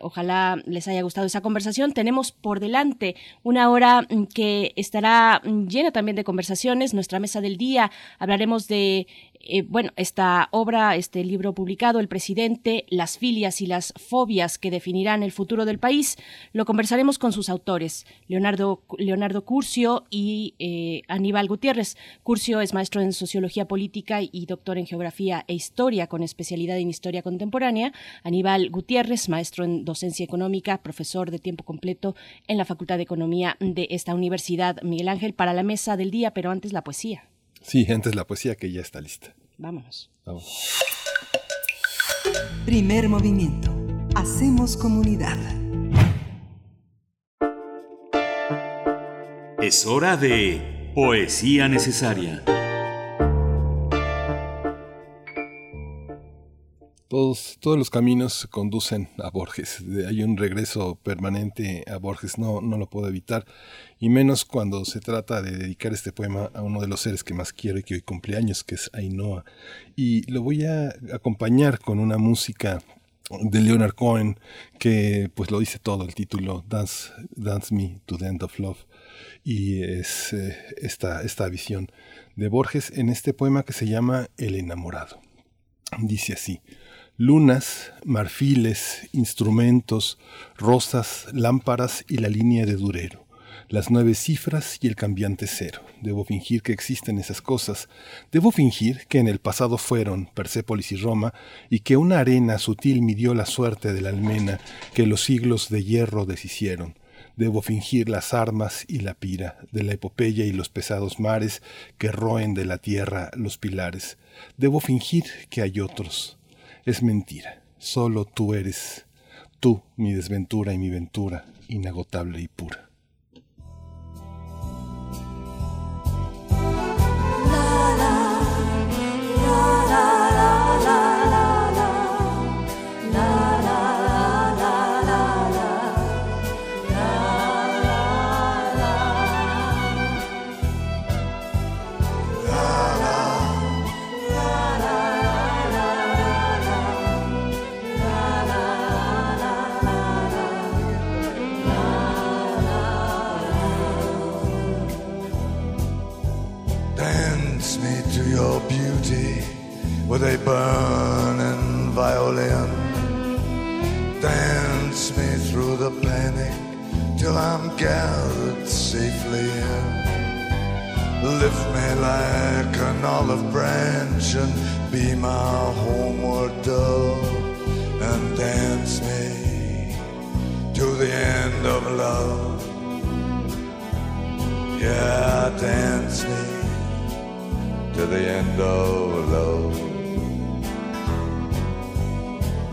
[SPEAKER 2] ojalá Les haya gustado esa conversación. Tenemos por delante una hora mm, que estará mm, llena también de conversaciones. Nuestra mesa del día hablaremos de eh, bueno, esta obra, este libro publicado, El presidente, las filias y las fobias que definirán el futuro del país, lo conversaremos con sus autores, Leonardo, Leonardo Curcio y eh, Aníbal Gutiérrez. Curcio es maestro en sociología política y doctor en geografía e historia con especialidad en historia contemporánea. Aníbal Gutiérrez, maestro en docencia económica, profesor de tiempo completo en la Facultad de Economía de esta universidad. Miguel Ángel, para la mesa del día, pero antes la poesía.
[SPEAKER 1] Sí, antes la poesía que ya está lista.
[SPEAKER 2] Vámonos.
[SPEAKER 1] Vamos.
[SPEAKER 7] Primer movimiento. Hacemos comunidad.
[SPEAKER 24] Es hora de poesía necesaria.
[SPEAKER 1] Todos, todos los caminos conducen a Borges. Hay un regreso permanente a Borges, no, no lo puedo evitar. Y menos cuando se trata de dedicar este poema a uno de los seres que más quiero y que hoy cumpleaños, que es Ainhoa. Y lo voy a acompañar con una música de Leonard Cohen, que pues lo dice todo el título, Dance, Dance Me to the End of Love. Y es eh, esta, esta visión de Borges en este poema que se llama El enamorado. Dice así lunas, marfiles, instrumentos, rosas, lámparas y la línea de Durero. las nueve cifras y el cambiante cero. Debo fingir que existen esas cosas. Debo fingir que en el pasado fueron Persépolis y Roma y que una arena sutil midió la suerte de la almena que los siglos de hierro deshicieron. Debo fingir las armas y la pira de la epopeya y los pesados mares que roen de la tierra los pilares. Debo fingir que hay otros. Es mentira. Solo tú eres. Tú, mi desventura y mi ventura, inagotable y pura.
[SPEAKER 25] I'm gathered safely in. Lift me like an olive branch and be my homeward dove. And dance me to the end of love. Yeah, dance me to the end of love.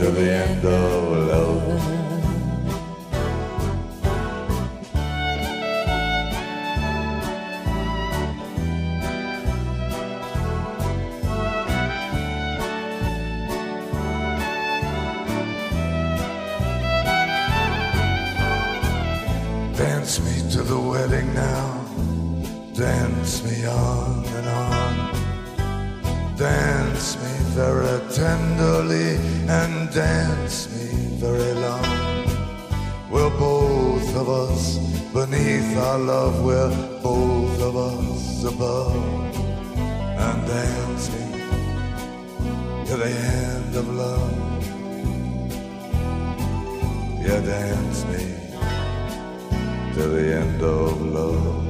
[SPEAKER 25] to the end of love. Dance me to the wedding now. Dance me on and on. Dance me very tenderly and dance me very long. We're both of us beneath our love, we're both of us above. And dance me to the end of love. Yeah, dance me to the end of love.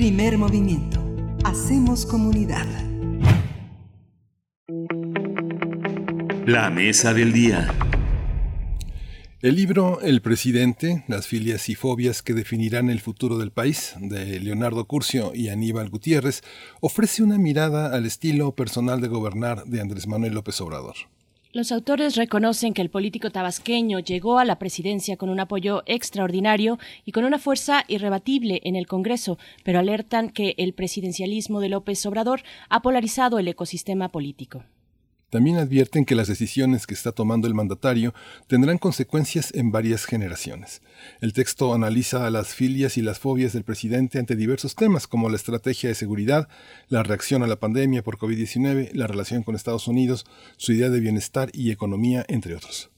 [SPEAKER 7] Primer movimiento. Hacemos comunidad.
[SPEAKER 24] La mesa del día.
[SPEAKER 1] El libro El presidente, las filias y fobias que definirán el futuro del país, de Leonardo Curcio y Aníbal Gutiérrez, ofrece una mirada al estilo personal de gobernar de Andrés Manuel López Obrador.
[SPEAKER 2] Los autores reconocen que el político tabasqueño llegó a la presidencia con un apoyo extraordinario y con una fuerza irrebatible en el Congreso, pero alertan que el presidencialismo de López Obrador ha polarizado el ecosistema político.
[SPEAKER 1] También advierten que las decisiones que está tomando el mandatario tendrán consecuencias en varias generaciones. El texto analiza las filias y las fobias del presidente ante diversos temas como la estrategia de seguridad, la reacción a la pandemia por COVID-19, la relación con Estados Unidos, su idea de bienestar y economía, entre otros.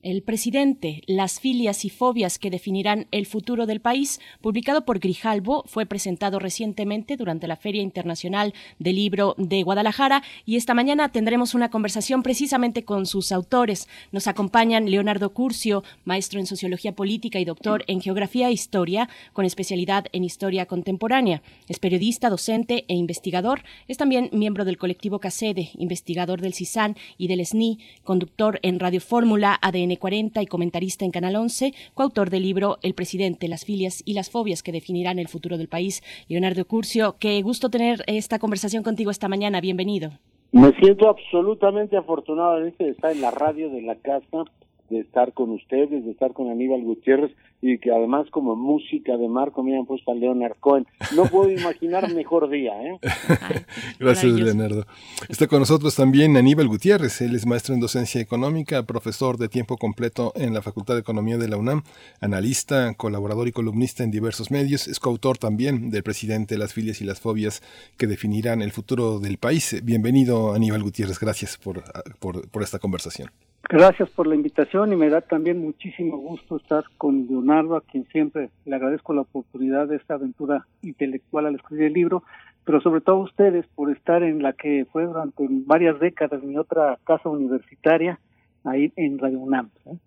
[SPEAKER 2] El presidente, las filias y fobias que definirán el futuro del país, publicado por Grijalbo, fue presentado recientemente durante la Feria Internacional del Libro de Guadalajara y esta mañana tendremos una conversación precisamente con sus autores. Nos acompañan Leonardo Curcio, maestro en Sociología Política y doctor en Geografía e Historia, con especialidad en Historia Contemporánea. Es periodista, docente e investigador. Es también miembro del colectivo CACEDE, investigador del CISAN y del SNI, conductor en Radio Fórmula, ADN N40 y comentarista en Canal 11, coautor del libro El presidente, las filias y las fobias que definirán el futuro del país. Leonardo Curcio, qué gusto tener esta conversación contigo esta mañana. Bienvenido.
[SPEAKER 26] Me siento absolutamente afortunado de estar en la radio de la casa de estar con ustedes, de estar con Aníbal Gutiérrez y que además como música de Marco me han puesto a Leonard Cohen. No puedo imaginar mejor día. ¿eh?
[SPEAKER 1] Gracias, Leonardo. Está con nosotros también Aníbal Gutiérrez. Él es maestro en docencia económica, profesor de tiempo completo en la Facultad de Economía de la UNAM, analista, colaborador y columnista en diversos medios. Es coautor también del presidente Las filias y las fobias que definirán el futuro del país. Bienvenido, Aníbal Gutiérrez. Gracias por, por, por esta conversación.
[SPEAKER 27] Gracias por la invitación y me da también muchísimo gusto estar con Leonardo, a quien siempre le agradezco la oportunidad de esta aventura intelectual al escribir el libro, pero sobre todo a ustedes por estar en la que fue durante varias décadas mi otra casa universitaria, ahí en Radio UNAM. ¿eh?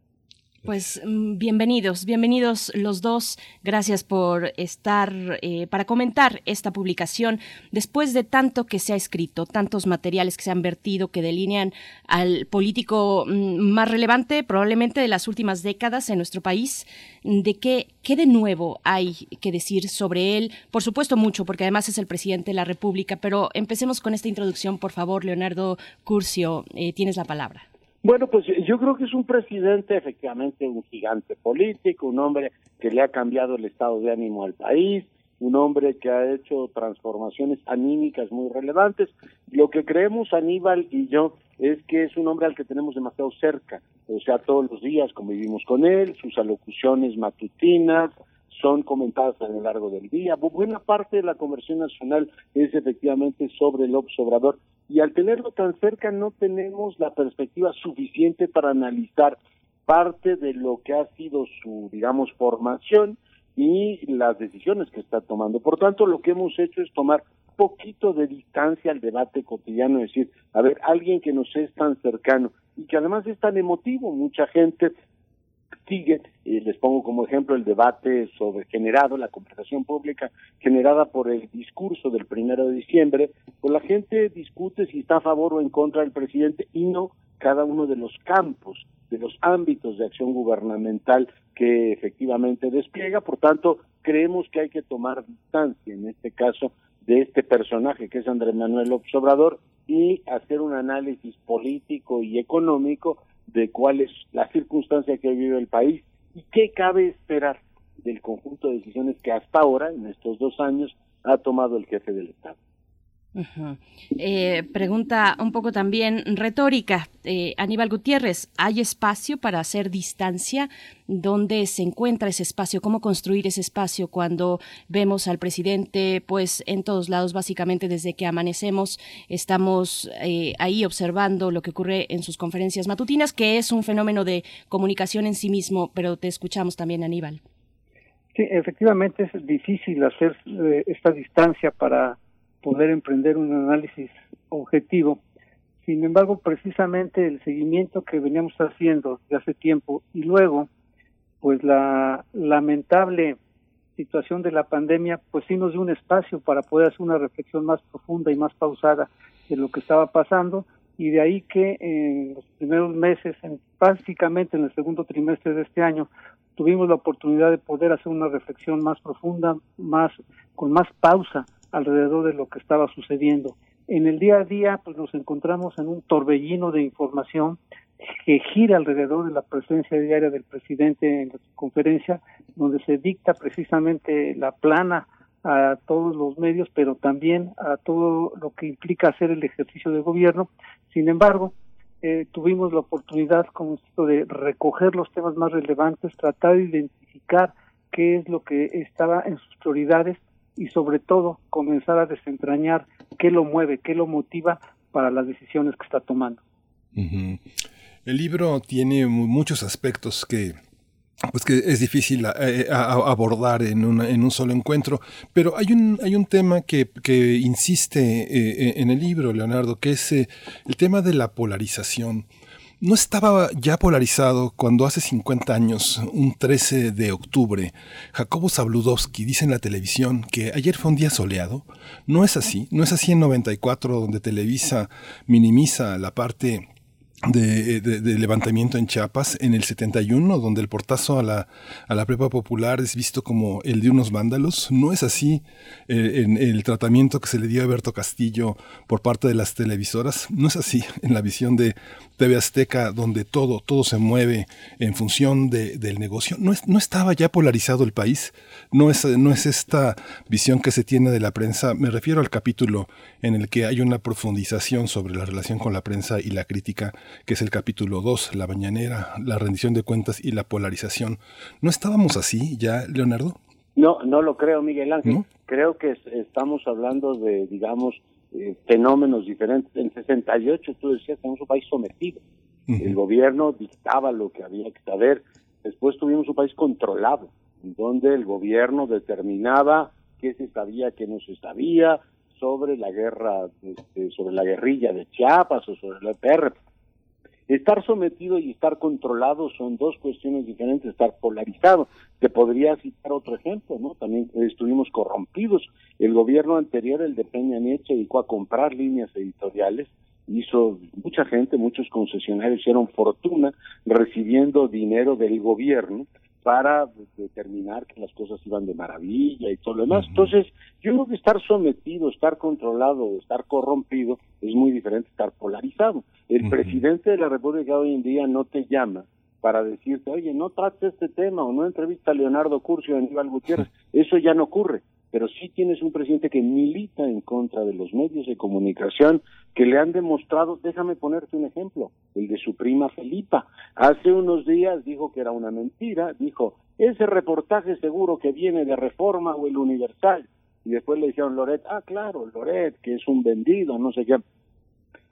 [SPEAKER 2] Pues mm, bienvenidos, bienvenidos los dos. Gracias por estar eh, para comentar esta publicación después de tanto que se ha escrito, tantos materiales que se han vertido que delinean al político mm, más relevante probablemente de las últimas décadas en nuestro país. ¿De qué, qué de nuevo hay que decir sobre él? Por supuesto mucho, porque además es el presidente de la República, pero empecemos con esta introducción, por favor, Leonardo Curcio. Eh, tienes la palabra.
[SPEAKER 26] Bueno, pues yo creo que es un presidente, efectivamente, un gigante político, un hombre que le ha cambiado el estado de ánimo al país, un hombre que ha hecho transformaciones anímicas muy relevantes. Lo que creemos Aníbal y yo es que es un hombre al que tenemos demasiado cerca, o sea, todos los días convivimos con él, sus alocuciones matutinas, son comentadas a lo largo del día. Buena parte de la conversión nacional es efectivamente sobre el observador y al tenerlo tan cerca no tenemos la perspectiva suficiente para analizar parte de lo que ha sido su, digamos, formación y las decisiones que está tomando. Por tanto, lo que hemos hecho es tomar poquito de distancia al debate cotidiano, es decir, a ver, alguien que nos es tan cercano y que además es tan emotivo, mucha gente sigue, y les pongo como ejemplo el debate sobre generado, la conversación pública generada por el discurso del primero de diciembre, pues la gente discute si está a favor o en contra del presidente y no cada uno de los campos, de los ámbitos de acción gubernamental que efectivamente despliega. Por tanto, creemos que hay que tomar distancia, en este caso, de este personaje que es Andrés Manuel López Obrador y hacer un análisis político y económico de cuál es la circunstancia que vive el país y qué cabe esperar del conjunto de decisiones que hasta ahora, en estos dos años, ha tomado el jefe del Estado.
[SPEAKER 2] Eh, pregunta un poco también retórica. Eh, Aníbal Gutiérrez, ¿hay espacio para hacer distancia? ¿Dónde se encuentra ese espacio? ¿Cómo construir ese espacio cuando vemos al presidente pues en todos lados, básicamente desde que amanecemos, estamos eh, ahí observando lo que ocurre en sus conferencias matutinas, que es un fenómeno de comunicación en sí mismo, pero te escuchamos también, Aníbal.
[SPEAKER 27] Sí, efectivamente es difícil hacer esta distancia para poder emprender un análisis objetivo. Sin embargo, precisamente el seguimiento que veníamos haciendo de hace tiempo y luego, pues la lamentable situación de la pandemia, pues sí nos dio un espacio para poder hacer una reflexión más profunda y más pausada de lo que estaba pasando y de ahí que en los primeros meses, en, básicamente en el segundo trimestre de este año, tuvimos la oportunidad de poder hacer una reflexión más profunda, más con más pausa alrededor de lo que estaba sucediendo. En el día a día, pues nos encontramos en un torbellino de información que gira alrededor de la presencia diaria del presidente en la conferencia, donde se dicta precisamente la plana a todos los medios, pero también a todo lo que implica hacer el ejercicio de gobierno. Sin embargo, eh, tuvimos la oportunidad, como esto, de recoger los temas más relevantes, tratar de identificar qué es lo que estaba en sus prioridades y sobre todo comenzar a desentrañar qué lo mueve, qué lo motiva para las decisiones que está tomando.
[SPEAKER 1] El libro tiene muchos aspectos que pues que es difícil eh, abordar en, en, un solo encuentro, pero hay un, hay un tema que, que insiste eh, en el libro, Leonardo, que es eh, el tema de la polarización no estaba ya polarizado cuando hace 50 años, un 13 de octubre, Jacobo Zabludowski dice en la televisión que ayer fue un día soleado. No es así, no es así en 94 donde Televisa minimiza la parte de, de, levantamiento en Chiapas en el 71, donde el portazo a la, a la prepa popular es visto como el de unos vándalos. No es así eh, en el tratamiento que se le dio a Berto Castillo por parte de las televisoras. No es así en la visión de TV Azteca, donde todo, todo se mueve en función de, del negocio. No, es, no estaba ya polarizado el país. No es, no es esta visión que se tiene de la prensa. Me refiero al capítulo en el que hay una profundización sobre la relación con la prensa y la crítica que es el capítulo 2, la mañanera, la rendición de cuentas y la polarización. ¿No estábamos así ya, Leonardo?
[SPEAKER 26] No, no lo creo, Miguel Ángel. Creo que estamos hablando de, digamos, eh, fenómenos diferentes. En 68 tú decías, tenemos un país sometido. El gobierno dictaba lo que había que saber. Después tuvimos un país controlado, donde el gobierno determinaba qué se sabía, qué no se sabía, sobre la guerra, este, sobre la guerrilla de Chiapas o sobre la EPR. Estar sometido y estar controlado son dos cuestiones diferentes, estar polarizado. Te podría citar otro ejemplo, ¿no? También estuvimos corrompidos. El gobierno anterior, el de Peña Nieto, se dedicó a comprar líneas editoriales hizo mucha gente, muchos concesionarios hicieron fortuna recibiendo dinero del gobierno para determinar que las cosas iban de maravilla y todo lo demás. Entonces, yo creo que estar sometido, estar controlado, estar corrompido es muy diferente a estar polarizado. El presidente de la República hoy en día no te llama para decirte, oye, no trates este tema o no entrevista a Leonardo Curcio o a Aníbal Gutiérrez. Eso ya no ocurre pero sí tienes un presidente que milita en contra de los medios de comunicación que le han demostrado, déjame ponerte un ejemplo, el de su prima Felipa. Hace unos días dijo que era una mentira, dijo, ese reportaje seguro que viene de Reforma o el Universal. Y después le dijeron Loret, ah, claro, Loret, que es un vendido, no sé qué.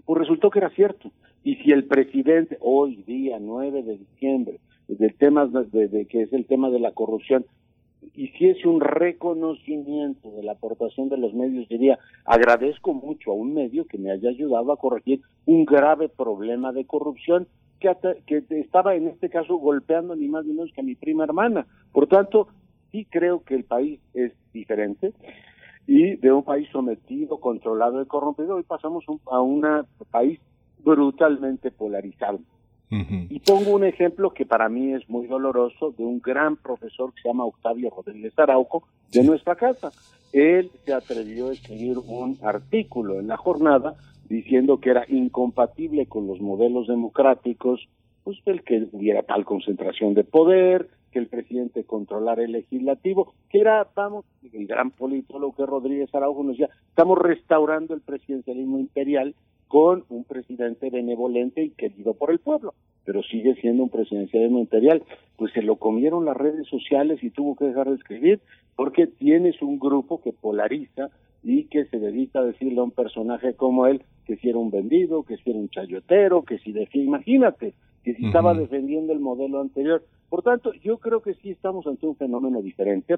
[SPEAKER 26] Pues resultó que era cierto. Y si el presidente, hoy día 9 de diciembre, del tema de, que es el tema de la corrupción, hiciese un reconocimiento de la aportación de los medios, diría, agradezco mucho a un medio que me haya ayudado a corregir un grave problema de corrupción que, estaba en este caso golpeando ni más ni menos que a mi prima hermana. Por tanto, sí creo que el país es diferente y de un país sometido, controlado y corrompido, hoy pasamos a un país brutalmente polarizado. Y pongo un ejemplo que para mí es muy doloroso de un gran profesor que se llama Octavio Rodríguez Arauco de nuestra casa. Él se atrevió a escribir un artículo en la jornada diciendo que era incompatible con los modelos democráticos, pues el que hubiera tal concentración de poder, que el presidente controlara el legislativo, que era, vamos, el gran politólogo que Rodríguez Araujo nos decía, estamos restaurando el presidencialismo imperial con un presidente benevolente y querido por el pueblo, pero sigue siendo un presidencialismo imperial. Pues se lo comieron las redes sociales y tuvo que dejar de escribir porque tienes un grupo que polariza y que se dedica a decirle a un personaje como él que si era un vendido, que si era un chayotero, que si decía, imagínate, que si estaba defendiendo el modelo anterior. Por tanto, yo creo que sí estamos ante un fenómeno diferente.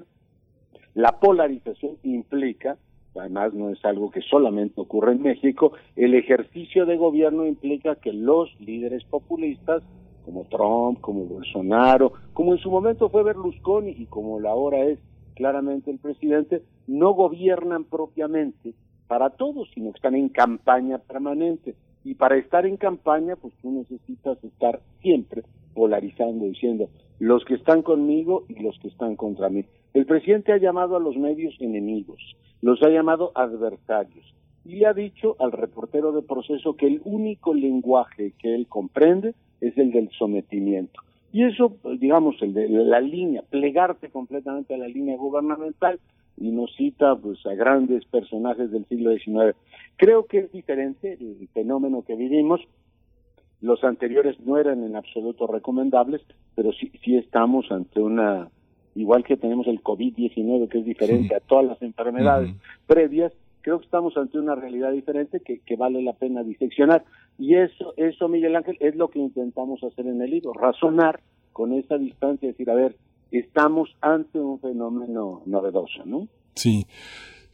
[SPEAKER 26] La polarización implica además no es algo que solamente ocurre en México, el ejercicio de gobierno implica que los líderes populistas, como Trump, como Bolsonaro, como en su momento fue Berlusconi y como ahora es claramente el presidente, no gobiernan propiamente para todos, sino que están en campaña permanente. Y para estar en campaña, pues tú necesitas estar siempre polarizando, diciendo los que están conmigo y los que están contra mí. El presidente ha llamado a los medios enemigos, los ha llamado adversarios y le ha dicho al reportero de proceso que el único lenguaje que él comprende es el del sometimiento. Y eso, digamos, el de la línea, plegarte completamente a la línea gubernamental, y nos cita pues a grandes personajes del siglo XIX. Creo que es diferente el fenómeno que vivimos. Los anteriores no eran en absoluto recomendables, pero sí, sí estamos ante una igual que tenemos el COVID-19, que es diferente a todas las enfermedades previas, creo que estamos ante una realidad diferente que, que, vale la pena diseccionar. Y eso, eso, Miguel Ángel, es lo que intentamos hacer en el libro, razonar con esa distancia, decir, a ver, estamos ante un fenómeno novedoso, ¿no?
[SPEAKER 1] Sí.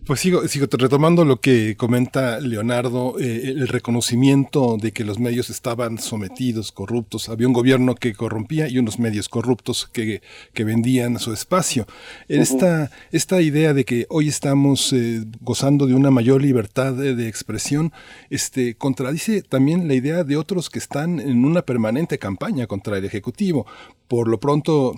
[SPEAKER 1] Pues sigo, sigo retomando lo que comenta Leonardo, eh, el reconocimiento de que los medios estaban sometidos, corruptos. Había un gobierno que corrompía y unos medios corruptos que, que vendían su espacio. Esta, esta idea de que hoy estamos eh, gozando de una mayor libertad de, de, expresión, este, contradice también la idea de otros que están en una permanente campaña contra el Ejecutivo. Por lo pronto,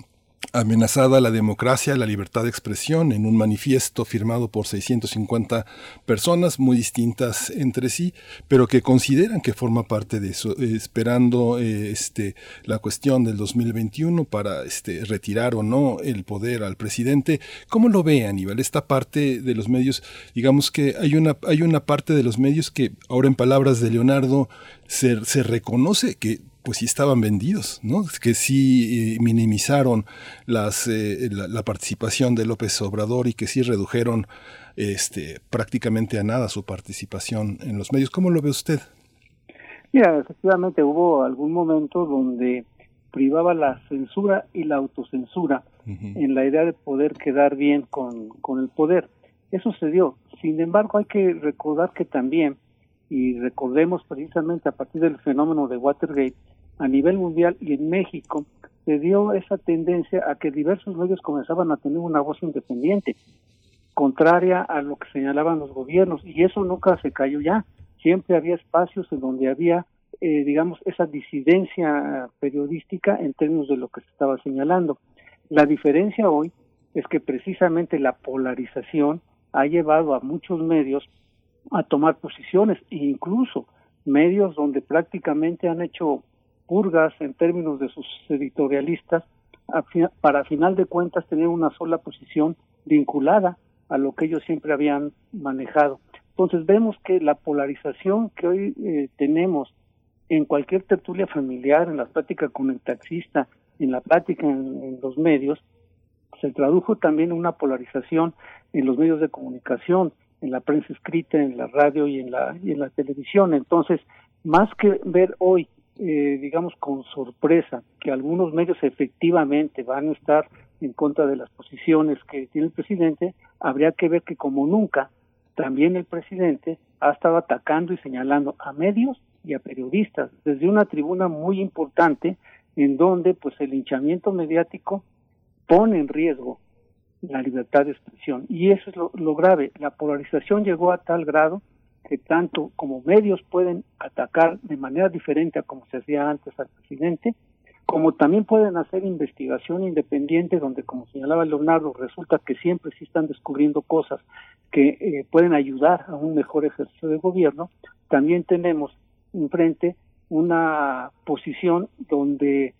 [SPEAKER 1] amenazada la democracia, la libertad de expresión en un manifiesto firmado por 650 personas muy distintas entre sí, pero que consideran que forma parte de eso, eh, esperando eh, este, la cuestión del 2021 para este, retirar o no el poder al presidente. ¿Cómo lo ve Aníbal? Esta parte de los medios, digamos que hay una, hay una parte de los medios que ahora en palabras de Leonardo se, se reconoce que pues sí estaban vendidos, ¿no? Que sí eh, minimizaron las, eh, la, participación de López Obrador y que sí redujeron este, prácticamente a nada su participación en los medios. ¿Cómo lo ve usted?
[SPEAKER 27] Mira, efectivamente hubo algún momento donde privaba la censura y la autocensura en la idea de poder quedar bien con, con el poder. Eso se dio. Sin embargo, hay que recordar que también y recordemos precisamente a partir del fenómeno de Watergate a nivel mundial y en México se dio esa tendencia a que diversos medios comenzaban a tener una voz independiente, contraria a lo que señalaban los gobiernos, y eso nunca se cayó ya. Siempre había espacios en donde había, eh, digamos, esa disidencia periodística en términos de lo que se estaba señalando. La diferencia hoy es que precisamente la polarización ha llevado a muchos medios a tomar posiciones e incluso medios donde prácticamente han hecho purgas en términos de sus editorialistas para final de cuentas tener una sola posición vinculada a lo que ellos siempre habían manejado. Entonces vemos que la polarización que hoy eh, tenemos en cualquier tertulia familiar, en la plática con el taxista, en la plática en los medios, se tradujo también en una polarización en los medios de comunicación, en la prensa escrita, en la radio y en la, y en la televisión. Entonces, más que ver hoy, eh, digamos, con sorpresa que algunos medios efectivamente van a estar en contra de las posiciones que tiene el presidente, habría que ver que como nunca, también el presidente ha estado atacando y señalando a medios y a periodistas desde una tribuna muy importante en donde pues el linchamiento mediático pone en riesgo la libertad de expresión. Y eso es lo, grave. La polarización llegó a tal grado que tanto como medios pueden atacar de manera diferente a como se hacía antes al presidente, como también pueden hacer investigación independiente donde, como señalaba Leonardo, resulta que siempre sí están descubriendo cosas que eh, pueden ayudar a un mejor ejercicio de gobierno, también tenemos enfrente una posición donde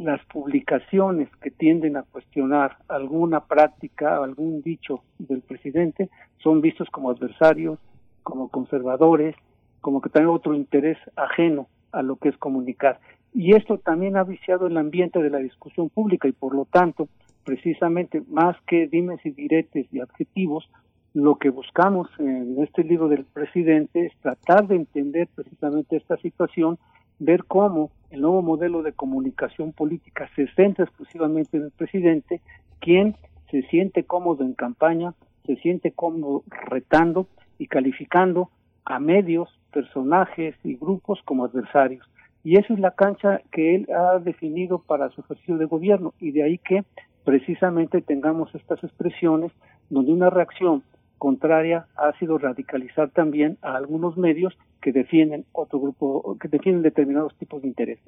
[SPEAKER 27] las publicaciones que tienden a cuestionar alguna práctica, algún dicho del presidente, son vistos como adversarios, como conservadores, como que tienen otro interés ajeno a lo que es comunicar. Y esto también ha viciado el ambiente de la discusión pública y por lo tanto, precisamente más que dimes y diretes y adjetivos, lo que buscamos en este libro del presidente es tratar de entender precisamente esta situación ver cómo el nuevo modelo de comunicación política se centra exclusivamente en el presidente, quien se siente cómodo en campaña, se siente cómodo retando y calificando a medios, personajes y grupos como adversarios. Y esa es la cancha que él ha definido para su ejercicio de gobierno y de ahí que precisamente tengamos estas expresiones donde una reacción contraria ha sido radicalizar también a algunos medios que defienden otro grupo, que defienden determinados tipos de interés.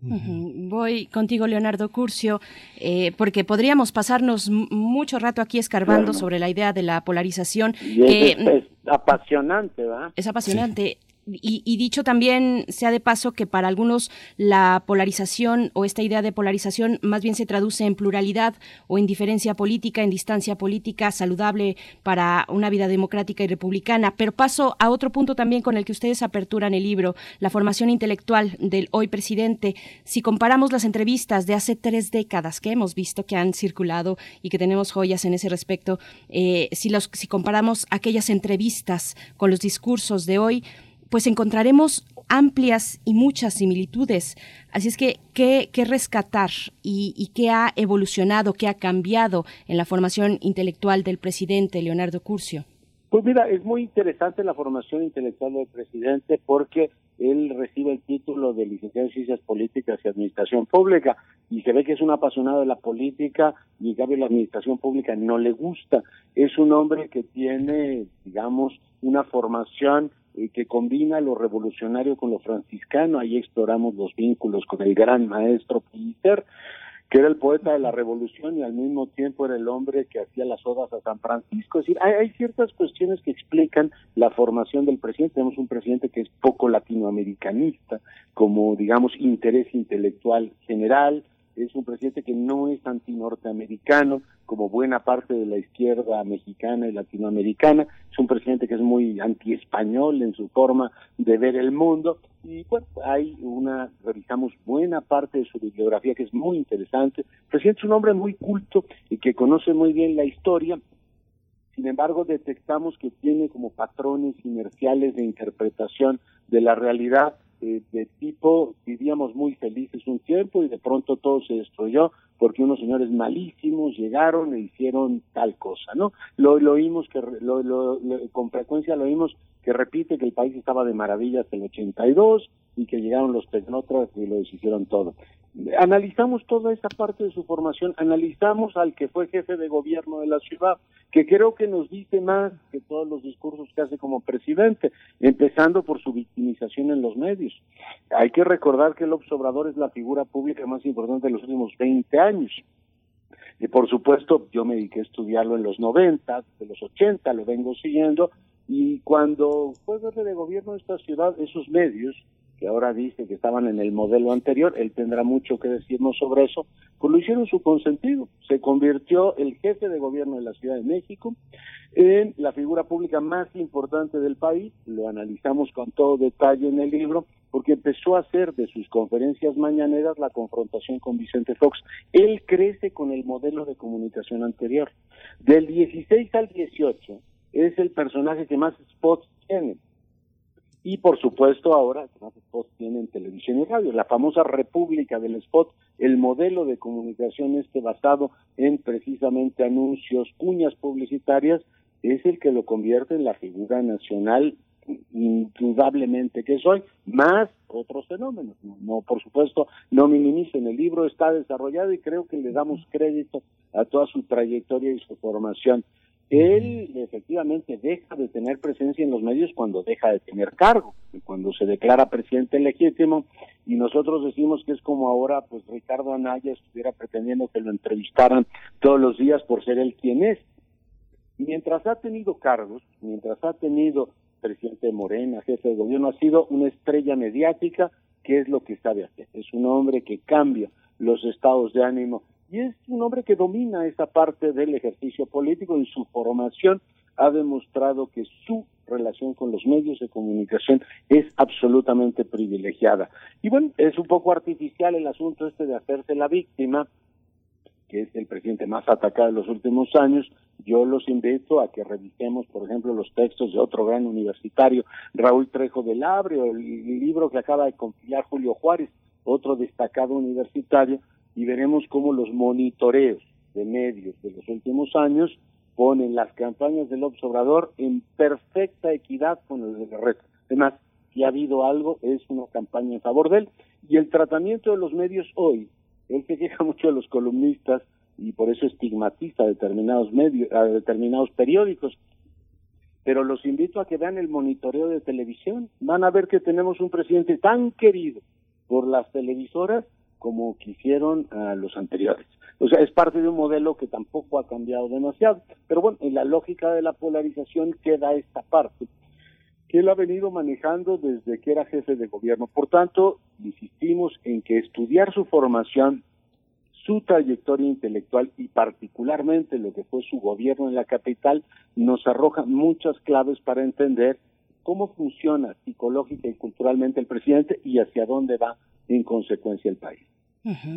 [SPEAKER 2] Voy contigo, Leonardo Curcio, eh, porque podríamos pasarnos mucho rato aquí escarbando sobre la idea de la polarización.
[SPEAKER 26] es, apasionante, ¿verdad?
[SPEAKER 2] Es apasionante. Y, dicho también sea de paso que para algunos la polarización o esta idea de polarización más bien se traduce en pluralidad o en diferencia política, en distancia política saludable para una vida democrática y republicana. Pero paso a otro punto también con el que ustedes aperturan el libro, la formación intelectual del hoy presidente. Si comparamos las entrevistas de hace tres décadas que hemos visto que han circulado y que tenemos joyas en ese respecto, eh, si, los, si comparamos aquellas entrevistas con los discursos de hoy, pues encontraremos amplias y muchas similitudes. Así es que, ¿qué, rescatar y, qué ha evolucionado, qué ha cambiado en la formación intelectual del presidente Leonardo Curcio?
[SPEAKER 26] Pues mira, es muy interesante la formación intelectual del presidente porque él recibe el título de licenciado en Ciencias Políticas y Administración Pública y se ve que es un apasionado de la política y en cambio la administración pública no le gusta. Es un hombre que tiene, digamos, una formación eh, que combina lo revolucionario con lo franciscano. Ahí exploramos los vínculos con el gran maestro Peter que era el poeta de la revolución y al mismo tiempo era el hombre que hacía las odas a San Francisco. Es decir, hay, ciertas cuestiones que explican la formación del presidente. Tenemos un presidente que es poco latinoamericanista, como digamos interés intelectual general, es un presidente que no es anti-norteamericano, como buena parte de la izquierda mexicana y latinoamericana, es un presidente que es muy anti-español en su forma de ver el mundo, y bueno, hay una, revisamos buena parte de su bibliografía que es muy interesante, el presidente es un hombre muy culto y que conoce muy bien la historia, sin embargo detectamos que tiene como patrones inerciales de interpretación de la realidad eh, de tipo vivíamos muy felices un tiempo y de pronto todo se destruyó porque unos señores malísimos llegaron e hicieron tal cosa, ¿no? Lo, lo oímos que lo, lo, con frecuencia lo oímos que repite que el país estaba de maravilla hasta el 82 y que llegaron los tecnócratas y lo deshicieron todo. Analizamos toda esa parte de su formación, analizamos al que fue jefe de gobierno de la ciudad, que creo que nos dice más que todos los discursos que hace como presidente, empezando por su victimización en los medios. Hay que recordar que el Obrador es la figura pública más importante de los últimos 20 años. Y por supuesto, yo me dediqué a estudiarlo en los 90, de los 80, lo vengo siguiendo, y cuando fue jefe de gobierno de esta ciudad, esos medios, que ahora dice que estaban en el modelo anterior, él tendrá mucho que decirnos sobre eso, pues lo hicieron su consentido. Se convirtió el jefe de gobierno de la Ciudad de México en la figura pública más importante del país, lo analizamos con todo detalle en el libro, porque empezó a hacer de sus conferencias mañaneras la confrontación con Vicente Fox. Él crece con el modelo de comunicación anterior. Del 16 al 18 es el personaje que más spots tiene y por supuesto ahora más spots tienen televisión y radio. La famosa República del Spot, el modelo de comunicación este basado en precisamente anuncios, cuñas publicitarias, es el que lo convierte en la figura nacional indudablemente que soy, más otros fenómenos. No, por supuesto, no minimicen, el libro está desarrollado y creo que le damos crédito a toda su trayectoria y su formación. Él efectivamente deja de tener presencia en los medios cuando deja de tener cargo, cuando se declara presidente legítimo y nosotros decimos que es como ahora pues Ricardo Anaya estuviera pretendiendo que lo entrevistaran todos los días por ser él quien es. Mientras ha tenido cargos, mientras ha tenido presidente de Morena, jefe de gobierno, ha sido una estrella mediática, que es lo que sabe hacer. Es un hombre que cambia los estados de ánimo y es un hombre que domina esa parte del ejercicio político y su formación ha demostrado que su relación con los medios de comunicación es absolutamente privilegiada. Y bueno, es un poco artificial el asunto este de hacerse la víctima, que es el presidente más atacado de los últimos años. Yo los invito a que revisemos, por ejemplo, los textos de otro gran universitario, Raúl Trejo del Abre, o el libro que acaba de compilar Julio Juárez, otro destacado universitario, y veremos cómo los monitoreos de medios de los últimos años ponen las campañas del observador en perfecta equidad con el de resto. Además, si ha habido algo, es una campaña en favor de él. Y el tratamiento de los medios hoy, él se queja mucho de los columnistas y por eso estigmatiza a determinados medios, a determinados periódicos. Pero los invito a que vean el monitoreo de televisión. Van a ver que tenemos un presidente tan querido por las televisoras como quisieron los anteriores. O sea, es parte de un modelo que tampoco ha cambiado demasiado. Pero bueno, en la lógica de la polarización queda esta parte que él ha venido manejando desde que era jefe de gobierno. Por tanto, insistimos en que estudiar su formación, su trayectoria intelectual y particularmente lo que fue su gobierno en la capital nos arroja muchas claves para entender cómo funciona psicológica y culturalmente el presidente y hacia dónde va en consecuencia el país.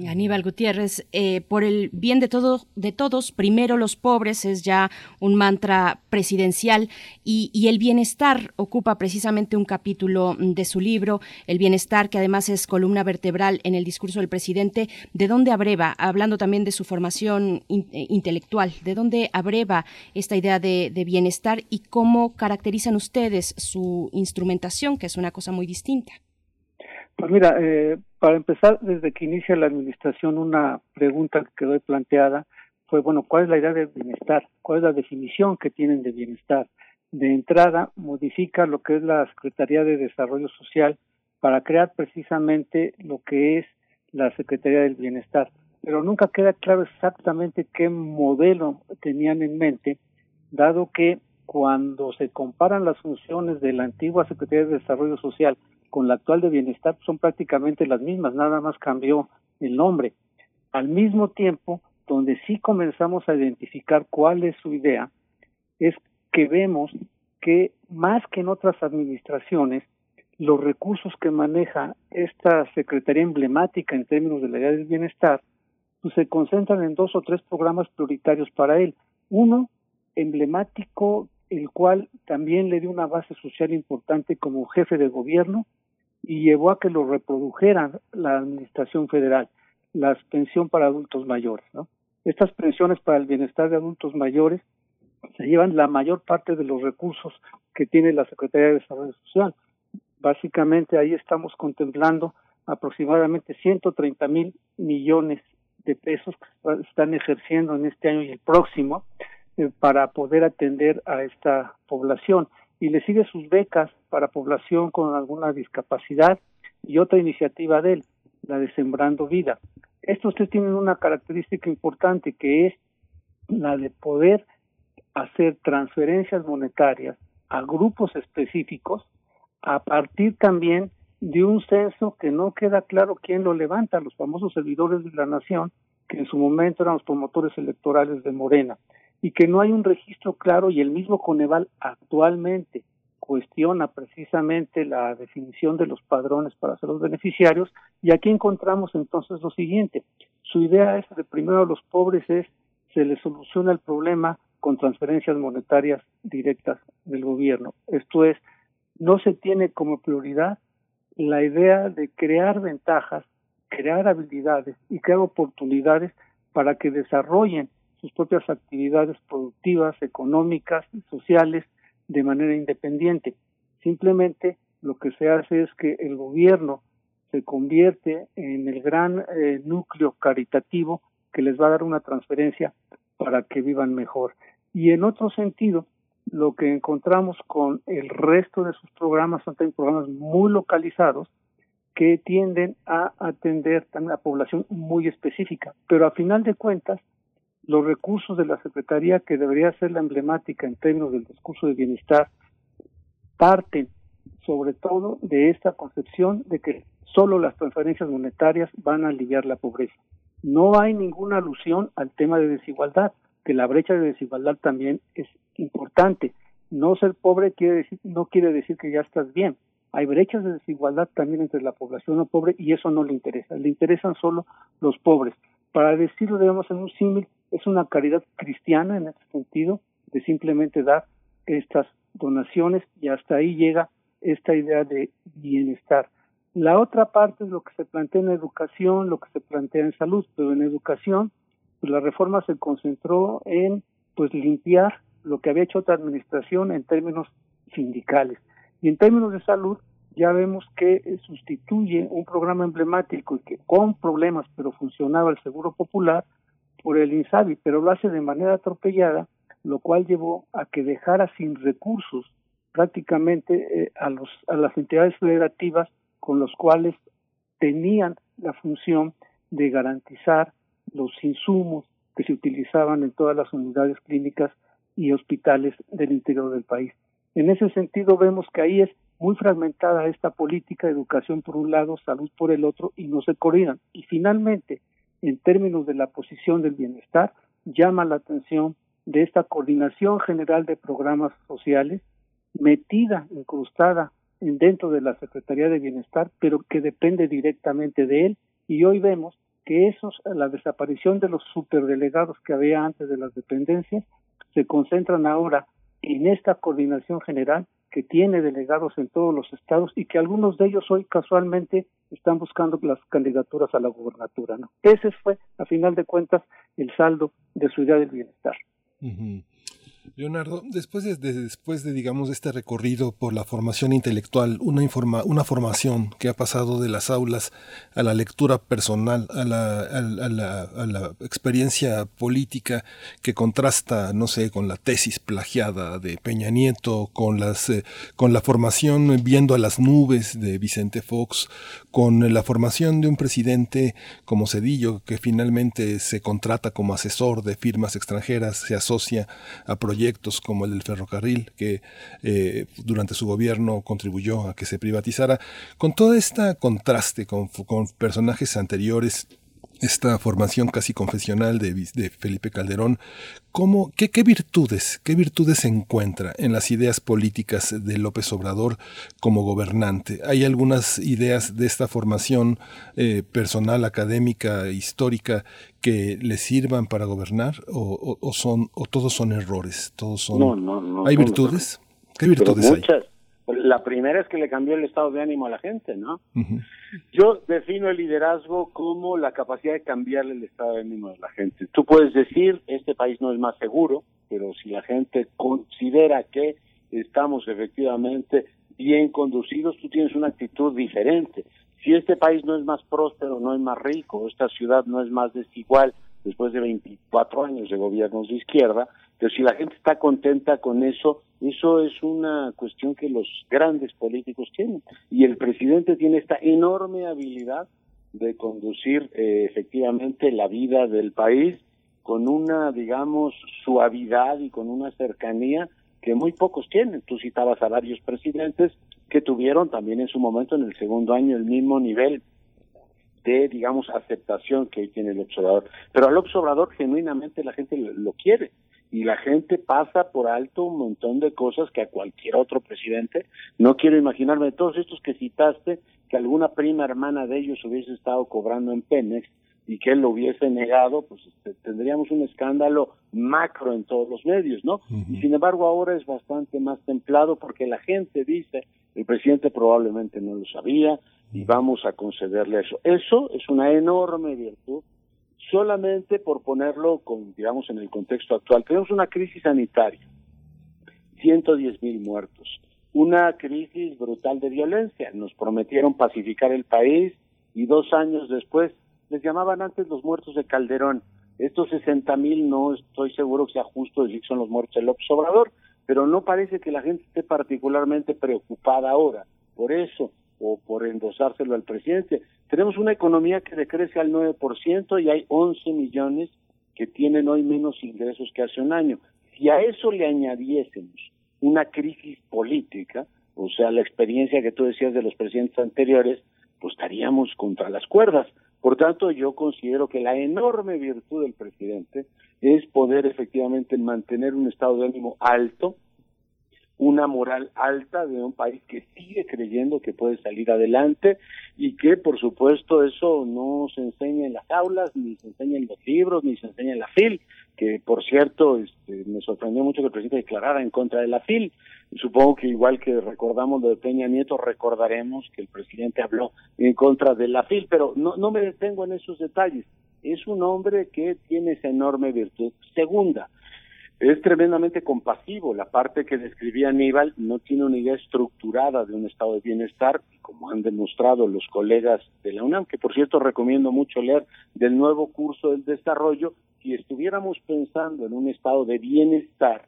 [SPEAKER 2] Aníbal Gutiérrez, eh, por el bien de, todo, de todos, primero los pobres es ya un mantra presidencial y, el bienestar ocupa precisamente un capítulo de su libro, el bienestar que además es columna vertebral en el discurso del presidente. ¿De dónde abreva, hablando también de su formación eh, intelectual, de dónde abreva esta idea de, de bienestar y cómo caracterizan ustedes su instrumentación, que es una cosa muy distinta?
[SPEAKER 27] Pues mira, eh, para empezar, desde que inicia la administración, una pregunta que quedó planteada fue, bueno, ¿cuál es la idea de bienestar? ¿Cuál es la definición que tienen de bienestar? De entrada, modifica lo que es la Secretaría de Desarrollo Social para crear precisamente lo que es la Secretaría del Bienestar. Pero nunca queda claro exactamente qué modelo tenían en mente, dado que cuando se comparan las funciones de la antigua Secretaría de Desarrollo Social con la actual de bienestar son prácticamente las mismas, nada más cambió el nombre. Al mismo tiempo, donde sí comenzamos a identificar cuál es su idea, es que vemos que más que en otras administraciones, los recursos que maneja esta Secretaría emblemática en términos de la idea del bienestar, pues se concentran en dos o tres programas prioritarios para él. Uno, emblemático, el cual también le dio una base social importante como jefe de gobierno, y llevó a que lo reprodujera la Administración Federal, la pensión para adultos mayores. ¿no? Estas pensiones para el bienestar de adultos mayores se llevan la mayor parte de los recursos que tiene la Secretaría de Desarrollo Social. Básicamente ahí estamos contemplando aproximadamente 130 mil millones de pesos que están ejerciendo en este año y el próximo eh, para poder atender a esta población y le sigue sus becas para población con alguna discapacidad y otra iniciativa de él, la de Sembrando Vida. Estos tres tienen una característica importante que es la de poder hacer transferencias monetarias a grupos específicos a partir también de un censo que no queda claro quién lo levanta, los famosos servidores de la nación, que en su momento eran los promotores electorales de Morena y que no hay un registro claro y el mismo Coneval actualmente cuestiona precisamente la definición de los padrones para ser los beneficiarios y aquí encontramos entonces lo siguiente. Su idea es de primero a los pobres es se les soluciona el problema con transferencias monetarias directas del gobierno. Esto es no se tiene como prioridad la idea de crear ventajas crear habilidades y crear oportunidades para que desarrollen sus propias actividades productivas, económicas sociales de manera independiente. Simplemente lo que se hace es que el gobierno se convierte en el gran eh, núcleo caritativo que les va a dar una transferencia para que vivan mejor. Y en otro sentido, lo que encontramos con el resto de sus programas son también programas muy localizados que tienden a atender también a población muy específica, pero a final de cuentas los recursos de la Secretaría, que debería ser la emblemática en términos del discurso de bienestar, parten sobre todo de esta concepción de que solo las transferencias monetarias van a aliviar la pobreza. No hay ninguna alusión al tema de desigualdad, que la brecha de desigualdad también es importante. No ser pobre quiere decir, no quiere decir que ya estás bien. Hay brechas de desigualdad también entre la población no pobre y eso no le interesa. Le interesan solo los pobres. Para decirlo, digamos, en un símil, es una caridad cristiana en este sentido, de simplemente dar estas donaciones y hasta ahí llega esta idea de bienestar. La otra parte es lo que se plantea en educación, lo que se plantea en salud, pero en educación, pues la reforma se concentró en pues limpiar lo que había hecho otra administración en términos sindicales. Y en términos de salud, ya vemos que sustituye un programa emblemático y que con problemas pero funcionaba el Seguro Popular por el INSABI, pero lo hace de manera atropellada, lo cual llevó a que dejara sin recursos prácticamente eh, a, los, a las entidades federativas con los cuales tenían la función de garantizar los insumos que se utilizaban en todas las unidades clínicas y hospitales del interior del país. En ese sentido vemos que ahí es muy fragmentada esta política educación por un lado, salud por el otro y no se coordinan. Y finalmente, en términos de la posición del bienestar, llama la atención de esta coordinación general de programas sociales metida, incrustada dentro de la Secretaría de Bienestar, pero que depende directamente de él. Y hoy vemos que esos, la desaparición de los superdelegados que había antes de las dependencias, se concentran ahora en esta coordinación general que tiene delegados en todos los estados y que algunos de ellos hoy casualmente están buscando las candidaturas a la gubernatura. ¿no? Ese fue, a final de cuentas, el saldo de su idea del bienestar.
[SPEAKER 1] Leonardo, después de, después de, digamos, este recorrido por la formación intelectual, una, informa, una formación que ha pasado de las aulas a la lectura personal, a la, experiencia política que contrasta, no sé, con la tesis plagiada de Peña Nieto, con, las, eh, con la formación viendo a las nubes de Vicente Fox, con la formación de un presidente como Cedillo, que finalmente se contrata como asesor de firmas extranjeras, se asocia a proyectos como el del ferrocarril, que eh, durante su gobierno contribuyó a que se privatizara, con todo este contraste con, con personajes anteriores esta formación casi confesional de, de Felipe Calderón, ¿cómo, qué, qué, virtudes, qué virtudes se encuentra en las ideas políticas de López Obrador como gobernante? ¿Hay algunas ideas de esta formación eh, personal, académica, histórica que le sirvan para gobernar o, o, son o todos son errores? Todos son.
[SPEAKER 26] No, no, no.
[SPEAKER 1] ¿Hay virtudes? ¿Qué virtudes hay?
[SPEAKER 26] La primera es que le cambió el estado de ánimo a la gente, ¿no? Yo defino el liderazgo como la capacidad de cambiarle el estado de ánimo a la gente. Tú puedes decir, este país no es más seguro, pero si la gente considera que estamos efectivamente bien conducidos, tú tienes una actitud diferente. Si este país no es más próspero, no es más rico, esta ciudad no es más desigual después de 24 años de gobiernos de izquierda, pero si la gente está contenta con eso, eso es una cuestión que los grandes políticos tienen. Y el presidente tiene esta enorme habilidad de conducir eh, efectivamente la vida del país con una, digamos, suavidad y con una cercanía que muy pocos tienen. Tú citabas a varios presidentes que tuvieron también en su momento, en el segundo año, el mismo nivel de, digamos, aceptación que hoy tiene el observador. Pero al observador genuinamente la gente lo quiere y la gente pasa por alto un montón de cosas que a cualquier otro presidente, no quiero imaginarme de todos estos que citaste, que alguna prima hermana de ellos hubiese estado cobrando en Pemex y que él lo hubiese negado, pues este, tendríamos un escándalo macro en todos los medios, ¿no? Y sin embargo ahora es bastante más templado porque la gente dice, el presidente probablemente no lo sabía y vamos a concederle eso. Eso es una enorme virtud solamente por ponerlo, con, digamos, en el contexto actual. Tenemos una crisis sanitaria, 110 mil muertos, una crisis brutal de violencia. Nos prometieron pacificar el país y dos años después les llamaban antes los muertos de Calderón. Estos 60 mil no estoy seguro que sea justo decir que son los muertos del López Obrador, pero no parece que la gente esté particularmente preocupada ahora. Por eso, o por endosárselo al presidente. Tenemos una economía que decrece al 9% y hay 11 millones que tienen hoy menos ingresos que hace un año. Si a eso le añadiésemos una crisis política, o sea, la experiencia que tú decías de los presidentes anteriores, pues estaríamos contra las cuerdas. Por tanto, yo considero que la enorme virtud del presidente es poder efectivamente mantener un estado de ánimo alto, una moral alta de un país que sigue creyendo que puede salir adelante y que por supuesto eso no se enseña en las aulas, ni se enseña en los libros, ni se enseña en la FIL, que por cierto este, me sorprendió mucho que el presidente declarara en contra de la FIL. Supongo que igual que recordamos lo de Peña Nieto, recordaremos que el presidente habló en contra de la FIL, pero no, no me detengo en esos detalles. Es un hombre que tiene esa enorme virtud. Segunda, es tremendamente compasivo. La parte que describía Aníbal no tiene una idea estructurada de un estado de bienestar, como han demostrado los colegas de la UNAM, que por cierto recomiendo mucho leer del nuevo curso del desarrollo. Si estuviéramos pensando en un estado de bienestar,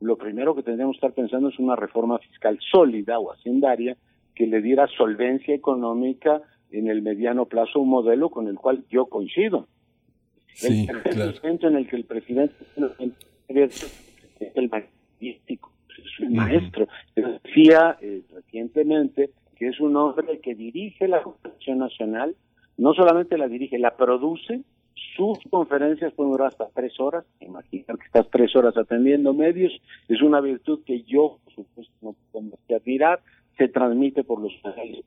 [SPEAKER 26] lo primero que tendríamos que estar pensando es una reforma fiscal sólida o hacendaria que le diera solvencia económica en el mediano plazo, un modelo con el cual yo coincido.
[SPEAKER 1] Sí,
[SPEAKER 26] el
[SPEAKER 1] claro.
[SPEAKER 26] en el que el presidente es el magnífico, es un maestro. Decía eh, recientemente que es un hombre que dirige la Constitución Nacional, no solamente la dirige, la produce, sus conferencias pueden durar hasta tres horas, imaginar que estás tres horas atendiendo medios, es una virtud que yo, por supuesto, no tengo que admirar, se transmite por los canales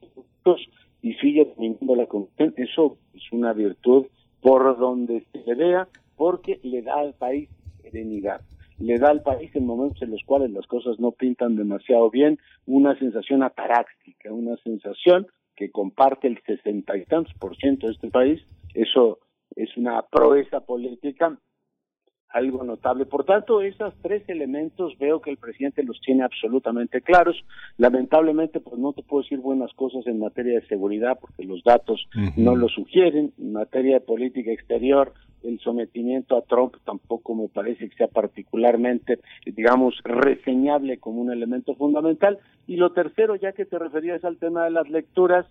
[SPEAKER 26] y sigue teniendo la constitución, eso es una virtud por donde se le vea, porque le da al país serenidad le da al país en momentos en los cuales las cosas no pintan demasiado bien una sensación ataráxica, una sensación que comparte el sesenta y tantos por ciento de este país. Eso es una proeza política algo notable. Por tanto, esos tres elementos veo que el presidente los tiene absolutamente claros. Lamentablemente, pues no te puedo decir buenas cosas en materia de seguridad porque los datos no lo sugieren. En materia de política exterior, el sometimiento a Trump tampoco me parece que sea particularmente, digamos, reseñable como un elemento fundamental. Y lo tercero, ya que te referías al tema de las lecturas,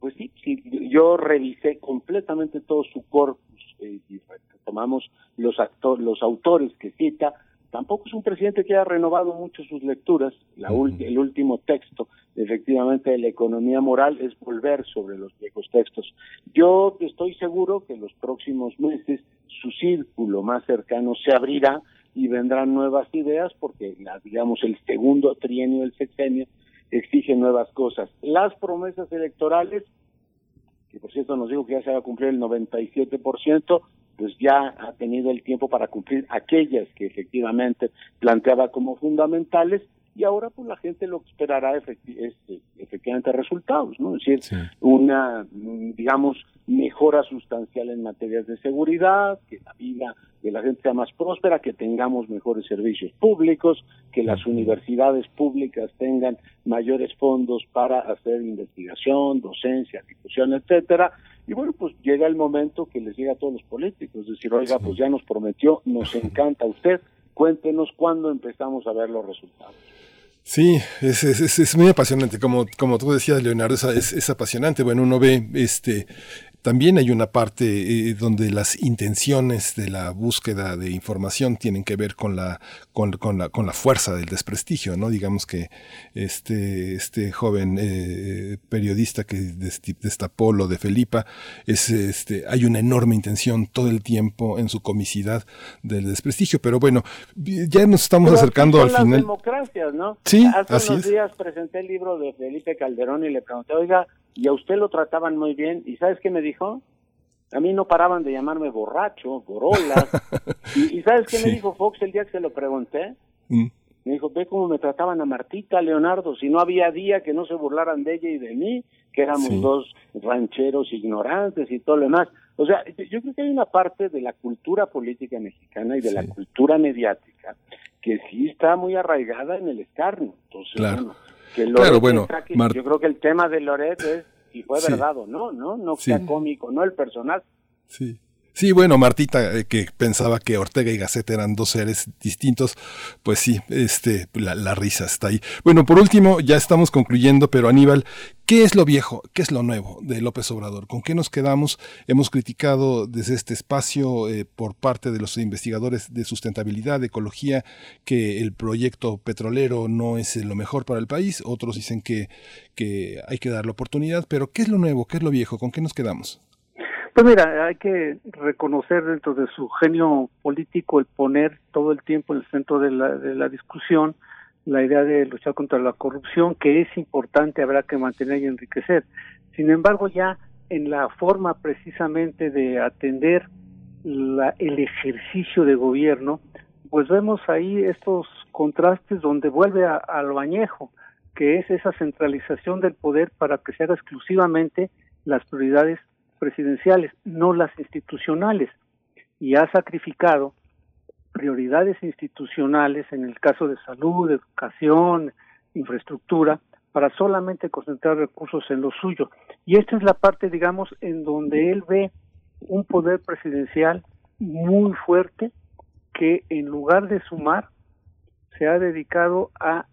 [SPEAKER 26] pues sí, sí yo revisé completamente todo su corpus eh, y tomamos los, actores, los autores que cita, tampoco es un presidente que haya renovado mucho sus lecturas. La el último texto, efectivamente, de la economía moral es volver sobre los viejos textos. Yo estoy seguro que en los próximos meses su círculo más cercano se abrirá y vendrán nuevas ideas porque, la, digamos, el segundo trienio del sexenio exige nuevas cosas. Las promesas electorales, que por cierto nos dijo que ya se va a cumplir el 97%, pues ya ha tenido el tiempo para cumplir aquellas que efectivamente planteaba como fundamentales y ahora pues la gente lo que esperará este, efectivamente resultados, ¿no? Es decir, una, digamos, mejora sustancial en materias de seguridad, que la vida de la gente sea más próspera, que tengamos mejores servicios públicos, que las universidades públicas tengan mayores fondos para hacer investigación, docencia, difusión, etcétera, y bueno, pues llega el momento que les llega a todos los políticos, decir, oiga, pues ya nos prometió, nos encanta usted, cuéntenos cuándo empezamos a ver los resultados.
[SPEAKER 1] Sí, es, es, es, muy apasionante, como, como tú decías, Leonardo, es, es, apasionante. Bueno, uno ve este también hay una parte eh, donde las intenciones de la búsqueda de información tienen que ver con la, con, con la, con la fuerza del desprestigio, ¿no? Digamos que este, este joven eh, periodista que destapó lo de Felipa, es, este, hay una enorme intención todo el tiempo en su comicidad del desprestigio, pero bueno, ya nos estamos acercando al final.
[SPEAKER 26] democracias, ¿no?
[SPEAKER 1] Sí,
[SPEAKER 26] Hace unos días presenté el libro de Felipe Calderón y le pregunté, oiga, y a usted lo trataban muy bien. ¿Y sabes qué me dijo? A mí no paraban de llamarme borracho, gorola. y, ¿sabes qué me dijo Fox el día que se lo pregunté? Mm. Me dijo, ve cómo me trataban a Martita, Leonardo, si no había día que no se burlaran de ella y de mí, que éramos dos rancheros ignorantes y todo lo demás. O sea, yo creo que hay una parte de la cultura política mexicana y de la cultura mediática que sí está muy arraigada en el escarnio. Entonces,
[SPEAKER 1] claro claro, bueno,
[SPEAKER 26] yo creo que el tema de Loret es si fue verdad o no, ¿no? No sea cómico, no el personal.
[SPEAKER 1] Sí. Sí, bueno, Martita, eh, que pensaba que Ortega y Gasset eran dos seres distintos, pues sí, este, la, risa está ahí. Bueno, por último, ya estamos concluyendo, pero Aníbal, ¿qué es lo viejo? ¿Qué es lo nuevo de López Obrador? ¿Con qué nos quedamos? Hemos criticado desde este espacio eh, por parte de los investigadores de sustentabilidad, de ecología, que el proyecto petrolero no es lo mejor para el país. Otros dicen que, que hay que dar la oportunidad, pero ¿qué es lo nuevo? ¿Qué es lo viejo? ¿Con qué nos quedamos?
[SPEAKER 27] Pues mira, hay que reconocer dentro de su genio político el poner todo el tiempo en el centro de la, de la discusión la idea de luchar contra la corrupción, que es importante, habrá que mantener y enriquecer. Sin embargo, ya en la forma precisamente de atender la, el ejercicio de gobierno, pues vemos ahí estos contrastes donde vuelve a, a lo añejo, que es esa centralización del poder para que se haga exclusivamente las prioridades presidenciales, no las institucionales, y ha sacrificado prioridades institucionales en el caso de salud, educación, infraestructura, para solamente concentrar recursos en lo suyo. Y esta es la parte, digamos, en donde él ve un poder presidencial muy fuerte que en lugar de sumar, se ha dedicado a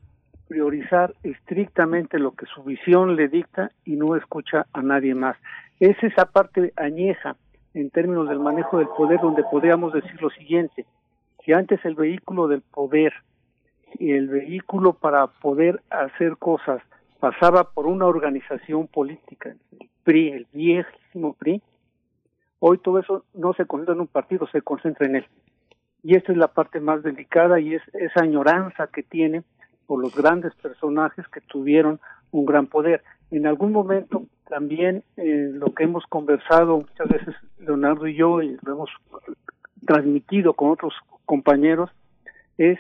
[SPEAKER 27] priorizar estrictamente lo que su visión le dicta y no escucha a nadie más. Es esa parte añeja en términos del manejo del poder donde podríamos decir lo siguiente, si antes el vehículo del poder y el vehículo para poder hacer cosas pasaba por una organización política, el PRI, el viejísimo PRI, hoy todo eso no se concentra en un partido, se concentra en él. Y esta es la parte más delicada y es esa añoranza que tiene por los grandes personajes que tuvieron un gran poder. En algún momento también eh, lo que hemos conversado muchas veces Leonardo y yo y lo hemos transmitido con otros compañeros es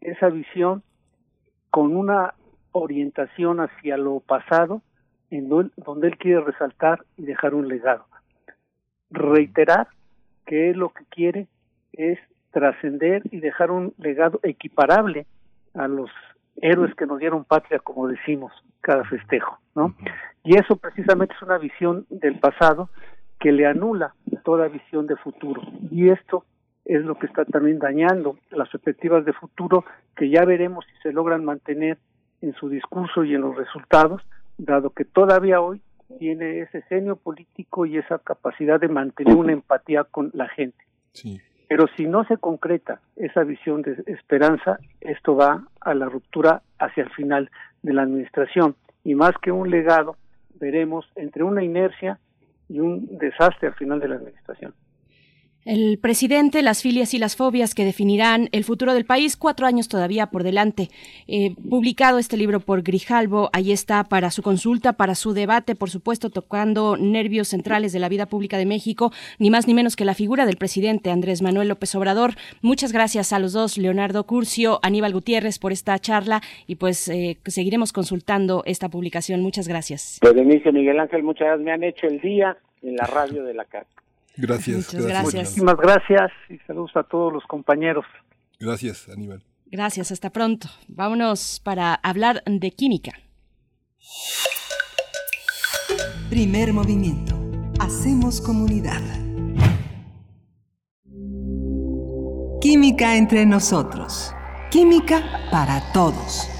[SPEAKER 27] esa visión con una orientación hacia lo pasado en donde él quiere resaltar y dejar un legado. Reiterar que él lo que quiere es trascender y dejar un legado equiparable a los héroes que nos dieron patria, como decimos, cada festejo, ¿no? Y eso precisamente es una visión del pasado que le anula toda visión de futuro. Y esto es lo que está también dañando las perspectivas de futuro que ya veremos si se logran mantener en su discurso y en los resultados, dado que todavía hoy tiene ese genio político y esa capacidad de mantener una empatía con la gente. Pero si no se concreta esa visión de esperanza, esto va a la ruptura hacia el final de la administración. Y más que un legado, veremos entre una inercia y un desastre al final de la administración.
[SPEAKER 2] El presidente, las filias y las fobias que definirán el futuro del país, cuatro años todavía por delante. Eh, publicado este libro por Grijalbo, ahí está para su consulta, para su debate, por supuesto, tocando nervios centrales de la vida pública de México, ni más ni menos que la figura del presidente Andrés Manuel López Obrador. Muchas gracias a los dos, Leonardo Curcio, Aníbal Gutiérrez, por esta charla y pues eh, seguiremos consultando esta publicación. Muchas gracias.
[SPEAKER 26] Berenice Miguel Ángel, muchas gracias. Me han hecho el día en la radio de la casa.
[SPEAKER 1] Gracias.
[SPEAKER 2] gracias.
[SPEAKER 27] Muchísimas gracias y saludos a todos los compañeros.
[SPEAKER 1] Gracias, Aníbal.
[SPEAKER 2] Gracias, hasta pronto. Vámonos para hablar de química.
[SPEAKER 7] Primer movimiento. Hacemos comunidad. Química entre nosotros. Química para todos.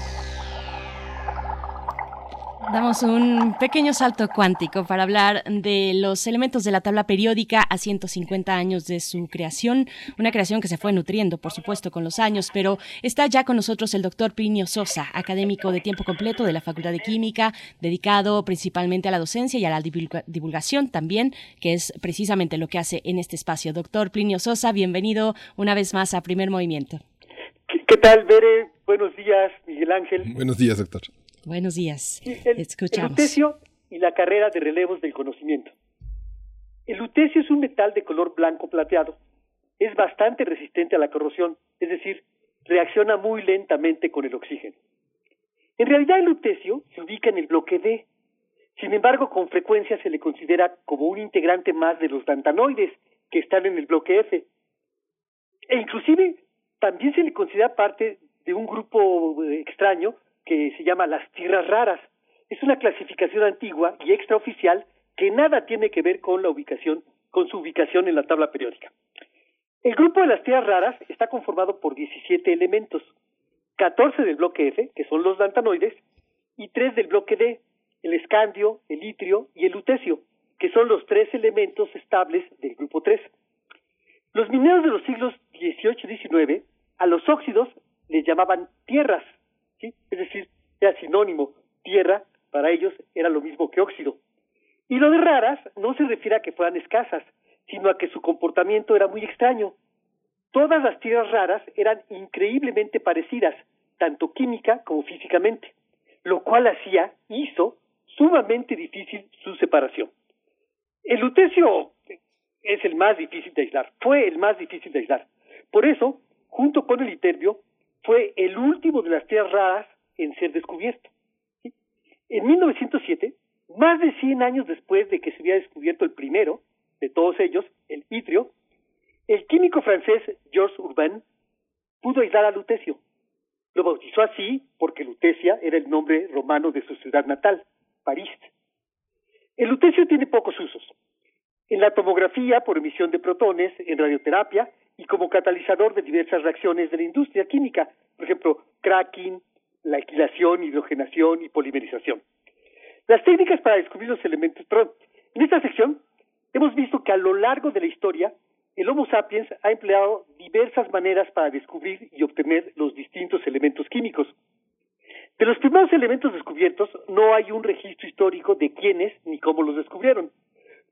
[SPEAKER 2] Damos un pequeño salto cuántico para hablar de los elementos de la tabla periódica a 150 años de su creación, una creación que se fue nutriendo, por supuesto, con los años, pero está ya con nosotros el doctor Plinio Sosa, académico de tiempo completo de la Facultad de Química, dedicado principalmente a la docencia y a la divulgación también, que es precisamente lo que hace en este espacio. Doctor Plinio Sosa, bienvenido una vez más a Primer Movimiento.
[SPEAKER 28] ¿Qué, tal, Bere? Buenos días, Miguel Ángel.
[SPEAKER 1] Buenos días, doctor.
[SPEAKER 2] Buenos días.
[SPEAKER 28] el,
[SPEAKER 2] Escuchamos.
[SPEAKER 28] lutecio y la carrera de relevos del conocimiento. El lutecio es un metal de color blanco plateado. Es bastante resistente a la corrosión, es decir, reacciona muy lentamente con el oxígeno. En realidad el lutecio se ubica en el bloque D. Sin embargo, con frecuencia se le considera como un integrante más de los dantanoides que están en el bloque F. E inclusive también se le considera parte de un grupo eh, extraño que se llama las tierras raras. Es una clasificación antigua y extraoficial que nada tiene que ver con la ubicación, con su ubicación en la tabla periódica. El grupo de las tierras raras está conformado por 17 elementos, 14 del bloque F, que son los lantanoides, y 3 del bloque D, el escandio, el itrio y el lutecio, que son los tres elementos estables del grupo 3. Los mineros de los siglos XVIII y XIX a los óxidos les llamaban tierras es decir, era sinónimo, tierra para ellos era lo mismo que óxido. Y lo de raras no se refiere a que fueran escasas, sino a que su comportamiento era muy extraño. Todas las tierras raras eran increíblemente parecidas, tanto química como físicamente, lo cual hacía, hizo, sumamente difícil su separación. El lutecio es el más difícil de aislar, fue el más difícil de aislar. Por eso, junto con el iterbio, fue el último de las tierras raras en ser descubierto. En 1907, más de 100 años después de que se había descubierto el primero de todos ellos, el itrio, el químico francés Georges Urbain pudo aislar a lutecio. Lo bautizó así porque Lutecia era el nombre romano de su ciudad natal, París. El lutecio tiene pocos usos. En la tomografía por emisión de protones, en radioterapia y como catalizador de diversas reacciones de la industria química, por ejemplo, cracking, la alquilación, hidrogenación y polimerización. Las técnicas para descubrir los elementos, perdón, en esta sección hemos visto que a lo largo de la historia el Homo sapiens ha empleado diversas maneras para descubrir y obtener los distintos elementos químicos. De los primeros elementos descubiertos no hay un registro histórico de quiénes ni cómo los descubrieron.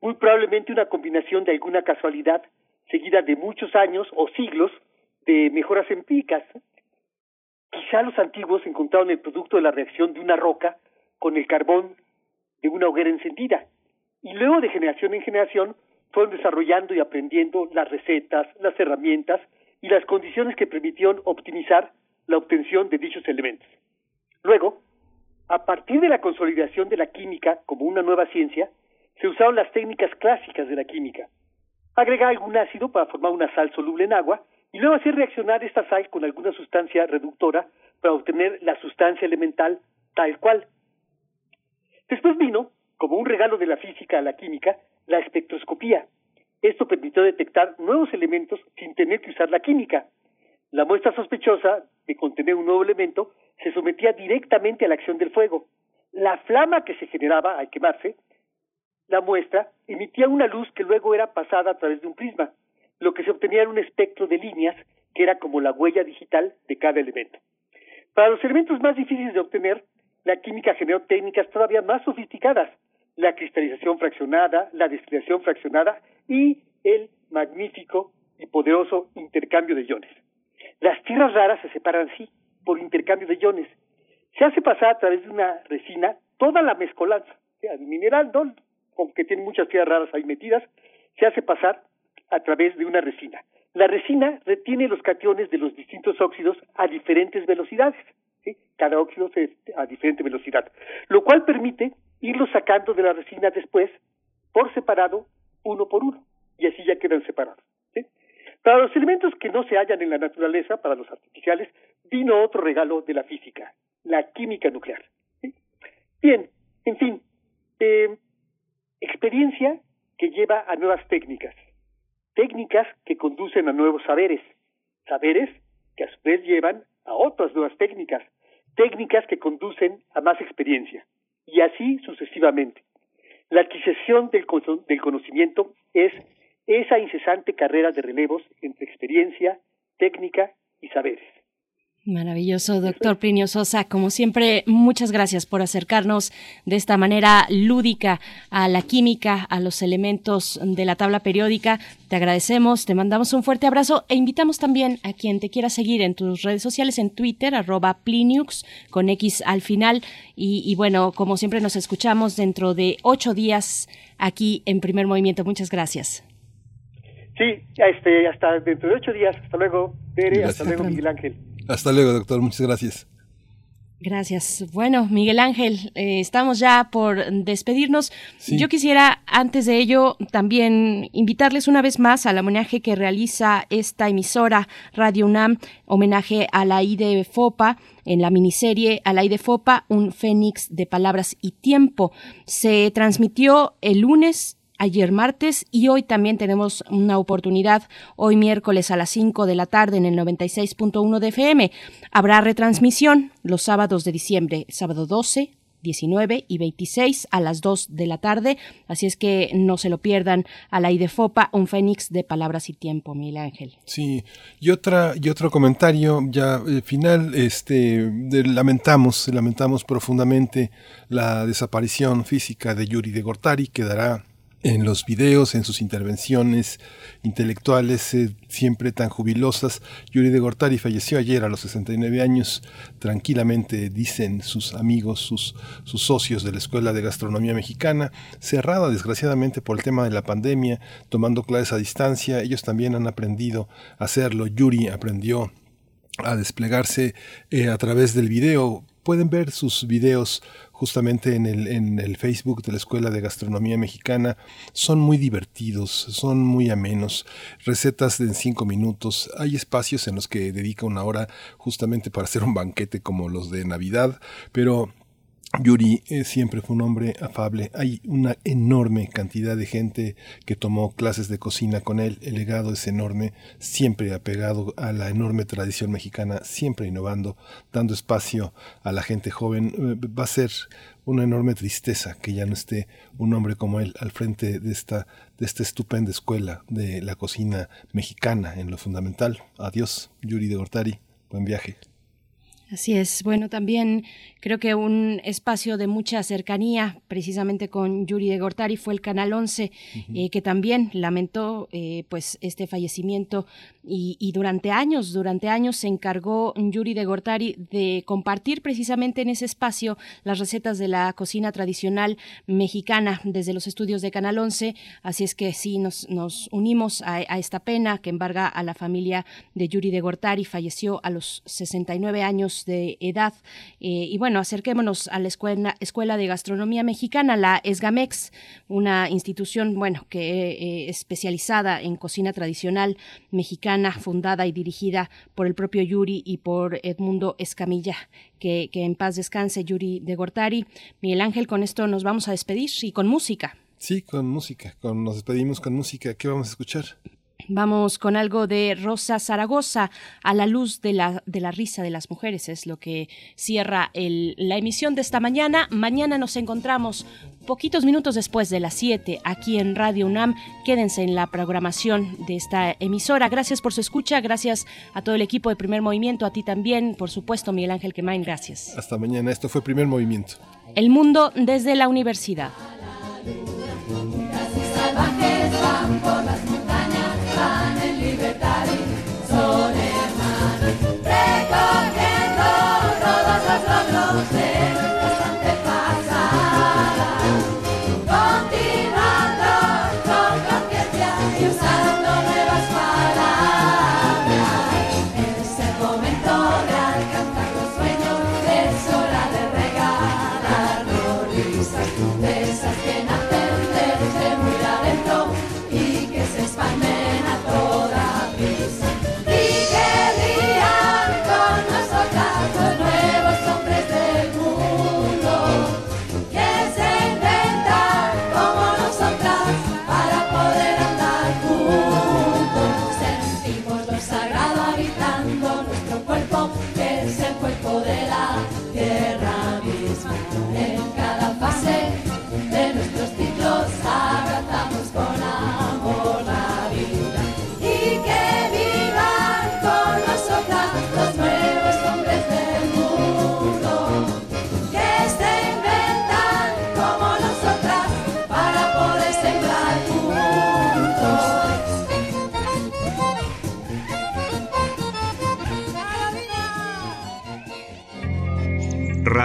[SPEAKER 28] Muy probablemente una combinación de alguna casualidad seguida de muchos años o siglos de mejoras empíricas. Quizá los antiguos encontraron el producto de la reacción de una roca con el carbón de una hoguera encendida. Y luego de generación en generación fueron desarrollando y aprendiendo las recetas, las herramientas y las condiciones que permitieron optimizar la obtención de dichos elementos. Luego, a partir de la consolidación de la química como una nueva ciencia, se usaron las técnicas clásicas de la química. Agregar algún ácido para formar una sal soluble en agua y luego hacer reaccionar esta sal con alguna sustancia reductora para obtener la sustancia elemental tal cual. Después vino, como un regalo de la física a la química, la espectroscopía. Esto permitió detectar nuevos elementos sin tener que usar la química. La muestra sospechosa de contener un nuevo elemento se sometía directamente a la acción del fuego. La flama que se generaba al quemarse, la muestra emitía una luz que luego era pasada a través de un prisma, lo que se obtenía era un espectro de líneas que era como la huella digital de cada elemento. Para los elementos más difíciles de obtener, la química generó técnicas todavía más sofisticadas, la cristalización fraccionada, la destilación fraccionada y el magnífico y poderoso intercambio de iones. Las tierras raras se separan así, por intercambio de iones. Se hace pasar a través de una resina toda la mezcolanza, sea, el mineral, aunque tiene muchas tierras raras ahí metidas, se hace pasar a través de una resina. La resina retiene los cationes de los distintos óxidos a diferentes velocidades. Cada óxido se, a diferente velocidad, lo cual permite irlos sacando de la resina después por separado, uno por uno, y así ya quedan separados. Para los elementos que no se hallan en la naturaleza, para los artificiales, vino otro regalo de la física, la química nuclear. Bien, en fin, eh, experiencia que lleva a nuevas técnicas, técnicas que conducen a nuevos saberes, saberes que a su vez llevan a otras nuevas técnicas, técnicas que conducen a más experiencia, y así sucesivamente. La adquisición del, conocimiento es esa incesante carrera de relevos entre experiencia, técnica y saberes.
[SPEAKER 2] Maravilloso, doctor Plinio Sosa. Como siempre, muchas gracias por acercarnos de esta manera lúdica a la química, a los elementos de la tabla periódica. Te agradecemos, te mandamos un fuerte abrazo e invitamos también a quien te quiera seguir en tus redes sociales, en Twitter, arroba Pliniux, con X al final. Y, y bueno, como siempre nos escuchamos dentro de ocho días aquí en Primer Movimiento. Muchas gracias.
[SPEAKER 28] Sí, este, hasta dentro de ocho días. Hasta luego, Tere. Hasta luego, Miguel Ángel.
[SPEAKER 1] Hasta luego, doctor. Muchas gracias.
[SPEAKER 2] Gracias. Bueno, Miguel Ángel, eh, estamos ya por despedirnos. Yo quisiera, antes de ello, también invitarles una vez más al homenaje que realiza esta emisora Radio UNAM, homenaje a la IDE FOPA en la miniserie A la de Fopa, un fénix de palabras y tiempo. Se transmitió el lunes ayer martes y hoy también tenemos una oportunidad, hoy miércoles a las 5 de la tarde en el 96.1 de FM. Habrá retransmisión los sábados de diciembre, sábado 12, 19 y 26 a las 2 de la tarde. Así es que no se lo pierdan a la IDEFOPA, un fénix de palabras y tiempo, Miguel Ángel.
[SPEAKER 1] Sí, y otra y otro comentario ya eh, final, este lamentamos, lamentamos profundamente la desaparición física de Yuri de Gortari, quedará en los videos, en sus intervenciones intelectuales eh, siempre tan jubilosas. Yuri de Gortari falleció ayer a los 69 años. Tranquilamente dicen sus amigos, sus, socios de la Escuela de Gastronomía Mexicana, cerrada desgraciadamente por el tema de la pandemia, tomando clases a distancia. Ellos también han aprendido a hacerlo. Yuri aprendió a desplegarse eh, a través del video. Pueden ver sus videos justamente en el, en el Facebook de la Escuela de Gastronomía Mexicana, son muy divertidos, son muy amenos, recetas de cinco minutos, hay espacios en los que dedica una hora justamente para hacer un banquete como los de Navidad, pero Yuri eh, siempre fue un hombre afable. Hay una enorme cantidad de gente que tomó clases de cocina con él. El legado es enorme, siempre apegado a la enorme tradición mexicana, siempre innovando, dando espacio a la gente joven. Eh, va a ser una enorme tristeza que ya no esté un hombre como él al frente de esta, de esta estupenda escuela de la cocina mexicana en lo fundamental. Adiós, Yuri de Gortari. Buen viaje.
[SPEAKER 2] Así es. Bueno, también creo que un espacio de mucha cercanía, precisamente con Yuri de Gortari, fue el Canal 11, eh, que también lamentó eh, pues este fallecimiento y, durante años, durante años se encargó Yuri de Gortari de compartir precisamente en ese espacio las recetas de la cocina tradicional mexicana desde los estudios de Canal 11. Así es que sí, nos, nos unimos a, a esta pena que embarga a la familia de Yuri de Gortari. Falleció a los 69 años de edad. Eh, y bueno, acerquémonos a la escuela, de Gastronomía Mexicana, la ESGAMEX, una institución, bueno, que eh, especializada en cocina tradicional mexicana, fundada y dirigida por el propio Yuri y por Edmundo Escamilla. Que, que en paz descanse Yuri de Gortari. Miguel Ángel, con esto nos vamos a despedir y con música.
[SPEAKER 1] Sí, con música. Con, nos despedimos con música. ¿Qué vamos a escuchar?
[SPEAKER 2] Vamos con algo de Rosa Zaragoza, a la luz de la, de la risa de las mujeres, es lo que cierra el, la emisión de esta mañana. Mañana nos encontramos poquitos minutos después de las 7 aquí en Radio UNAM. Quédense en la programación de esta emisora. Gracias por su escucha, gracias a todo el equipo de Primer Movimiento, a ti también, por supuesto, Miguel Ángel Quemain, gracias.
[SPEAKER 1] Hasta mañana, esto fue Primer Movimiento.
[SPEAKER 2] El mundo desde la universidad.
[SPEAKER 24] recogiendo todos los logros de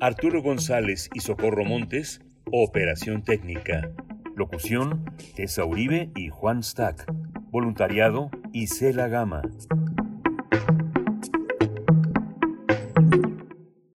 [SPEAKER 24] Arturo González y Socorro Montes, Operación Técnica. Locución, Tessa Uribe y Juan Stack. Voluntariado, Isela Gama.